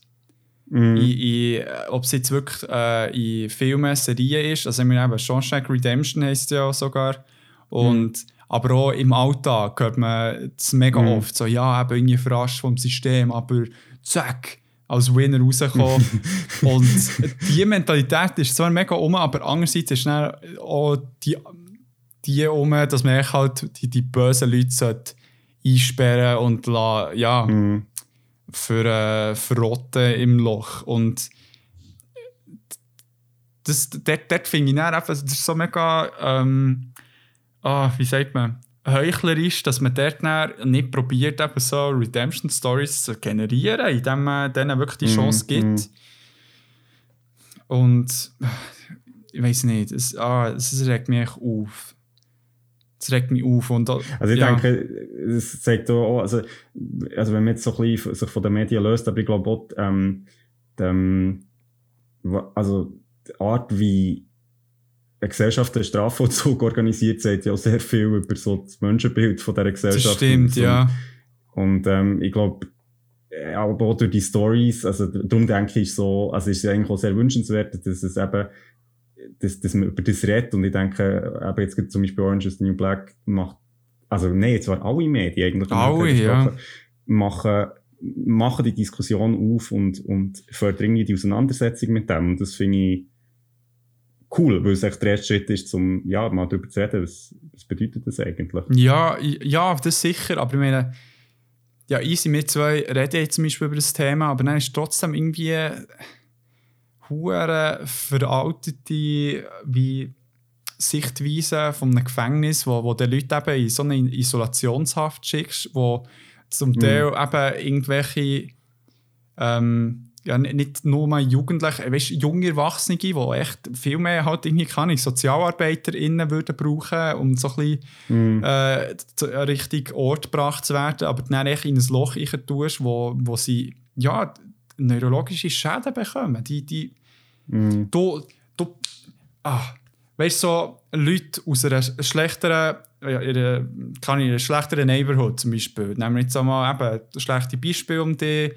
Speaker 2: Mhm.
Speaker 1: In, in, ob es jetzt wirklich äh, in Filmen, Serien ist, also meine eben, Shawshank Redemption heisst ja sogar. Und, Aber auch im Alltag hört man es mega
Speaker 2: Mhm.
Speaker 1: oft. So, ja, eben irgendwie verarscht vom System, aber zack, als Winner rausgekommen. [LAUGHS] und die Mentalität ist zwar mega um, aber andererseits ist dann auch die, die um, dass man halt die, die bösen Leute einsperren und la, ja,
Speaker 2: Mhm.
Speaker 1: Für äh, verrotten im Loch. Und das, dort, dort finde ich dann einfach, das ist so mega, ähm, ah, wie sagt man, heuchlerisch, dass man dort nicht probiert, eben so Redemption Stories zu generieren, indem man denen wirklich die
Speaker 2: Mhm,
Speaker 1: Chance gibt.
Speaker 2: mhm.
Speaker 1: Und ich weiß nicht, es, ah, es regt mich auf. Es regt mich auf. Und, da-
Speaker 2: Also ich
Speaker 1: ja.
Speaker 2: denke, es zeigt auch, also, also wenn man jetzt so ein bisschen sich von den Medien löst, aber ich glaube auch, ähm, wa- also die Art, wie eine Gesellschaft den Strafvollzug organisiert, sagt ja auch sehr viel über so das Menschenbild von dieser
Speaker 1: das
Speaker 2: Gesellschaft.
Speaker 1: stimmt,
Speaker 2: aus.
Speaker 1: ja.
Speaker 2: Und ähm, ich glaube, äh, aber auch durch die Stories, also darum denke ich so, also ist es eigentlich auch sehr wünschenswert, dass es eben, dass, dass man über das redet und ich denke, eben jetzt gibt zum Beispiel Orange is the New Black macht, also nein, jetzt waren alle Medien eigentlich,
Speaker 1: Alle, ja.
Speaker 2: machen, machen die Diskussion auf und, und fördern die Auseinandersetzung mit dem und das finde ich cool, weil es echt der erste Schritt ist, um ja, mal darüber zu reden, was, was bedeutet das eigentlich?
Speaker 1: Ja, ja, das sicher, aber ich meine, ja, easy, wir zwei reden jetzt zum Beispiel über das Thema, aber dann ist trotzdem irgendwie hure veraltete wie Sichtweise von einem Gefängnis, wo, wo die Leute eben in so eine Isolationshaft schickst, wo zum Teil eben irgendwelche ähm, ja, nicht nur mal Jugendliche, weißt, junge Erwachsene, die echt viel mehr halt irgendwie kann ich SozialarbeiterInnen würden brauchen, um so ein bisschen mm. äh, zu, richtig Ort gebracht zu werden, aber dann echt in ein Loch tust, wo, wo sie ja, neurologische Schäden bekommen. Die, die, mm. du, du, ah, weißt du, so Leute aus einer schlechteren ja, ihre, kann in einer schlechteren Neighborhood zum Beispiel. Nehmen wir jetzt einmal eben schlechte Beispiele um dich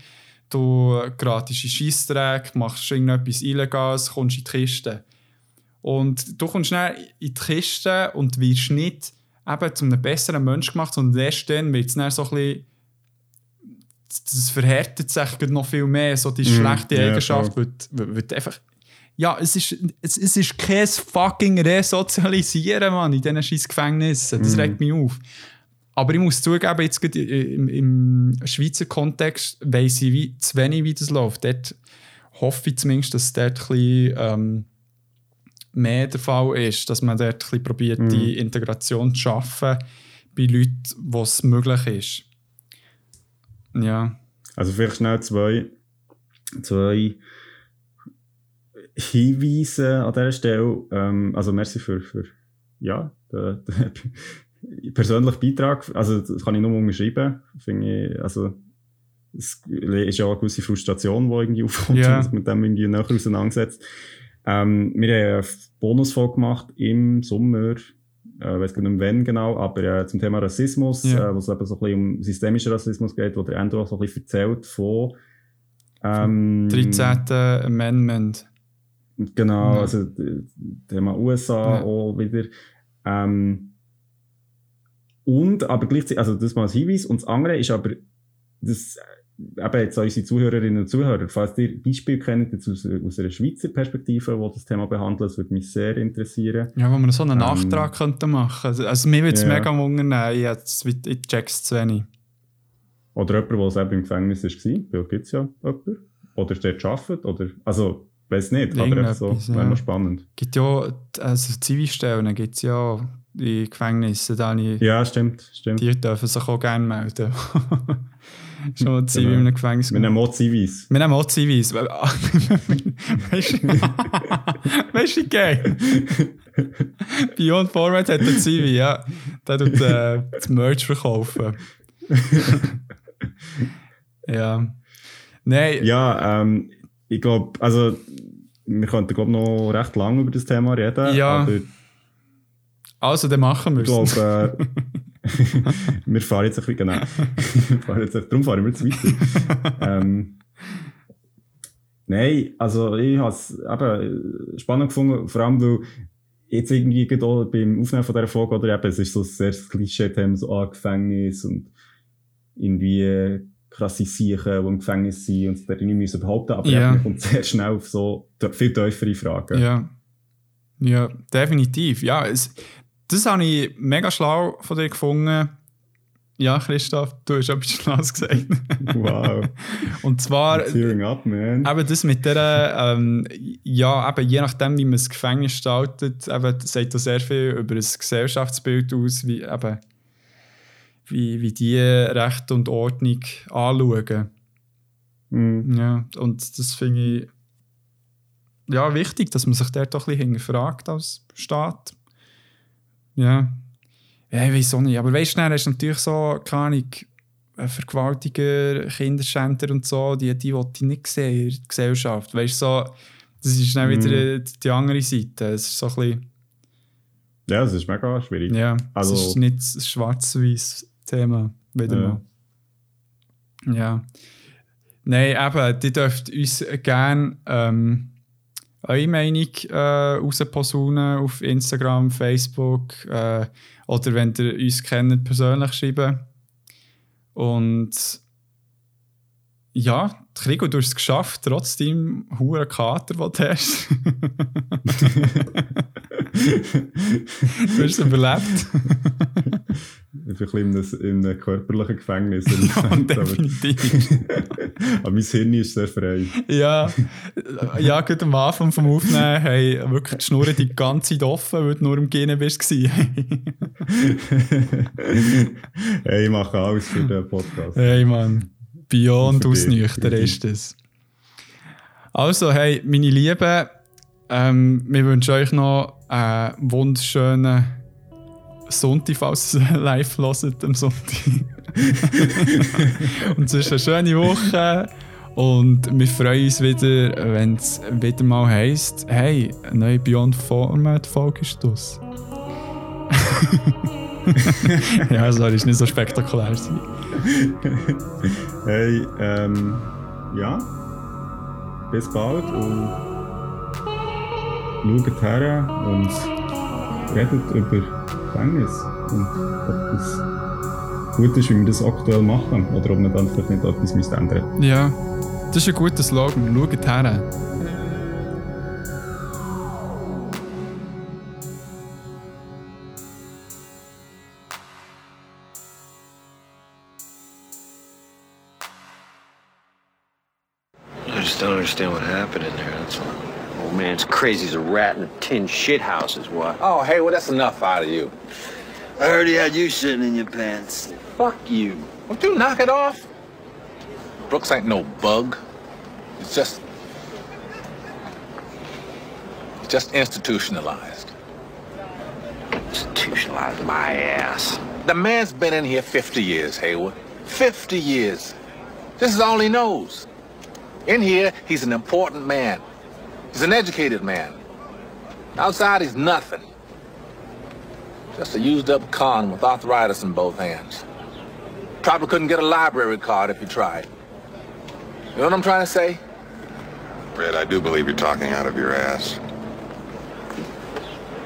Speaker 1: du gratis in Scheissdreck, machst irgendetwas Illegales, kommst in die Kiste. Und du kommst schnell in die Kiste und wirst nicht eben zu einem besseren Mensch gemacht, sondern erst dann wird es dann so ein bisschen das verhärtet sich noch viel mehr, so die mm, schlechte yeah, Eigenschaft wird, wird, einfach ja, es ist, es, es ist kein fucking Resozialisieren, Mann, in diesen scheiß Gefängnissen. Das mm. regt mich auf. Aber ich muss zugeben, jetzt im, im Schweizer Kontext weiss ich wie, zu wenig, wie das läuft. Dort hoffe ich zumindest, dass dort ein bisschen, ähm, mehr der Fall ist, dass man dort ein bisschen probiert, mm. die Integration zu schaffen bei Leuten, wo es möglich ist. Ja.
Speaker 2: Also vielleicht schnell zwei, zwei Hinweise an dieser Stelle. Ähm, also merci für, für ja, den, den persönlichen Beitrag, also das kann ich nur unterschreiben, finde ich, also es ist ja auch eine gewisse Frustration, die irgendwie aufkommt, yeah. wenn man mit dem irgendwie näher auseinandersetzt. Ähm, wir haben eine Bonusfolge gemacht im Sommer, äh, ich weiß gar nicht wann genau, aber äh, zum Thema Rassismus, yeah. äh, wo es eben so ein bisschen um systemischen Rassismus geht, wo der Andrew so ein bisschen erzählt von
Speaker 1: ähm, 13. Amendment.
Speaker 2: Genau, ja. also Thema USA ja. auch wieder. Ähm, und aber gleichzeitig, also das mal als Hinweis. Und das andere ist aber, das, eben jetzt an unsere Zuhörerinnen und Zuhörer, falls ihr Beispiele kennt jetzt aus, aus einer Schweizer Perspektive, wo das Thema behandelt, das würde mich sehr interessieren.
Speaker 1: Ja, wo man so einen ähm, Nachtrag könnte machen. Also, also mir würde es ja. mega wundern, ich, ich check's zu wenig.
Speaker 2: Oder jemand, der selber im Gefängnis war, weil gibt es ja jemanden. Oder dort arbeitet, oder, also, weiß nicht, aber so, ja. wäre noch spannend.
Speaker 1: Gibt ja, also Zivilstellen gibt es ja in Gefängnissen. Da
Speaker 2: ja, stimmt, stimmt.
Speaker 1: Die dürfen sich auch gerne melden. [LAUGHS] Schon mal Zivi genau. in einem Gefängnis.
Speaker 2: Wir nehmen auch Zivis.
Speaker 1: Wir nehmen auch Zivis. [LAUGHS] weißt du, weißt du, geil? Beyond Format hat einen Zivi, ja. Der tut äh, das Merch verkaufen. [LAUGHS] ja. Nein.
Speaker 2: Ja, ähm, ich glaube, also, wir könnten, glaube noch recht lange über das Thema reden.
Speaker 1: Ja. Also, dann machen wir
Speaker 2: es. Ich glaube, äh, [LAUGHS] [LAUGHS] wir fahren jetzt ein bisschen, genau. fahren jetzt, darum fahren wir jetzt weiter. ähm, nein, also ich habe es eben spannend gefunden, vor allem, weil jetzt irgendwie beim Aufnehmen von dieser Folge, oder eben, es ist so sehr Klischee-Thema, so ah, Gefängnis und irgendwie krasse Siechen, die im Gefängnis sind und sich da nicht müssen behaupten aber yeah. man kommt sehr schnell auf so viel tiefere Fragen.
Speaker 1: Ja. Ja, definitiv. Ja, es, das habe ich mega schlau von dir gefunden. Ja, Christoph, du hast etwas Schlaues gesagt.
Speaker 2: wow. [LAUGHS]
Speaker 1: Und zwar.
Speaker 2: Tearing up, man.
Speaker 1: Eben das mit der, ähm, ja, eben je nachdem, wie man das Gefängnis gestaltet, eben, sagt das sehr viel über das Gesellschaftsbild aus, wie, eben, wie, wie die Recht und Ordnung anschauen. Mm. Ja, und das finde ich ja, wichtig, dass man sich dort doch ein bisschen hinterfragt als Staat. Ja. Ja, ich weiß auch nicht. Aber weißt du, dann hast du natürlich so, keine Ahnung, Vergewaltiger, Kinderschänder und so, die, die will ich nicht sehen in der Gesellschaft. Weißt du, so, das ist dann wieder mm. die andere Seite. Es ist so ein bisschen.
Speaker 2: Ja, das ist mega schwierig.
Speaker 1: Ja, also, es ist nicht das schwarz-weiß Thema. Wieder ja. mal. Ja. Nein, eben, die dürft uns gerne ähm, eure Meinung äh, rausposaunen auf Instagram, Facebook äh, oder wenn ihr uns kennt, persönlich schreiben. Und ja, Krigo, du hast es geschafft, trotz deinem hohen Kater, den du hast. [LAUGHS] du hast es überlebt. [LAUGHS]
Speaker 2: Vielleicht in einem, in einem körperlichen Gefängnis. [LAUGHS]
Speaker 1: ja, definitiv. [LAUGHS]
Speaker 2: Aber mein Hirn ist sehr frei.
Speaker 1: ja, ja gut am Anfang vom Aufnehmen haben wirklich die Schnur die ganze Zeit offen, weil du nur im Genen bist. [LAUGHS]
Speaker 2: hey, ich mache alles für den Podcast.
Speaker 1: Hey, Mann. Beyond ausnüchtern ist das. Also, hey, meine Lieben, ähm, wir wünschen euch noch einen wunderschönen Sonntag, falls ihr [LAUGHS] live hört am Sonntag. [LAUGHS] und sonst eine schöne Woche. Und wir freuen uns wieder, wenn es wieder mal heisst, hey, eine neue Beyond Format Folge ist das. [LAUGHS] ja, sorry, ist nicht so spektakulär
Speaker 2: hey, ähm, ja. Bis bald und schaut her und redet über Gefängnis und ob das gut ist, wie wir das aktuell machen oder ob man dann vielleicht nicht etwas ändern müsste.
Speaker 1: Ja, das ist ein guter Slogan. Schaut her.
Speaker 3: I just don't understand what happened in there, that's all. Old man's crazy as a rat in a tin shit house is what.
Speaker 4: Oh, hey, well, that's enough out of you.
Speaker 3: I heard he had you sitting in your pants.
Speaker 4: Fuck you. Won't you knock it off? Brooks ain't no bug. It's just... It's just institutionalized.
Speaker 3: Institutionalized my ass.
Speaker 4: The man's been in here 50 years, Hayward. 50 years. This is all he knows. In here, he's an important man. He's an educated man. Outside, he's nothing. Just a used-up con with arthritis in both hands. Probably couldn't get a library card if he tried. You know what I'm trying to say?
Speaker 5: Red, I do believe you're talking out of your ass.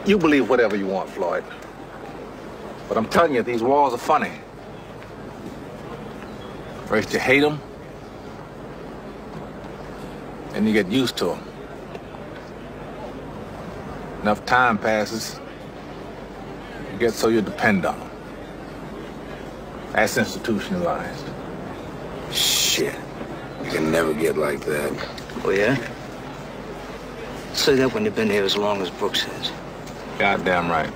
Speaker 4: You believe whatever you want, Floyd. But I'm telling you, these walls are funny. First you hate them, then you get used to them. Enough time passes, you get so you depend on them. That's institutionalized.
Speaker 3: Shit. You can never get like that. Oh, yeah? Say that when you've been here as long as Brooks has.
Speaker 4: Goddamn right.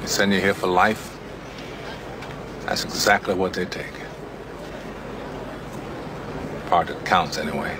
Speaker 4: They send you here for life. That's exactly what they take. Part that counts anyway.